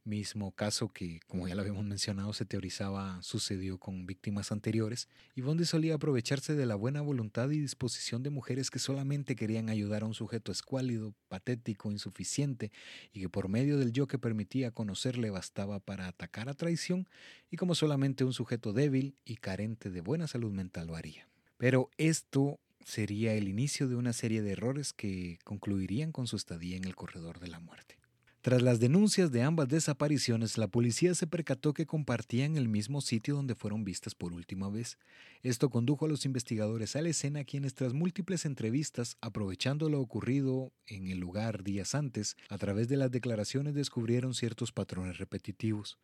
mismo caso que, como ya lo habíamos mencionado, se teorizaba sucedió con víctimas anteriores, y Bondi solía aprovecharse de la buena voluntad y disposición de mujeres que solamente querían ayudar a un sujeto escuálido, patético, insuficiente, y que por medio del yo que permitía conocerle bastaba para atacar a traición, y como solamente un sujeto débil y carente de buena salud mental lo haría. Pero esto sería el inicio de una serie de errores que concluirían con su estadía en el corredor de la muerte. Tras las denuncias de ambas desapariciones, la policía se percató que compartían el mismo sitio donde fueron vistas por última vez. Esto condujo a los investigadores a la escena quienes tras múltiples entrevistas, aprovechando lo ocurrido en el lugar días antes, a través de las declaraciones descubrieron ciertos patrones repetitivos.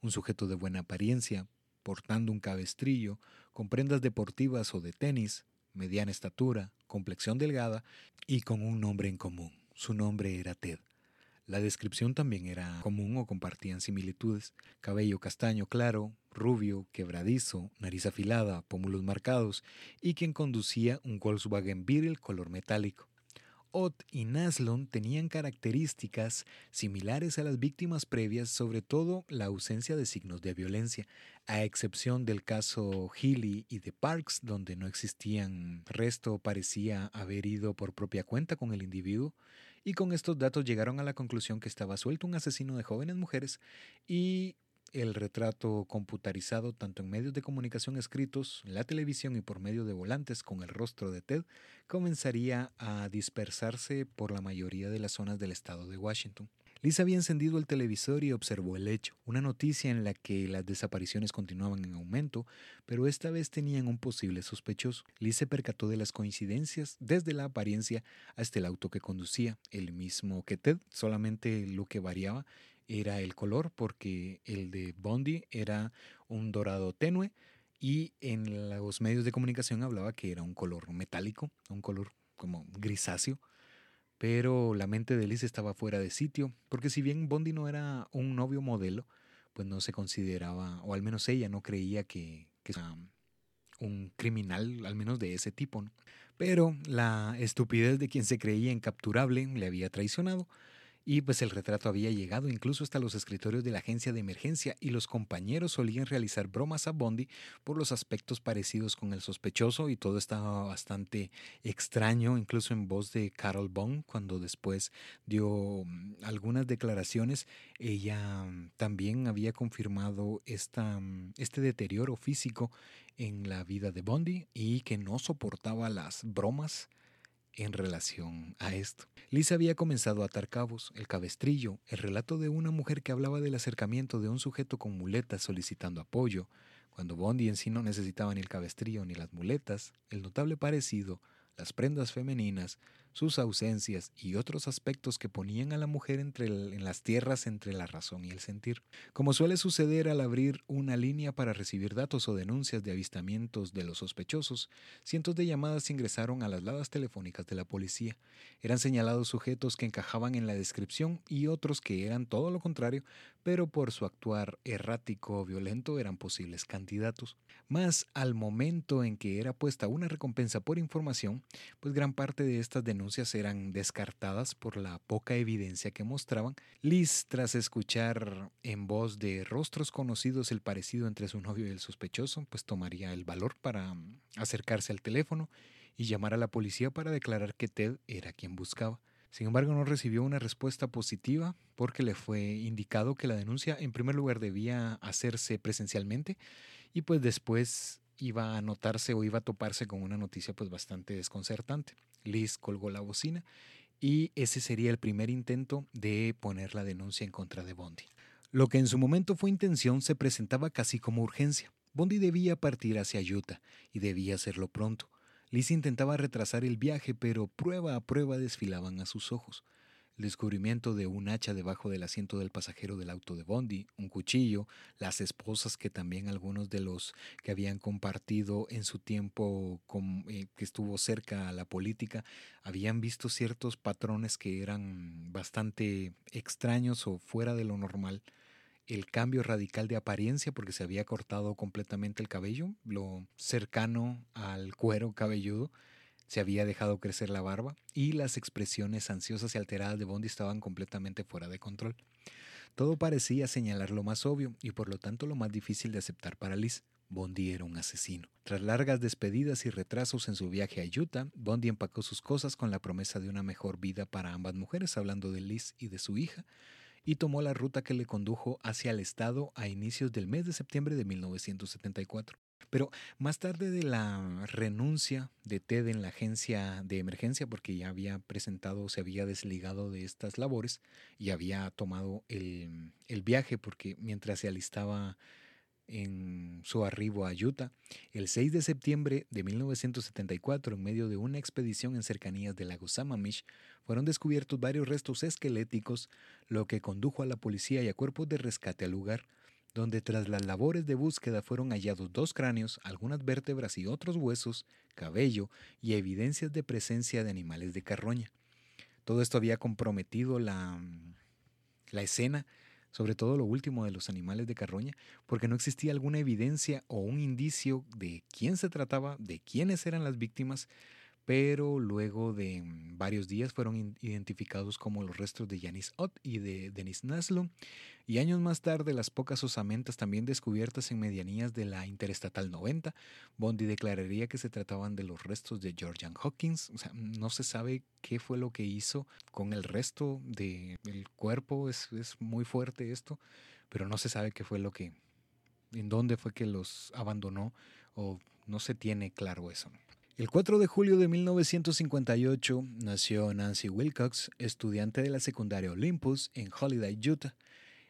Un sujeto de buena apariencia, portando un cabestrillo, con prendas deportivas o de tenis, mediana estatura, complexión delgada y con un nombre en común. Su nombre era Ted. La descripción también era común o compartían similitudes. Cabello castaño claro, rubio, quebradizo, nariz afilada, pómulos marcados y quien conducía un Volkswagen Beetle color metálico. Ott y Naslon tenían características similares a las víctimas previas, sobre todo la ausencia de signos de violencia, a excepción del caso Healy y de Parks, donde no existían resto parecía haber ido por propia cuenta con el individuo y con estos datos llegaron a la conclusión que estaba suelto un asesino de jóvenes mujeres y el retrato computarizado tanto en medios de comunicación escritos, la televisión y por medio de volantes con el rostro de Ted comenzaría a dispersarse por la mayoría de las zonas del estado de Washington. Liz había encendido el televisor y observó el hecho, una noticia en la que las desapariciones continuaban en aumento, pero esta vez tenían un posible sospechoso. Liz se percató de las coincidencias desde la apariencia hasta el auto que conducía, el mismo que Ted, solamente lo que variaba era el color, porque el de Bondi era un dorado tenue y en los medios de comunicación hablaba que era un color metálico, un color como grisáceo pero la mente de Liz estaba fuera de sitio, porque si bien Bondi no era un novio modelo, pues no se consideraba, o al menos ella no creía que, era un criminal, al menos de ese tipo. Pero la estupidez de quien se creía incapturable le había traicionado Y pues el retrato había llegado incluso hasta los escritorios de la agencia de emergencia y los compañeros solían realizar bromas a Bondi por los aspectos parecidos con el sospechoso y todo estaba bastante extraño, incluso en voz de Carol Bond, cuando después dio mm, algunas declaraciones, ella mm, también había confirmado esta, mm, este deterioro físico en la vida de Bondi y que no soportaba las bromas en relación a esto. Liz había comenzado a atar cabos, el cabestrillo, el relato de una mujer que hablaba del acercamiento de un sujeto con muletas solicitando apoyo, cuando Bondi en sí no necesitaba ni el cabestrillo ni las muletas, el notable parecido, las prendas femeninas, sus ausencias y otros aspectos que ponían a la mujer entre en las tierras entre la razón y el sentir. Como suele suceder al abrir una línea para recibir datos o denuncias de avistamientos de los sospechosos, cientos de llamadas ingresaron a las ladas telefónicas de la policía. Eran señalados sujetos que encajaban en la descripción y otros que eran todo lo contrario, pero por su actuar errático o violento eran posibles candidatos. Más al momento en que era puesta una recompensa por información, pues gran parte de estas denuncias eran descartadas por la poca evidencia que mostraban, Liz, tras escuchar en voz de rostros conocidos el parecido entre su novio y el sospechoso, pues tomaría el valor para mm, acercarse al teléfono y llamar a la policía para declarar que Ted era quien buscaba. Sin embargo, no recibió una respuesta positiva porque le fue indicado que la denuncia en primer lugar debía hacerse presencialmente y pues después iba a notarse o iba a toparse con una noticia pues bastante desconcertante. Liz colgó la bocina y ese sería el primer intento de poner la denuncia en contra de Bondi. Lo que en su momento fue intención se presentaba casi como urgencia. Bondi debía partir hacia Utah y debía hacerlo pronto. Liz intentaba retrasar el viaje, pero prueba a prueba desfilaban a sus ojos el descubrimiento de un hacha debajo del asiento del pasajero del auto de Bondi, un cuchillo, las esposas que también algunos de los que habían compartido en su tiempo eh, que estuvo cerca a la política habían visto ciertos patrones que eran bastante extraños o fuera de lo normal. El cambio radical de apariencia porque se había cortado completamente el cabello, lo cercano al cuero cabelludo, se había dejado crecer la barba y las expresiones ansiosas y alteradas de Bondi estaban completamente fuera de control. Todo parecía señalar lo más obvio y por lo tanto lo más difícil de aceptar para Liz. Bondi era un asesino. Tras largas despedidas y retrasos en su viaje a Utah, Bondi empacó sus cosas con la promesa de una mejor vida para ambas mujeres, hablando de Liz y de su hija, y tomó la ruta que le condujo hacia el estado a inicios del mes de septiembre de 1974. Pero más tarde de la renuncia de Ted en la agencia de emergencia, porque ya había presentado, se había desligado de estas labores y había tomado el, el viaje, porque mientras se alistaba en su arribo a Utah, el 6 de septiembre de 1974, en medio de una expedición en cercanías del lago Sammamish, fueron descubiertos varios restos esqueléticos, lo que condujo a la policía y a cuerpos de rescate al lugar donde tras las labores de búsqueda fueron hallados dos cráneos, algunas vértebras y otros huesos, cabello y evidencias de presencia de animales de carroña. Todo esto había comprometido la, la escena, sobre todo lo último de los animales de carroña, porque no existía alguna evidencia o un indicio de quién se trataba, de quiénes eran las víctimas, pero luego de mm, varios días fueron identificados como los restos de Yanis Ott y de Denis Naslo, y años más tarde las pocas osamentas también descubiertas en medianías de la Interestatal 90, Bondi declararía que se trataban de los restos de Georgian Hawkins, o sea, no se sabe qué fue lo que hizo con el resto del cuerpo, es, es muy fuerte esto, pero no se sabe qué fue lo que, en dónde fue que los abandonó, o no se tiene claro eso. El 4 de julio de 1958 nació Nancy Wilcox, estudiante de la secundaria Olympus en Holiday, Utah.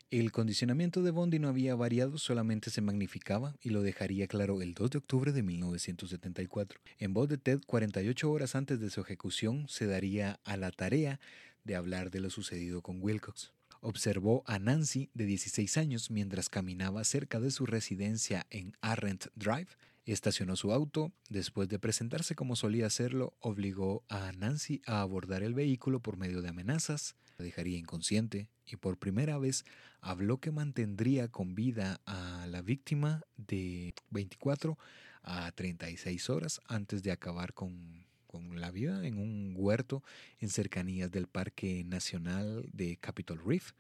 El condicionamiento de Bondi no había variado, solamente se magnificaba y lo dejaría claro el 2 de octubre de 1974. En voz de Ted, 48 horas antes de su ejecución, se daría a la tarea de hablar de lo sucedido con Wilcox. Observó a Nancy, de 16 años, mientras caminaba cerca de su residencia en Arrent Drive, Estacionó su auto, después de presentarse como solía hacerlo, obligó a Nancy a abordar el vehículo por medio de amenazas, la dejaría inconsciente y por primera vez habló que mantendría con vida a la víctima de 24 a 36 horas antes de acabar con, con la vida en un huerto en cercanías del Parque Nacional de Capitol Reef,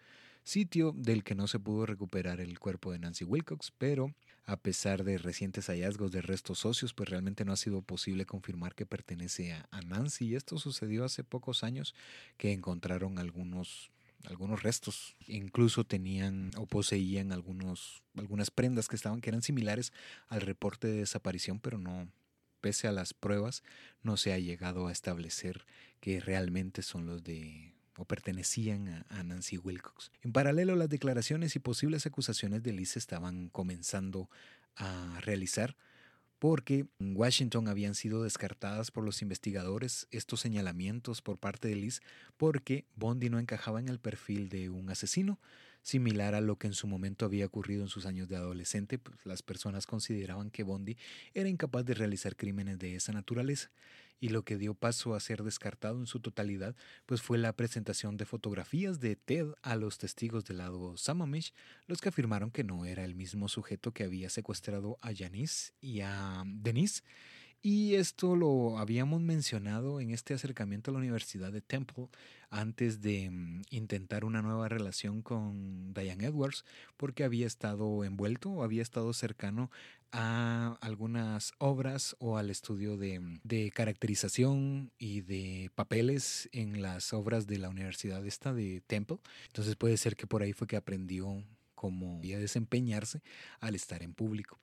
sitio del que no se pudo recuperar el cuerpo de Nancy Wilcox, pero a pesar de recientes hallazgos de restos óseos, pues realmente no ha sido posible confirmar que pertenece a, Nancy. Y esto sucedió hace pocos años que encontraron algunos algunos restos, incluso tenían o poseían algunos, algunas prendas que estaban que eran similares al reporte de desaparición, pero no, pese a las pruebas, no se ha llegado a establecer que realmente son los de o pertenecían a, Nancy Wilcox. En paralelo, las declaraciones y posibles acusaciones de Liz estaban comenzando a realizar porque en Washington habían sido descartadas por los investigadores estos señalamientos por parte de Liz porque Bondi no encajaba en el perfil de un asesino, similar a lo que en su momento había ocurrido en sus años de adolescente, pues las personas consideraban que Bondi era incapaz de realizar crímenes de esa naturaleza y lo que dio paso a ser descartado en su totalidad pues fue la presentación de fotografías de Ted a los testigos del lado Sammamish, los que afirmaron que no era el mismo sujeto que había secuestrado a Janice y a Denise y esto lo habíamos mencionado en este acercamiento a la Universidad de Temple antes de mm, intentar una nueva relación con Diane Edwards, porque había estado envuelto o había estado cercano a algunas obras o al estudio de, mm, de, caracterización y de papeles en las obras de la Universidad esta de Temple. Entonces puede ser que por ahí fue que aprendió cómo desempeñarse al estar en público.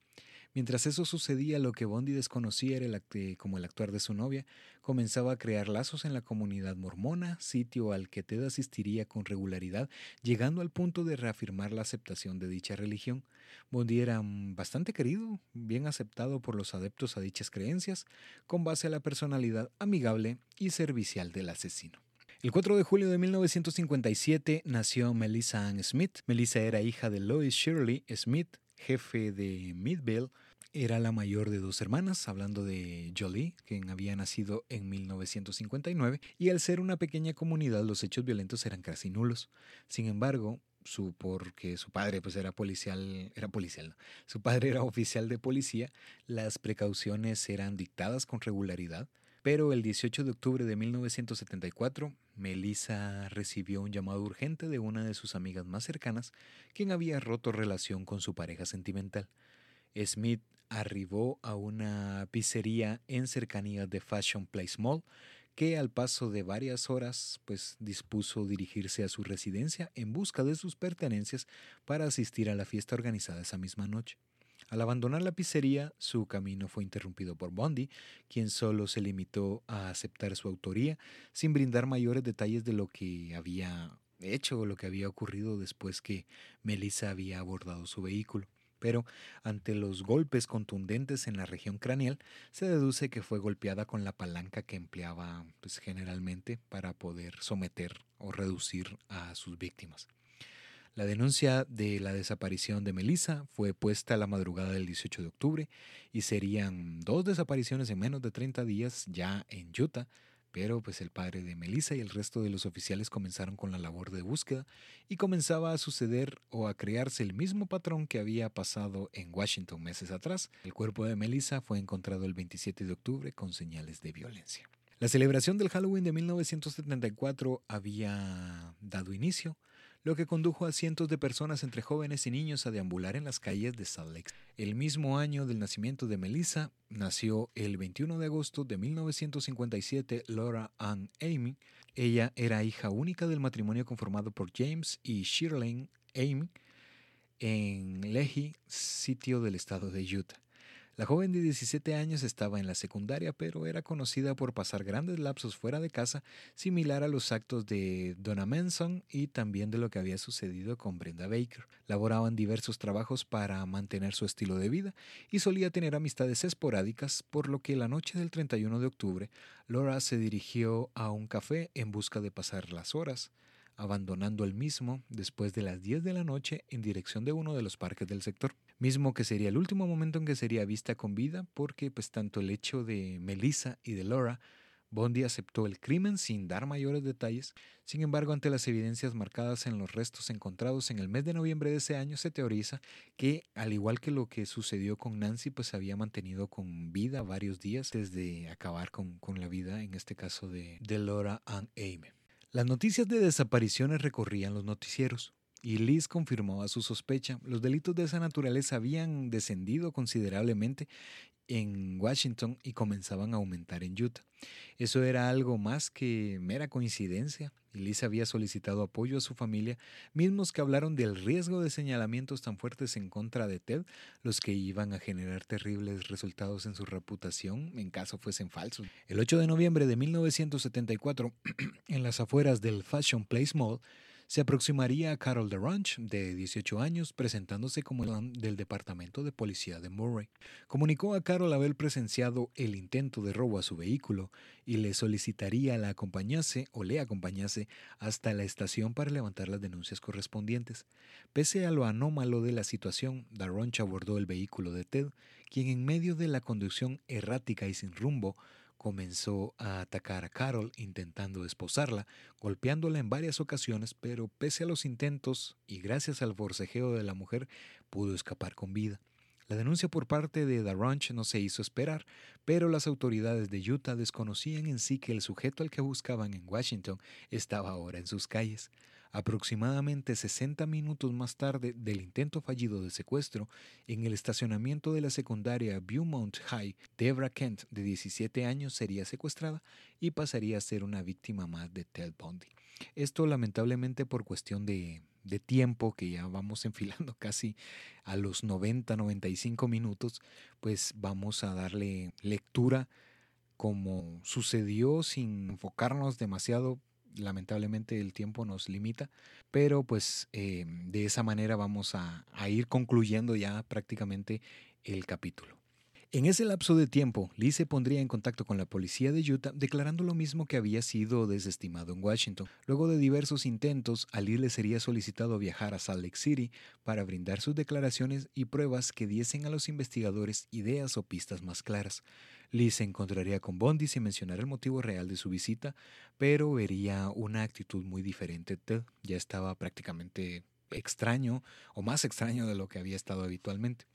Mientras eso sucedía, lo que Bondi desconocía era el como el actuar de su novia, comenzaba a crear lazos en la comunidad mormona, sitio al que Ted asistiría con regularidad, llegando al punto de reafirmar la aceptación de dicha religión. Bondi era bastante querido, bien aceptado por los adeptos a dichas creencias, con base a la personalidad amigable y servicial del asesino. El 4 de julio de 1957 nació Melissa Ann Smith. Melissa era hija de Lois Shirley Smith, jefe de Midville, era la mayor de dos hermanas, hablando de Jolie, quien había nacido en 1959, y al ser una pequeña comunidad los hechos violentos eran casi nulos. Sin embargo, su, porque su padre pues era policial, era policial, su padre era oficial de policía, las precauciones eran dictadas con regularidad, pero el 18 de octubre de 1974, Melissa recibió un llamado urgente de una de sus amigas más cercanas, quien había roto relación con su pareja sentimental. Smith arribó a una pizzería en cercanías de Fashion Place Mall, que al paso de varias horas pues dispuso dirigirse a su residencia en busca de sus pertenencias para asistir a la fiesta organizada esa misma noche. Al abandonar la pizzería, su camino fue interrumpido por Bondi, quien solo se limitó a aceptar su autoría sin brindar mayores detalles de lo que había hecho o lo que había ocurrido después que Melissa había abordado su vehículo. Pero ante los golpes contundentes en la región craneal, se deduce que fue golpeada con la palanca que empleaba pues, generalmente para poder someter o reducir a sus víctimas. La denuncia de la desaparición de Melissa fue puesta a la madrugada del 18 de octubre y serían dos desapariciones en menos de 30 días ya en Utah, pero pues el padre de Melissa y el resto de los oficiales comenzaron con la labor de búsqueda y comenzaba a suceder o a crearse el mismo patrón que había pasado en Washington meses atrás. El cuerpo de Melissa fue encontrado el 27 de octubre con señales de violencia. La celebración del Halloween de 1974 había dado inicio lo que condujo a cientos de personas entre jóvenes y niños a deambular en las calles de Salt Lake. El mismo año del nacimiento de Melissa, nació el 21 de agosto de 1957 Laura Ann Amy. Ella era hija única del matrimonio conformado por James y Shirley Amy en Lehi, sitio del estado de Utah. La joven de 17 años estaba en la secundaria, pero era conocida por pasar grandes lapsos fuera de casa, similar a los actos de Donna Manson y también de lo que había sucedido con Brenda Baker. Laboraban diversos trabajos para mantener su estilo de vida y solía tener amistades esporádicas, por lo que la noche del 31 de octubre, Laura se dirigió a un café en busca de pasar las horas abandonando el mismo después de las 10 de la noche en dirección de uno de los parques del sector mismo que sería el último momento en que sería vista con vida porque pues tanto el hecho de Melissa y de Laura Bondi aceptó el crimen sin dar mayores detalles. Sin embargo, ante las evidencias marcadas en los restos encontrados en el mes de noviembre de ese año, se teoriza que, al igual que lo que sucedió con Nancy, pues había mantenido con vida varios días desde acabar con, la vida, en este caso de, de Laura Ann Aime. Las noticias de desapariciones recorrían los noticieros. Y Liz confirmaba su sospecha. Los delitos de esa naturaleza habían descendido considerablemente en Washington y comenzaban a aumentar en Utah. Eso era algo más que mera coincidencia. Liz había solicitado apoyo a su familia, mismos que hablaron del riesgo de señalamientos tan fuertes en contra de Ted, los que iban a generar terribles resultados en su reputación en caso fuesen falsos. El 8 de noviembre de 1974, (clears throat) en las afueras del Fashion Place Mall, se aproximaría a Carol DeRanch, de 18 años, presentándose como el del Departamento de Policía de Murray. Comunicó a Carol haber presenciado el intento de robo a su vehículo y le solicitaría la acompañase o le acompañase hasta la estación para levantar las denuncias correspondientes. Pese a lo anómalo de la situación, DeRanch abordó el vehículo de Ted, quien en medio de la conducción errática y sin rumbo comenzó a atacar a Carol intentando esposarla, golpeándola en varias ocasiones, pero pese a los intentos y gracias al forcejeo de la mujer, pudo escapar con vida. La denuncia por parte de The Ranch no se hizo esperar, pero las autoridades de Utah desconocían en sí que el sujeto al que buscaban en Washington estaba ahora en sus calles. Aproximadamente 60 minutos más tarde del intento fallido de secuestro, en el estacionamiento de la secundaria Beaumont High, Debra Kent, de 17 años, sería secuestrada y pasaría a ser una víctima más de Ted Bundy. Esto lamentablemente por cuestión de, de tiempo, que ya vamos (laughs) enfilando casi a los 90-95 minutos, pues vamos a darle lectura como sucedió sin enfocarnos demasiado lamentablemente el tiempo nos limita, pero pues eh, de esa manera vamos a, a ir concluyendo ya prácticamente el capítulo. En ese lapso de tiempo, Lee se pondría en contacto con la policía de Utah declarando lo mismo que había sido desestimado en Washington. Luego de diversos intentos, a Lee le sería solicitado viajar a Salt Lake City para brindar sus declaraciones y pruebas que diesen a los investigadores ideas o pistas más claras. Lee se encontraría con Bondi sin mencionar el motivo real de su visita, pero vería una actitud muy diferente. Ted ya estaba prácticamente extraño o más extraño de lo que había estado habitualmente.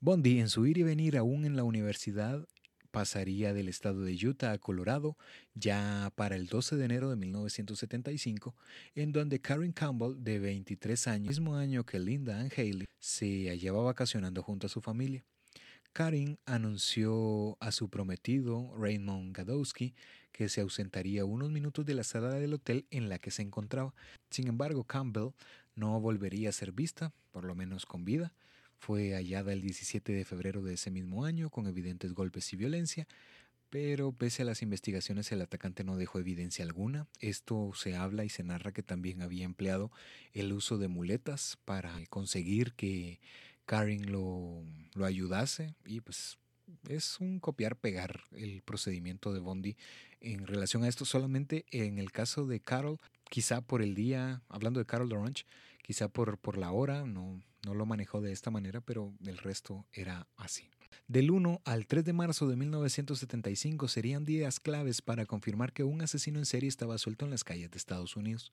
Bondi, en su ir y venir aún en la universidad, pasaría del estado de Utah a Colorado ya para el 12 de enero de 1975, en donde Karen Campbell, de 23 años, mismo año que Linda Ann Haley, se hallaba vacacionando junto a su familia. Karin anunció a su prometido, Raymond Gadowski, que se ausentaría unos minutos de la sala del hotel en la que se encontraba. Sin embargo, Campbell no volvería a ser vista, por lo menos con vida. Fue hallada el 17 de febrero de ese mismo año con evidentes golpes y violencia, pero pese a las investigaciones el atacante no dejó evidencia alguna. Esto se habla y se narra que también había empleado el uso de muletas para conseguir que Karin lo, lo ayudase y pues es un copiar-pegar el procedimiento de Bondi en relación a esto. Solamente en el caso de Carol, quizá por el día, hablando de Carol Dorange, quizá por, por la hora, no, no lo manejó de esta manera, pero el resto era así. Del 1 al 3 de marzo de 1975 serían días claves para confirmar que un asesino en serie estaba suelto en las calles de Estados Unidos.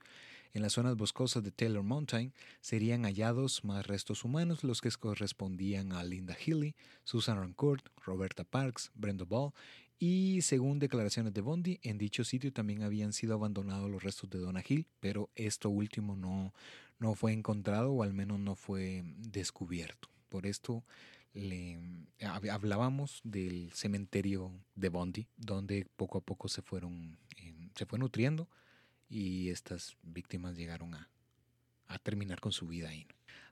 En las zonas boscosas de Taylor Mountain serían hallados más restos humanos, los que correspondían a Linda Healy, Susan Rancourt, Roberta Parks, Brenda Ball y según declaraciones de Bondi, en dicho sitio también habían sido abandonados los restos de Donna Hill, pero esto último no, no fue encontrado o al menos no fue descubierto. Por esto hablábamos del cementerio de Bondi, donde poco a poco se fueron eh, se fue nutriendo y estas víctimas llegaron a, terminar con su vida ahí.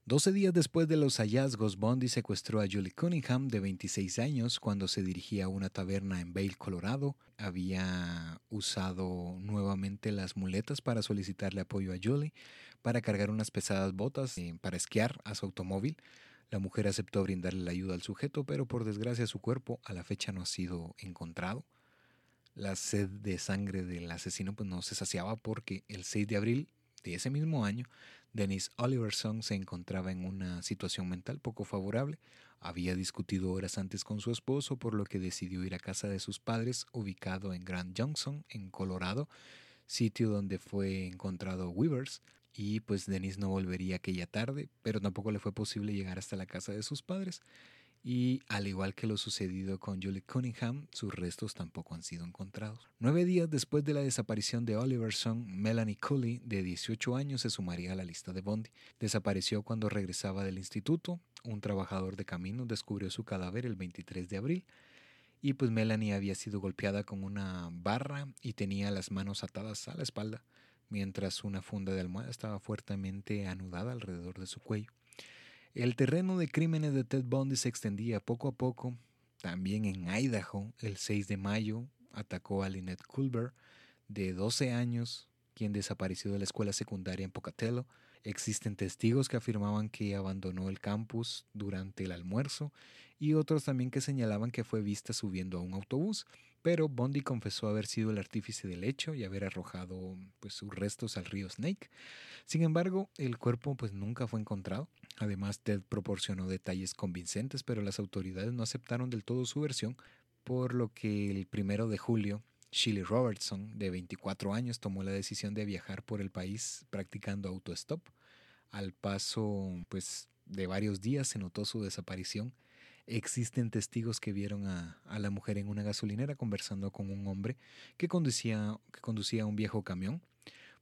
Doce días después de los hallazgos, Bondi secuestró a Julie Cunningham, de 26 años, cuando se dirigía a una taberna en Vail, Colorado. Había usado nuevamente las muletas para solicitarle apoyo a Julie para cargar unas pesadas botas eh, para esquiar a su automóvil. La mujer aceptó brindarle la ayuda al sujeto, pero por desgracia su cuerpo a la fecha no ha sido encontrado la sed de sangre del asesino pues no se saciaba porque el 6 de abril de ese mismo año Dennis Oliverson se encontraba en una situación mental poco favorable. Había discutido horas antes con su esposo, por lo que decidió ir a casa de sus padres, ubicado en Grand Junction, en Colorado, sitio donde fue encontrado Weavers. Y pues Dennis no volvería aquella tarde, pero tampoco le fue posible llegar hasta la casa de sus padres y al igual que lo sucedido con Julie Cunningham, sus restos tampoco han sido encontrados. Nueve días después de la desaparición de Oliverson, Melanie Cooley, de 18 años, se sumaría a la lista de Bondi. Desapareció cuando regresaba del instituto. Un trabajador de camino descubrió su cadáver el 23 de abril. Y pues Melanie había sido golpeada con una barra y tenía las manos atadas a la espalda, mientras una funda de almohada estaba fuertemente anudada alrededor de su cuello. El terreno de crímenes de Ted Bundy se extendía poco a poco. También en Idaho, el 6 de mayo, atacó a Lynette Culver, de 12 años, quien desapareció de la escuela secundaria en Pocatello. Existen testigos que afirmaban que abandonó el campus durante el almuerzo y otros también que señalaban que fue vista subiendo a un autobús pero Bondi confesó haber sido el artífice del hecho y haber arrojado pues, sus restos al río Snake. Sin embargo, el cuerpo pues, nunca fue encontrado. Además, Ted proporcionó detalles convincentes, pero las autoridades no aceptaron del todo su versión, por lo que el primero de julio, Shirley Robertson, de 24 años, tomó la decisión de viajar por el país practicando autostop. Al paso pues, de varios días se notó su desaparición Existen testigos que vieron a, la mujer en una gasolinera conversando con un hombre que conducía, que conducía un viejo camión.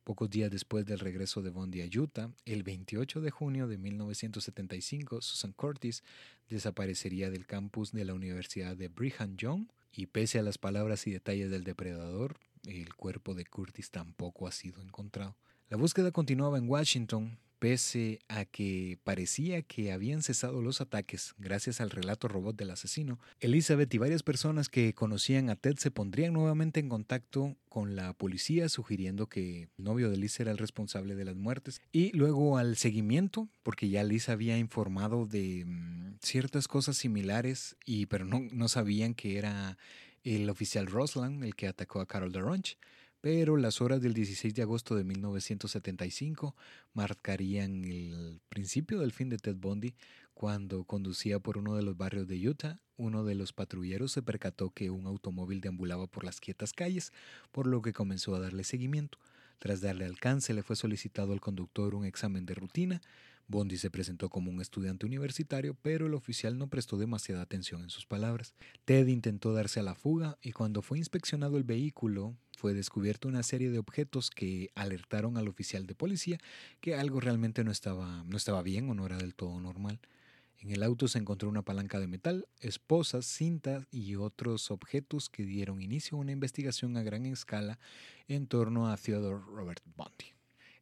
Pocos días después del regreso de Bondi a Utah, el 28 de junio de 1975, Susan Curtis desaparecería del campus de la Universidad de Brigham Young y pese a las palabras y detalles del depredador, el cuerpo de Curtis tampoco ha sido encontrado. La búsqueda continuaba en Washington, Pese a que parecía que habían cesado los ataques gracias al relato robot del asesino, Elizabeth y varias personas que conocían a Ted se pondrían nuevamente en contacto con la policía sugiriendo que el novio de Liz era el responsable de las muertes. Y luego al seguimiento, porque ya Liz había informado de mm, ciertas cosas similares, y, pero no, no sabían que era el oficial Rosland el que atacó a Carol DeRonch pero las horas del 16 de agosto de 1975 marcarían el principio del fin de Ted Bundy cuando conducía por uno de los barrios de Utah. Uno de los patrulleros se percató que un automóvil deambulaba por las quietas calles, por lo que comenzó a darle seguimiento. Tras darle alcance, le fue solicitado al conductor un examen de rutina. Bondi se presentó como un estudiante universitario, pero el oficial no prestó demasiada atención en sus palabras. Ted intentó darse a la fuga y cuando fue inspeccionado el vehículo, fue descubierto una serie de objetos que alertaron al oficial de policía que algo realmente no estaba, no estaba bien o no era del todo normal. En el auto se encontró una palanca de metal, esposas, cintas y otros objetos que dieron inicio a una investigación a gran escala en torno a Theodore Robert Bundy.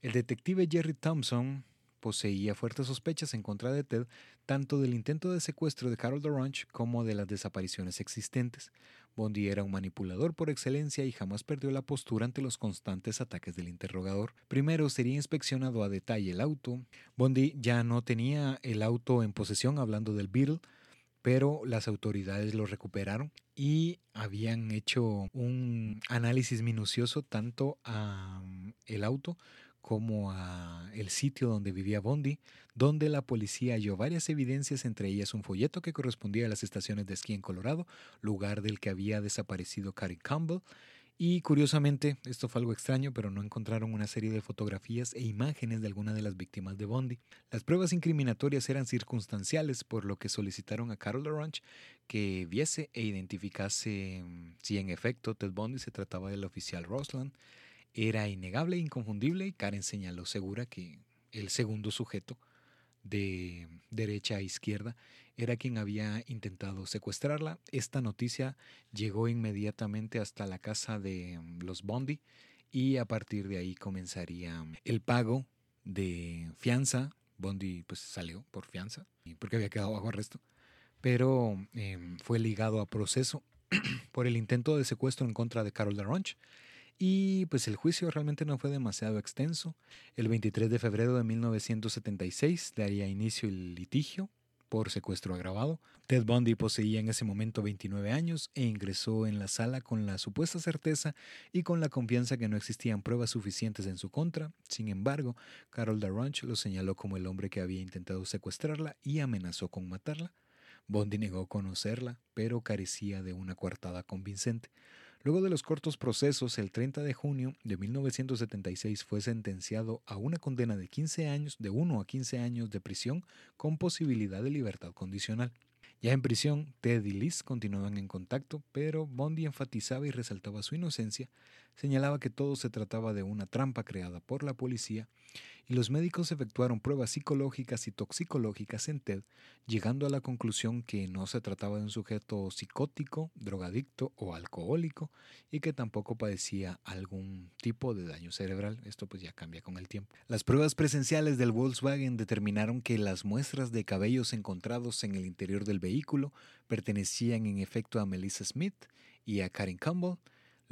El detective Jerry Thompson poseía fuertes sospechas en contra de Ted, tanto del intento de secuestro de Carol DeRonch como de las desapariciones existentes. Bondi era un manipulador por excelencia y jamás perdió la postura ante los constantes ataques del interrogador. Primero sería inspeccionado a detalle el auto. Bondi ya no tenía el auto en posesión hablando del Beetle, pero las autoridades lo recuperaron y habían hecho un análisis minucioso tanto a el auto como a el sitio donde vivía Bondi, donde la policía halló varias evidencias, entre ellas un folleto que correspondía a las estaciones de esquí en Colorado, lugar del que había desaparecido Carrie Campbell. Y curiosamente, esto fue algo extraño, pero no encontraron una serie de fotografías e imágenes de alguna de las víctimas de Bondi. Las pruebas incriminatorias eran circunstanciales, por lo que solicitaron a Carol Ranch que viese e identificase mm, si en efecto Ted Bondi se trataba del oficial Rosland era innegable inconfundible y Karen señaló segura que el segundo sujeto de derecha a izquierda era quien había intentado secuestrarla. Esta noticia llegó inmediatamente hasta la casa de mm, los Bondi y a partir de ahí comenzaría el pago de fianza. Bondi pues salió por fianza porque había quedado bajo arresto, pero em, fue ligado a proceso (clears throat) por el intento de secuestro en contra de Carol DeRonch y pues el juicio realmente no fue demasiado extenso. El 23 de febrero de 1976 daría inicio el litigio por secuestro agravado. Ted Bundy poseía en ese momento 29 años e ingresó en la sala con la supuesta certeza y con la confianza que no existían pruebas suficientes en su contra. Sin embargo, Carol Darrange lo señaló como el hombre que había intentado secuestrarla y amenazó con matarla. Bundy negó conocerla, pero carecía de una coartada convincente. Luego de los cortos procesos, el 30 de junio de 1976 fue sentenciado a una condena de 15 años, de 1 a 15 años de prisión con posibilidad de libertad condicional. Ya en prisión, Ted y Liz continuaban en contacto, pero Bondi enfatizaba y resaltaba su inocencia, señalaba que todo se trataba de una trampa creada por la policía, y los médicos efectuaron pruebas psicológicas y toxicológicas en Ted, llegando a la conclusión que no se trataba de un sujeto psicótico, drogadicto o alcohólico, y que tampoco padecía algún tipo de daño cerebral. Esto pues ya cambia con el tiempo. Las pruebas presenciales del Volkswagen determinaron que las muestras de cabellos encontrados en el interior del vehículo pertenecían en efecto a Melissa Smith y a Karen Campbell,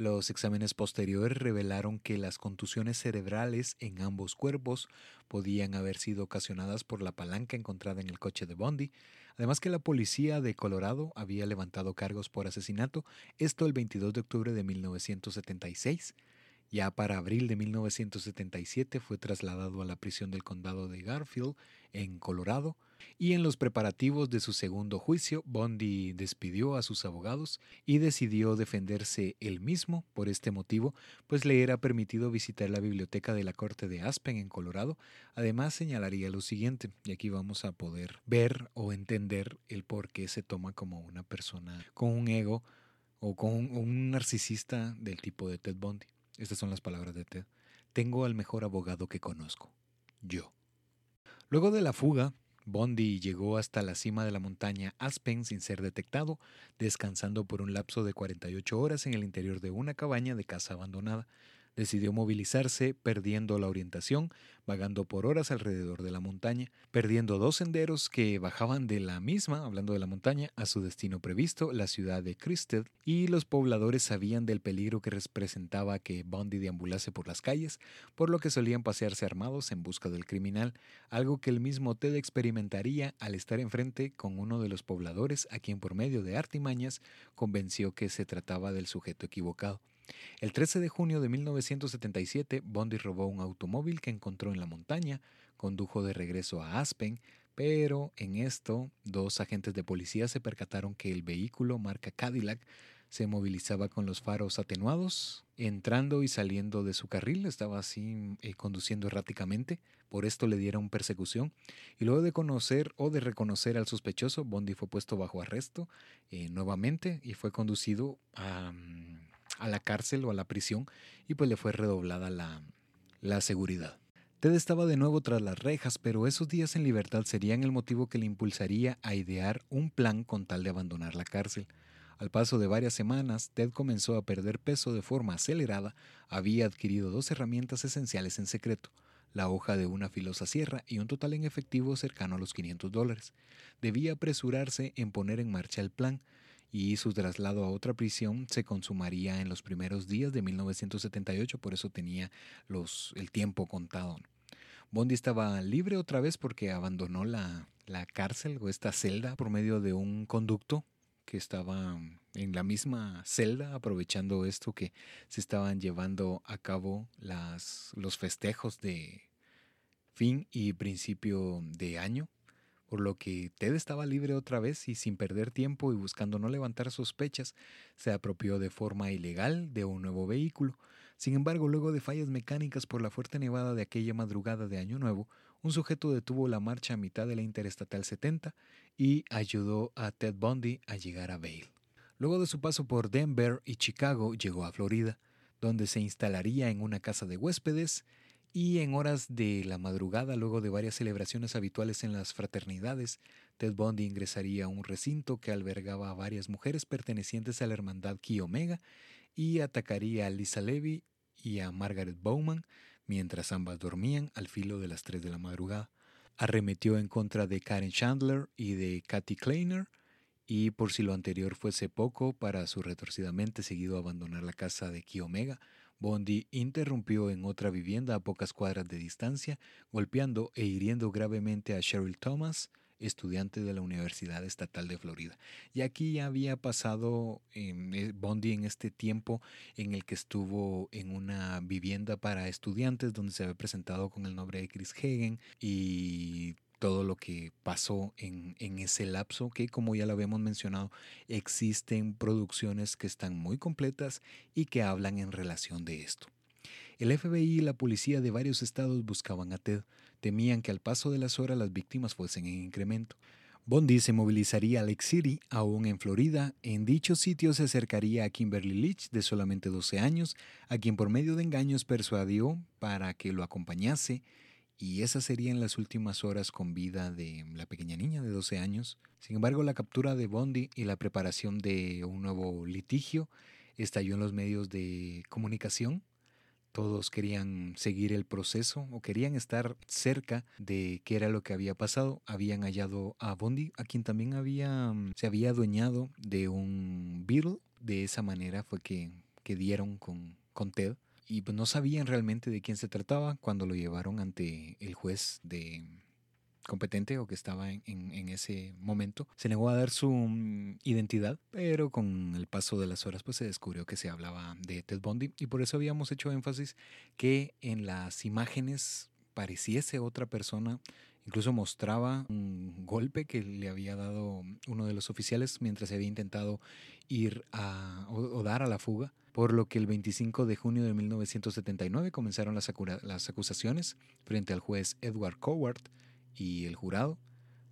los exámenes posteriores revelaron que las contusiones cerebrales en ambos cuerpos podían haber sido ocasionadas por la palanca encontrada en el coche de Bondi, además que la policía de Colorado había levantado cargos por asesinato, esto el 22 de octubre de 1976. Ya para abril de 1977 fue trasladado a la prisión del condado de Garfield, en Colorado, y en los preparativos de su segundo juicio, Bondi despidió a sus abogados y decidió defenderse él mismo por este motivo, pues le era permitido visitar la biblioteca de la corte de Aspen en Colorado. Además señalaría lo siguiente, y aquí vamos a poder ver o entender el por qué se toma como una persona con un ego o con un, narcisista del tipo de Ted Bundy. Estas son las palabras de Ted. Tengo al mejor abogado que conozco. Yo. Luego de la fuga, Bondi llegó hasta la cima de la montaña Aspen sin ser detectado, descansando por un lapso de 48 horas en el interior de una cabaña de casa abandonada. Decidió movilizarse, perdiendo la orientación, vagando por horas alrededor de la montaña, perdiendo dos senderos que bajaban de la misma, hablando de la montaña, a su destino previsto, la ciudad de Christed, y los pobladores sabían del peligro que representaba que Bundy deambulase por las calles, por lo que solían pasearse armados en busca del criminal, algo que el mismo Ted experimentaría al estar enfrente con uno de los pobladores a quien por medio de artimañas convenció que se trataba del sujeto equivocado. El 13 de junio de 1977, Bondi robó un automóvil que encontró en la montaña, condujo de regreso a Aspen, pero en esto dos agentes de policía se percataron que el vehículo marca Cadillac se movilizaba con los faros atenuados, entrando y saliendo de su carril, estaba así eh, conduciendo erráticamente, por esto le dieron persecución, y luego de conocer o de reconocer al sospechoso, Bondi fue puesto bajo arresto eh, nuevamente y fue conducido a... A la cárcel o a la prisión y pues le fue redoblada la, la seguridad. Ted estaba de nuevo tras las rejas, pero esos días en libertad serían el motivo que le impulsaría a idear un plan con tal de abandonar la cárcel. Al paso de varias semanas, Ted comenzó a perder peso de forma acelerada, había adquirido dos herramientas esenciales en secreto, la hoja de una filosa sierra y un total en efectivo cercano a los 500 dólares. Debía apresurarse en poner en marcha el plan, y su traslado a otra prisión se consumaría en los primeros días de 1978, por eso tenía los, el tiempo contado. Bondi estaba libre otra vez porque abandonó la, la cárcel o esta celda por medio de un conducto que estaba en la misma celda, aprovechando esto que se estaban llevando a cabo las, los festejos de fin y principio de año por lo que Ted estaba libre otra vez y sin perder tiempo y buscando no levantar sospechas, se apropió de forma ilegal de un nuevo vehículo. Sin embargo, luego de fallas mecánicas por la fuerte nevada de aquella madrugada de Año Nuevo, un sujeto detuvo la marcha a mitad de la Interestatal 70 y ayudó a Ted Bundy a llegar a Vail. Luego de su paso por Denver y Chicago, llegó a Florida, donde se instalaría en una casa de huéspedes y en horas de la madrugada, luego de varias celebraciones habituales en las fraternidades, Ted Bundy ingresaría a un recinto que albergaba a varias mujeres pertenecientes a la hermandad Ki Omega y atacaría a Lisa Levy y a Margaret Bowman mientras ambas dormían al filo de las 3 de la madrugada. Arremetió en contra de Karen Chandler y de Kathy Kleiner y por si lo anterior fuese poco, para su retorcidamente seguido abandonar la casa de Ki Omega, Bondi interrumpió en otra vivienda a pocas cuadras de distancia, golpeando e hiriendo gravemente a Cheryl Thomas estudiante de la Universidad Estatal de Florida. Y aquí ya había pasado eh, Bondi en este tiempo en el que estuvo en una vivienda para estudiantes donde se había presentado con el nombre de Chris Hagen y todo lo que pasó en, en, ese lapso, que como ya lo habíamos mencionado, existen producciones que están muy completas y que hablan en relación de esto. El FBI y la policía de varios estados buscaban a Ted, temían que al paso de las horas las víctimas fuesen en incremento. Bondi se movilizaría a Lake City, aún en Florida. En dicho sitio se acercaría a Kimberly Leach, de solamente 12 años, a quien por medio de engaños persuadió para que lo acompañase y esas serían las últimas horas con vida de la pequeña niña de 12 años. Sin embargo, la captura de Bondi y la preparación de un nuevo litigio estalló en los medios de comunicación. Todos querían seguir el proceso o querían estar cerca de qué era lo que había pasado. Habían hallado a Bondi, a quien también había, se había adueñado de un Beetle. De esa manera fue que, que dieron con, con Ted y pues no sabían realmente de quién se trataba cuando lo llevaron ante el juez de competente o que estaba en, en, ese momento. Se negó a dar su mm, identidad, pero con el paso de las horas pues se descubrió que se hablaba de Ted Bundy y por eso habíamos hecho énfasis que en las imágenes pareciese otra persona Incluso mostraba un golpe que le había dado uno de los oficiales mientras se había intentado ir a, o, dar a la fuga, por lo que el 25 de junio de 1979 comenzaron las, acusaciones frente al juez Edward Coward y el jurado.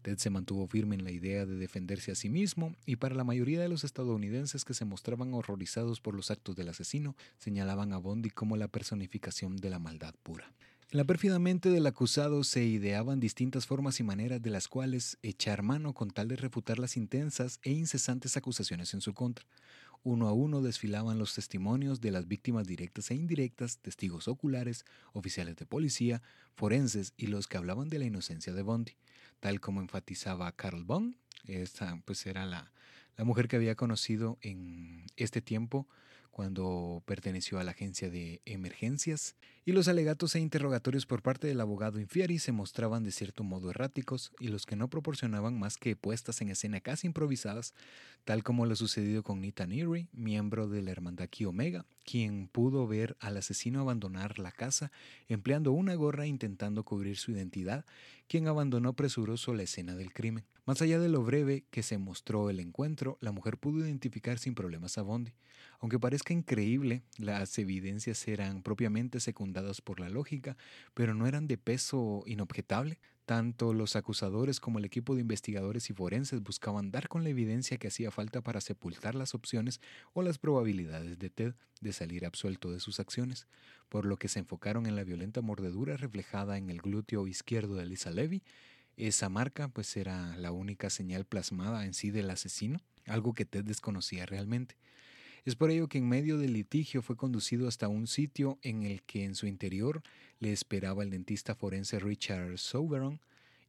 Ted se mantuvo firme en la idea de defenderse a sí mismo y para la mayoría de los estadounidenses que se mostraban horrorizados por los actos del asesino, señalaban a Bondi como la personificación de la maldad pura. En la pérfida mente del acusado se ideaban distintas formas y maneras de las cuales echar mano con tal de refutar las intensas e incesantes acusaciones en su contra. Uno a uno desfilaban los testimonios de las víctimas directas e indirectas, testigos oculares, oficiales de policía, forenses y los que hablaban de la inocencia de Bondi, tal como enfatizaba Carl Bond, esta pues era la, la mujer que había conocido en este tiempo cuando perteneció a la agencia de emergencias, y los alegatos e interrogatorios por parte del abogado Infieri se mostraban de cierto modo erráticos y los que no proporcionaban más que puestas en escena casi improvisadas, tal como lo sucedido con Nita Neary, miembro de la hermandad Ki Omega, quien pudo ver al asesino abandonar la casa empleando una gorra intentando cubrir su identidad, quien abandonó presuroso la escena del crimen. Más allá de lo breve que se mostró el encuentro, la mujer pudo identificar sin problemas a Bondi. Aunque parezca increíble, las evidencias eran propiamente secundadas por la lógica, pero no eran de peso inobjetable. Tanto los acusadores como el equipo de investigadores y forenses buscaban dar con la evidencia que hacía falta para sepultar las opciones o las probabilidades de Ted de salir absuelto de sus acciones, por lo que se enfocaron en la violenta mordedura reflejada en el glúteo izquierdo de Lisa Levy. Esa marca pues era la única señal plasmada en sí del asesino, algo que Ted desconocía realmente. Es por ello que en medio del litigio fue conducido hasta un sitio en el que en su interior le esperaba el dentista forense Richard Soberon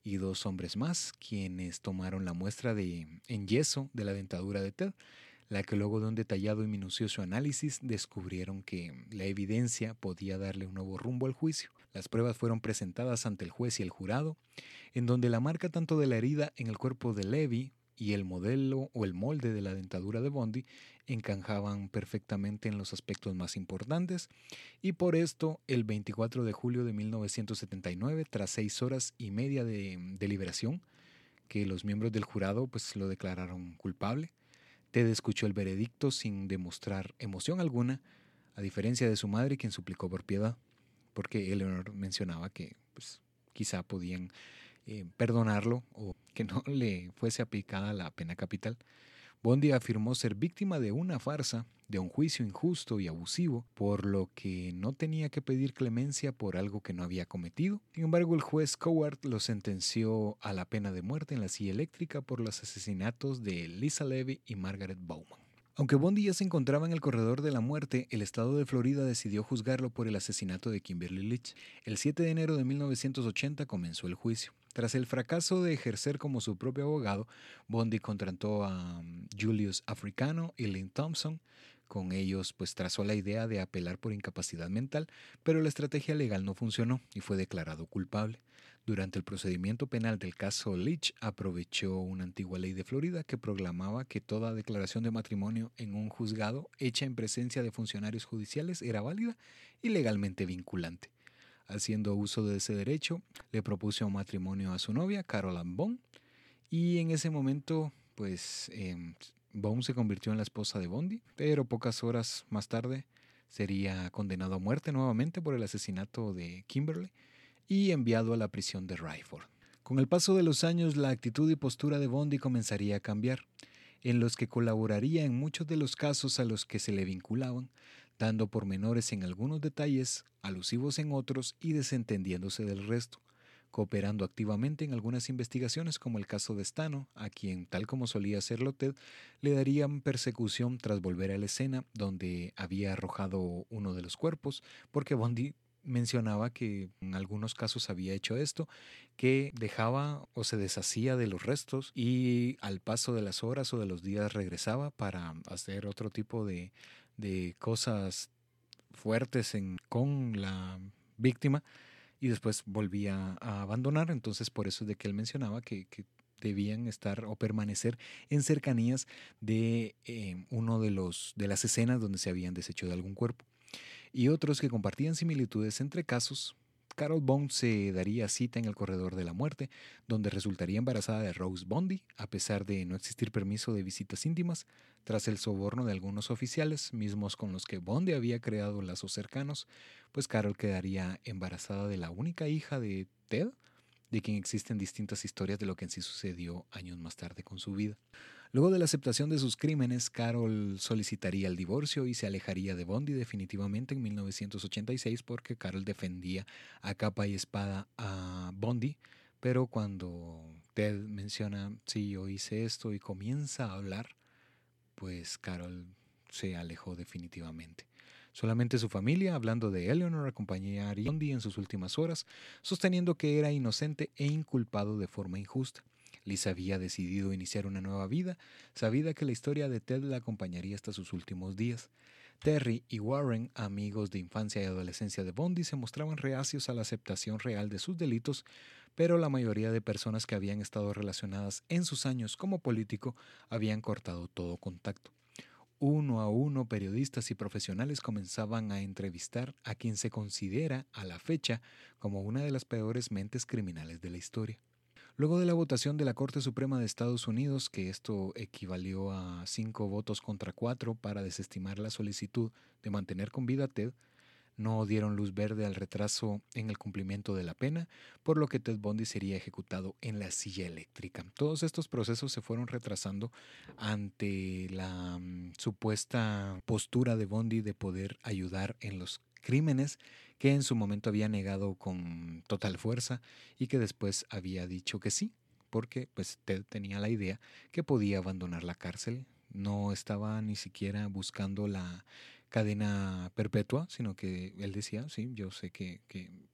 y dos hombres más, quienes tomaron la muestra de, en yeso de la dentadura de Ted, la que luego de un detallado y minucioso análisis descubrieron que la evidencia podía darle un nuevo rumbo al juicio. Las pruebas fueron presentadas ante el juez y el jurado, en donde la marca tanto de la herida en el cuerpo de Levy y el modelo o el molde de la dentadura de Bondi encajaban perfectamente en los aspectos más importantes. Y por esto el 24 de julio de 1979, tras seis horas y media de deliberación, que los miembros del jurado pues lo declararon culpable, Ted escuchó el veredicto sin demostrar emoción alguna, a diferencia de su madre quien suplicó por piedad, porque Eleanor mencionaba que pues, quizá podían eh, perdonarlo o que no (laughs) le fuese aplicada la pena capital. Bondi afirmó ser víctima de una farsa, de un juicio injusto y abusivo, por lo que no tenía que pedir clemencia por algo que no había cometido. Sin embargo, el juez Coward lo sentenció a la pena de muerte en la silla eléctrica por los asesinatos de Lisa Levy y Margaret Bowman. Aunque Bondi ya se encontraba en el corredor de la muerte, el estado de Florida decidió juzgarlo por el asesinato de Kimberly Leach. El 7 de enero de 1980 comenzó el juicio. Tras el fracaso de ejercer como su propio abogado, Bondi contrató a mm, Julius Africano y Lynn Thompson. Con ellos, pues trazó la idea de apelar por incapacidad mental, pero la estrategia legal no funcionó y fue declarado culpable. Durante el procedimiento penal del caso Leach, aprovechó una antigua ley de Florida que proclamaba que toda declaración de matrimonio en un juzgado hecha en presencia de funcionarios judiciales era válida y legalmente vinculante. Haciendo uso de ese derecho, le propuso un matrimonio a su novia, Caroline Bond, y en ese momento, pues, eh, Bond se convirtió en la esposa de Bondi, pero pocas horas más tarde sería condenado a muerte nuevamente por el asesinato de Kimberly y enviado a la prisión de Ryford. Con el paso de los años, la actitud y postura de Bondi comenzaría a cambiar, en los que colaboraría en muchos de los casos a los que se le vinculaban, dando pormenores en algunos detalles, alusivos en otros y desentendiéndose del resto, cooperando activamente en algunas investigaciones como el caso de Stano, a quien, tal como solía hacerlo Ted, le darían persecución tras volver a la escena donde había arrojado uno de los cuerpos, porque Bondi mencionaba que en algunos casos había hecho esto, que dejaba o se deshacía de los restos y al paso de las horas o de los días regresaba para hacer otro tipo de, de cosas fuertes con la víctima y después volvía a abandonar. Entonces por eso es de que él mencionaba que, debían estar o permanecer en cercanías de eh, uno de los de las escenas donde se habían deshecho de algún cuerpo y otros que compartían similitudes entre casos Carol Bond se daría cita en el corredor de la muerte, donde resultaría embarazada de Rose Bondi, a pesar de no existir permiso de visitas íntimas, tras el soborno de algunos oficiales, mismos con los que Bondi había creado lazos cercanos, pues Carol quedaría embarazada de la única hija de Ted, de quien existen distintas historias de lo que en sí sucedió años más tarde con su vida. Luego de la aceptación de sus crímenes, Carol solicitaría el divorcio y se alejaría de Bondi definitivamente en 1986 porque Carol defendía a capa y espada a Bondi, pero cuando Ted menciona, sí, yo hice esto y comienza a hablar, pues Carol se alejó definitivamente. Solamente su familia, hablando de Eleanor, acompañaría a Bondi en sus últimas horas, sosteniendo que era inocente e inculpado de forma injusta. Liz había decidido iniciar una nueva vida, sabida que la historia de Ted la acompañaría hasta sus últimos días. Terry y Warren, amigos de infancia y adolescencia de Bondi, se mostraban reacios a la aceptación real de sus delitos, pero la mayoría de personas que habían estado relacionadas en sus años como político habían cortado todo contacto. Uno a uno, periodistas y profesionales comenzaban a entrevistar a quien se considera a la fecha como una de las peores mentes criminales de la historia. Luego de la votación de la Corte Suprema de Estados Unidos, que esto equivalió a cinco votos contra cuatro para desestimar la solicitud de mantener con vida a Ted, no dieron luz verde al retraso en el cumplimiento de la pena, por lo que Ted Bundy sería ejecutado en la silla eléctrica. Todos estos procesos se fueron retrasando ante la mm, supuesta postura de Bundy de poder ayudar en los crímenes que en su momento había negado con total fuerza y que después había dicho que sí, porque pues Ted tenía la idea que podía abandonar la cárcel, no estaba ni siquiera buscando la cadena perpetua, sino que él decía, sí, yo sé que,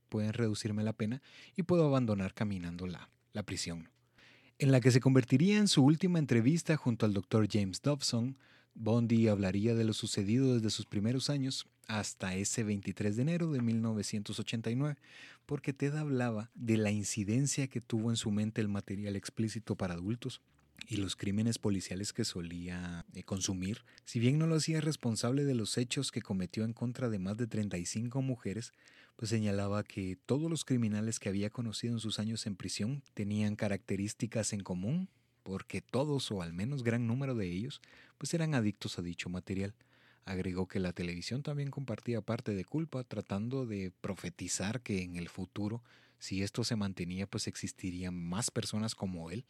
pueden reducirme la pena y puedo abandonar caminando la, la prisión. En la que se convertiría en su última entrevista junto al doctor James Dobson, Bondi hablaría de lo sucedido desde sus primeros años hasta ese 23 de enero de 1989, porque Ted hablaba de la incidencia que tuvo en su mente el material explícito para adultos y los crímenes policiales que solía eh, consumir. Si bien no lo hacía responsable de los hechos que cometió en contra de más de 35 mujeres, pues señalaba que todos los criminales que había conocido en sus años en prisión tenían características en común porque todos o al menos gran número de ellos pues eran adictos a dicho material. Agregó que la televisión también compartía parte de culpa tratando de profetizar que en el futuro, si esto se mantenía, pues existirían más personas como él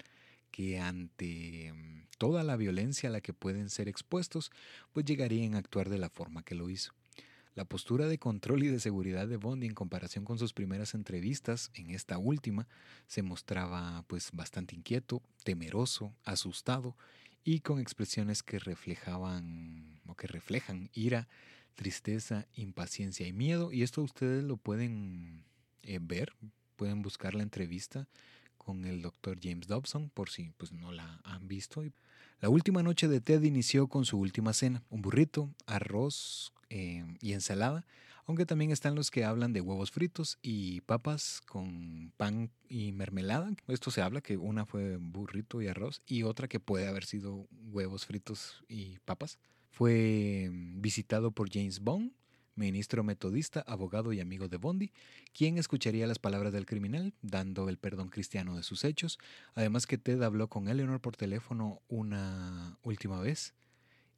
que ante mm, toda la violencia a la que pueden ser expuestos, pues llegarían a actuar de la forma que lo hizo. La postura de control y de seguridad de Bondi en comparación con sus primeras entrevistas, en esta última, se mostraba pues bastante inquieto, temeroso, asustado y con expresiones que reflejaban o que reflejan ira, tristeza, impaciencia y miedo. Y esto ustedes lo pueden eh, ver, pueden buscar la entrevista con el doctor James Dobson por si pues, no la han visto. La última noche de Ted inició con su última cena, un burrito, arroz eh, y ensalada, aunque también están los que hablan de huevos fritos y papas con pan y mermelada. Esto se habla que una fue burrito y arroz y otra que puede haber sido huevos fritos y papas. Fue visitado por James Bond, ministro metodista, abogado y amigo de Bondi, quien escucharía las palabras del criminal, dando el perdón cristiano de sus hechos. Además que Ted habló con Eleanor por teléfono una última vez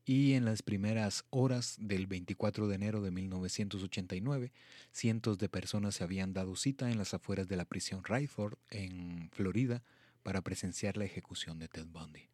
y en las primeras horas del 24 de enero de 1989, cientos de personas se habían dado cita en las afueras de la prisión Rayford, en Florida, para presenciar la ejecución de Ted Bundy.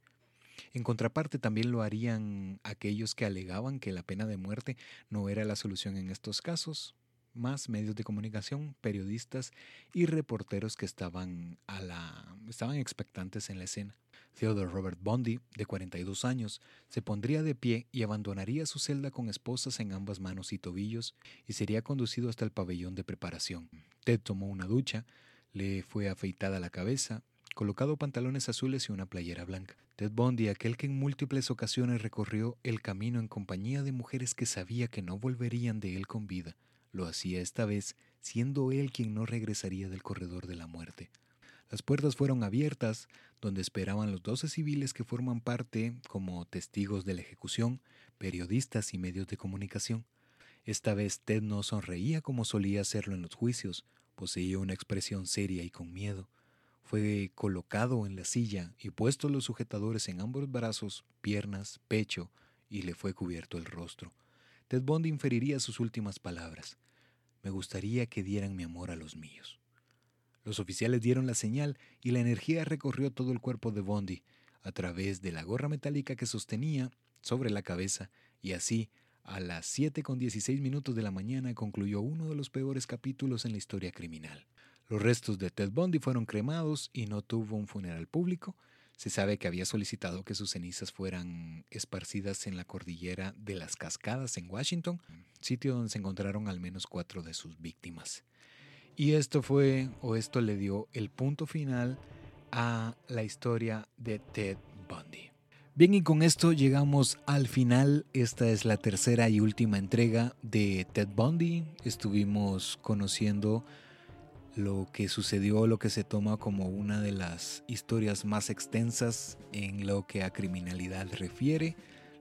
En contraparte, también lo harían aquellos que alegaban que la pena de muerte no era la solución en estos casos, más medios de comunicación, periodistas y reporteros que estaban, a la, estaban expectantes en la escena. Theodore Robert Bundy, de 42 años, se pondría de pie y abandonaría su celda con esposas en ambas manos y tobillos y sería conducido hasta el pabellón de preparación. Ted tomó una ducha, le fue afeitada la cabeza, colocado pantalones azules y una playera blanca. Ted Bundy, aquel que en múltiples ocasiones recorrió el camino en compañía de mujeres que sabía que no volverían de él con vida, lo hacía esta vez siendo él quien no regresaría del corredor de la muerte. Las puertas fueron abiertas, donde esperaban los doce civiles que forman parte como testigos de la ejecución, periodistas y medios de comunicación. Esta vez Ted no sonreía como solía hacerlo en los juicios, poseía una expresión seria y con miedo. Fue colocado en la silla y puesto los sujetadores en ambos brazos, piernas, pecho, y le fue cubierto el rostro. Ted Bond inferiría sus últimas palabras. Me gustaría que dieran mi amor a los míos. Los oficiales dieron la señal y la energía recorrió todo el cuerpo de Bondi a través de la gorra metálica que sostenía sobre la cabeza y así a las 7 con 16 minutos de la mañana concluyó uno de los peores capítulos en la historia criminal. Los restos de Ted Bundy fueron cremados y no tuvo un funeral público. Se sabe que había solicitado que sus cenizas fueran esparcidas en la cordillera de las Cascadas en Washington, sitio donde se encontraron al menos cuatro de sus víctimas. Y esto fue, o esto le dio el punto final a la historia de Ted Bundy. Bien, y con esto llegamos al final. Esta es la tercera y última entrega de Ted Bundy. Estuvimos conociendo lo que sucedió, lo que se toma como una de las historias más extensas en lo que a criminalidad refiere.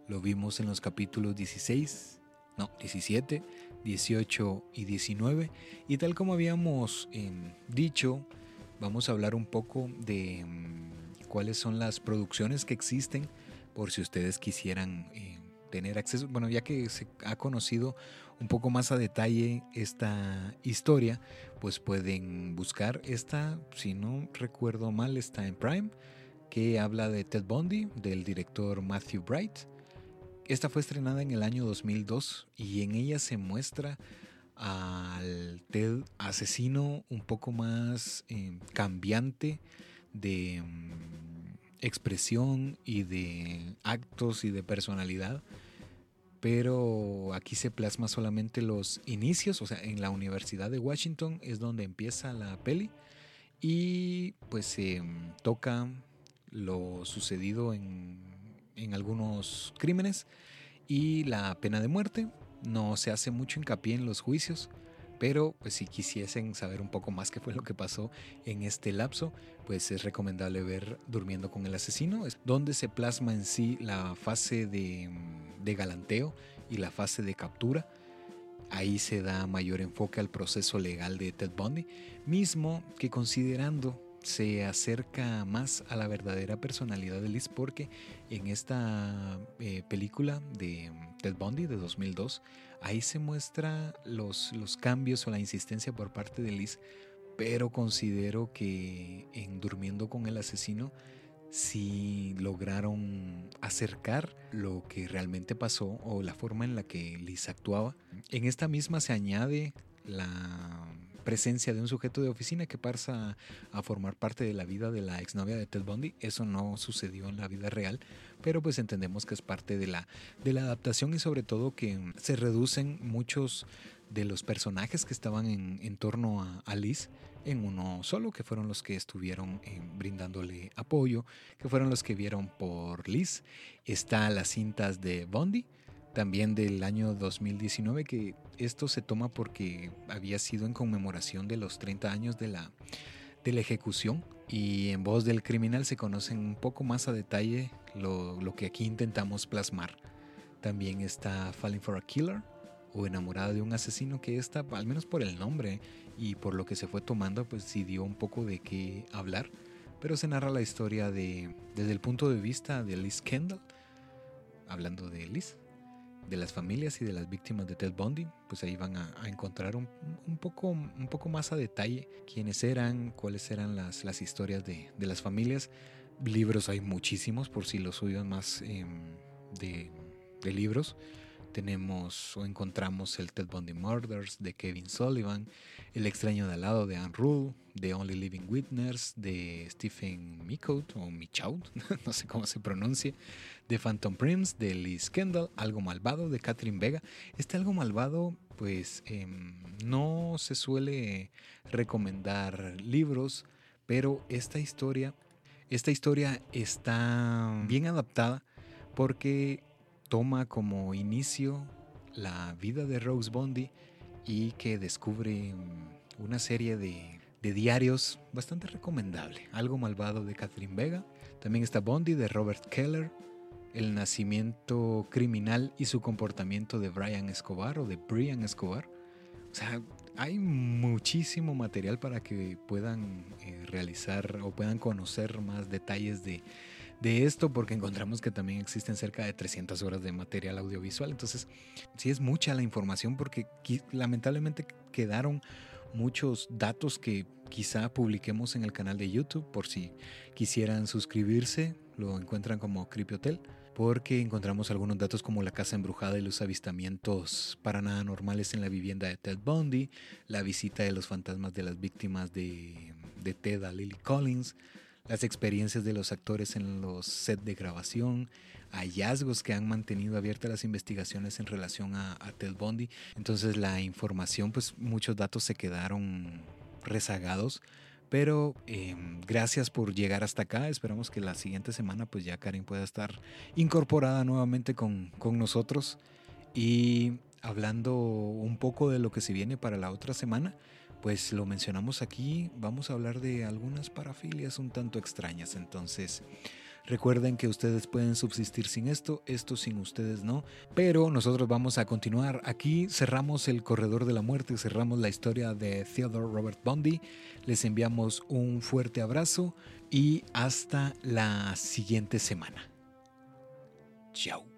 Lo vimos en los capítulos 16, no, 17, 18 y 19. Y tal como habíamos em, dicho, vamos a hablar un poco de em, cuáles son las producciones que existen por si ustedes quisieran eh, tener acceso. Bueno, ya que se ha conocido un poco más a detalle esta historia, pues pueden buscar esta, si no recuerdo mal, está en Prime, que habla de Ted Bundy, del director Matthew Bright. Esta fue estrenada en el año 2002 y en ella se muestra al Ted asesino un poco más eh, cambiante de mm, expresión y de actos y de personalidad. Pero aquí se plasma solamente los inicios, o sea, en la Universidad de Washington es donde empieza la peli y pues se mm, toca lo sucedido en en algunos crímenes y la pena de muerte. No se hace mucho hincapié en los juicios, pero pues si quisiesen saber un poco más qué fue lo que pasó en este lapso, pues es recomendable ver Durmiendo con el asesino, es donde se plasma en sí la fase de, de galanteo y la fase de captura. Ahí se da mayor enfoque al proceso legal de Ted Bundy, mismo que considerando se acerca más a la verdadera personalidad de Liz porque en esta eh, película de mm, Ted Bundy de 2002, ahí se muestra los, los cambios o la insistencia por parte de Liz, pero considero que en Durmiendo con el asesino sí lograron acercar lo que realmente pasó o la forma en la que Liz actuaba. En esta misma se añade la presencia de un sujeto de oficina que pasa a formar parte de la vida de la exnovia de Ted Bundy. Eso no sucedió en la vida real, pero pues entendemos que es parte de la, de la adaptación y sobre todo que se reducen muchos de los personajes que estaban en, torno a, Liz en uno solo, que fueron los que estuvieron eh, brindándole apoyo, que fueron los que vieron por Liz. Está las cintas de Bundy, también del año 2019, que esto se toma porque había sido en conmemoración de los 30 años de la, de la ejecución y en voz del criminal se conocen un poco más a detalle lo, lo que aquí intentamos plasmar. También está Falling for a Killer o Enamorada de un asesino que está, al menos por el nombre y por lo que se fue tomando, pues sí dio un poco de qué hablar. Pero se narra la historia de, desde el punto de vista de Liz Kendall, hablando de Liz, de las familias y de las víctimas de Ted Bundy, pues ahí van a, encontrar un, poco, un poco más a detalle quiénes eran, cuáles eran las, las historias de, de las familias. Libros hay muchísimos, por si los oyen más em, de, de libros tenemos o encontramos el Ted Bundy Murders de Kevin Sullivan, El extraño de al lado de Anne Rule, The Only Living Witness de Stephen Michaud o Michaud, (laughs) no sé cómo se pronuncia, The Phantom Prince de Liz Kendall, Algo Malvado de Catherine Vega. Este Algo Malvado, pues em, no se suele recomendar libros, pero esta historia, esta historia está bien adaptada porque toma como inicio la vida de Rose Bondi y que descubre mm, una serie de, diarios bastante recomendable. Algo malvado de Catherine Vega. También está Bondi de Robert Keller. El nacimiento criminal y su comportamiento de Brian Escobar o de Brian Escobar. O sea, hay muchísimo material para que puedan eh, realizar o puedan conocer más detalles de, de esto porque encontramos que también existen cerca de 300 horas de material audiovisual. Entonces, sí es mucha la información porque lamentablemente quedaron muchos datos que quizá publiquemos en el canal de YouTube por si quisieran suscribirse, lo encuentran como Creepy Hotel porque encontramos algunos datos como la casa embrujada y los avistamientos para nada normales en la vivienda de Ted Bundy, la visita de los fantasmas de las víctimas de, de Ted a Lily Collins, las experiencias de los actores en los sets de grabación, hallazgos que han mantenido abiertas las investigaciones en relación a, Ted Bundy. Entonces la información, pues muchos datos se quedaron rezagados. Pero em, gracias por llegar hasta acá. Esperamos que la siguiente semana pues ya Karen pueda estar incorporada nuevamente con, con nosotros. Y hablando un poco de lo que se viene para la otra semana, pues lo mencionamos aquí, vamos a hablar de algunas parafilias un tanto extrañas, entonces recuerden que ustedes pueden subsistir sin esto, esto sin ustedes no, pero nosotros vamos a continuar aquí, cerramos el corredor de la muerte, cerramos la historia de Theodore Robert Bundy, les enviamos un fuerte abrazo y hasta la siguiente semana. Chao.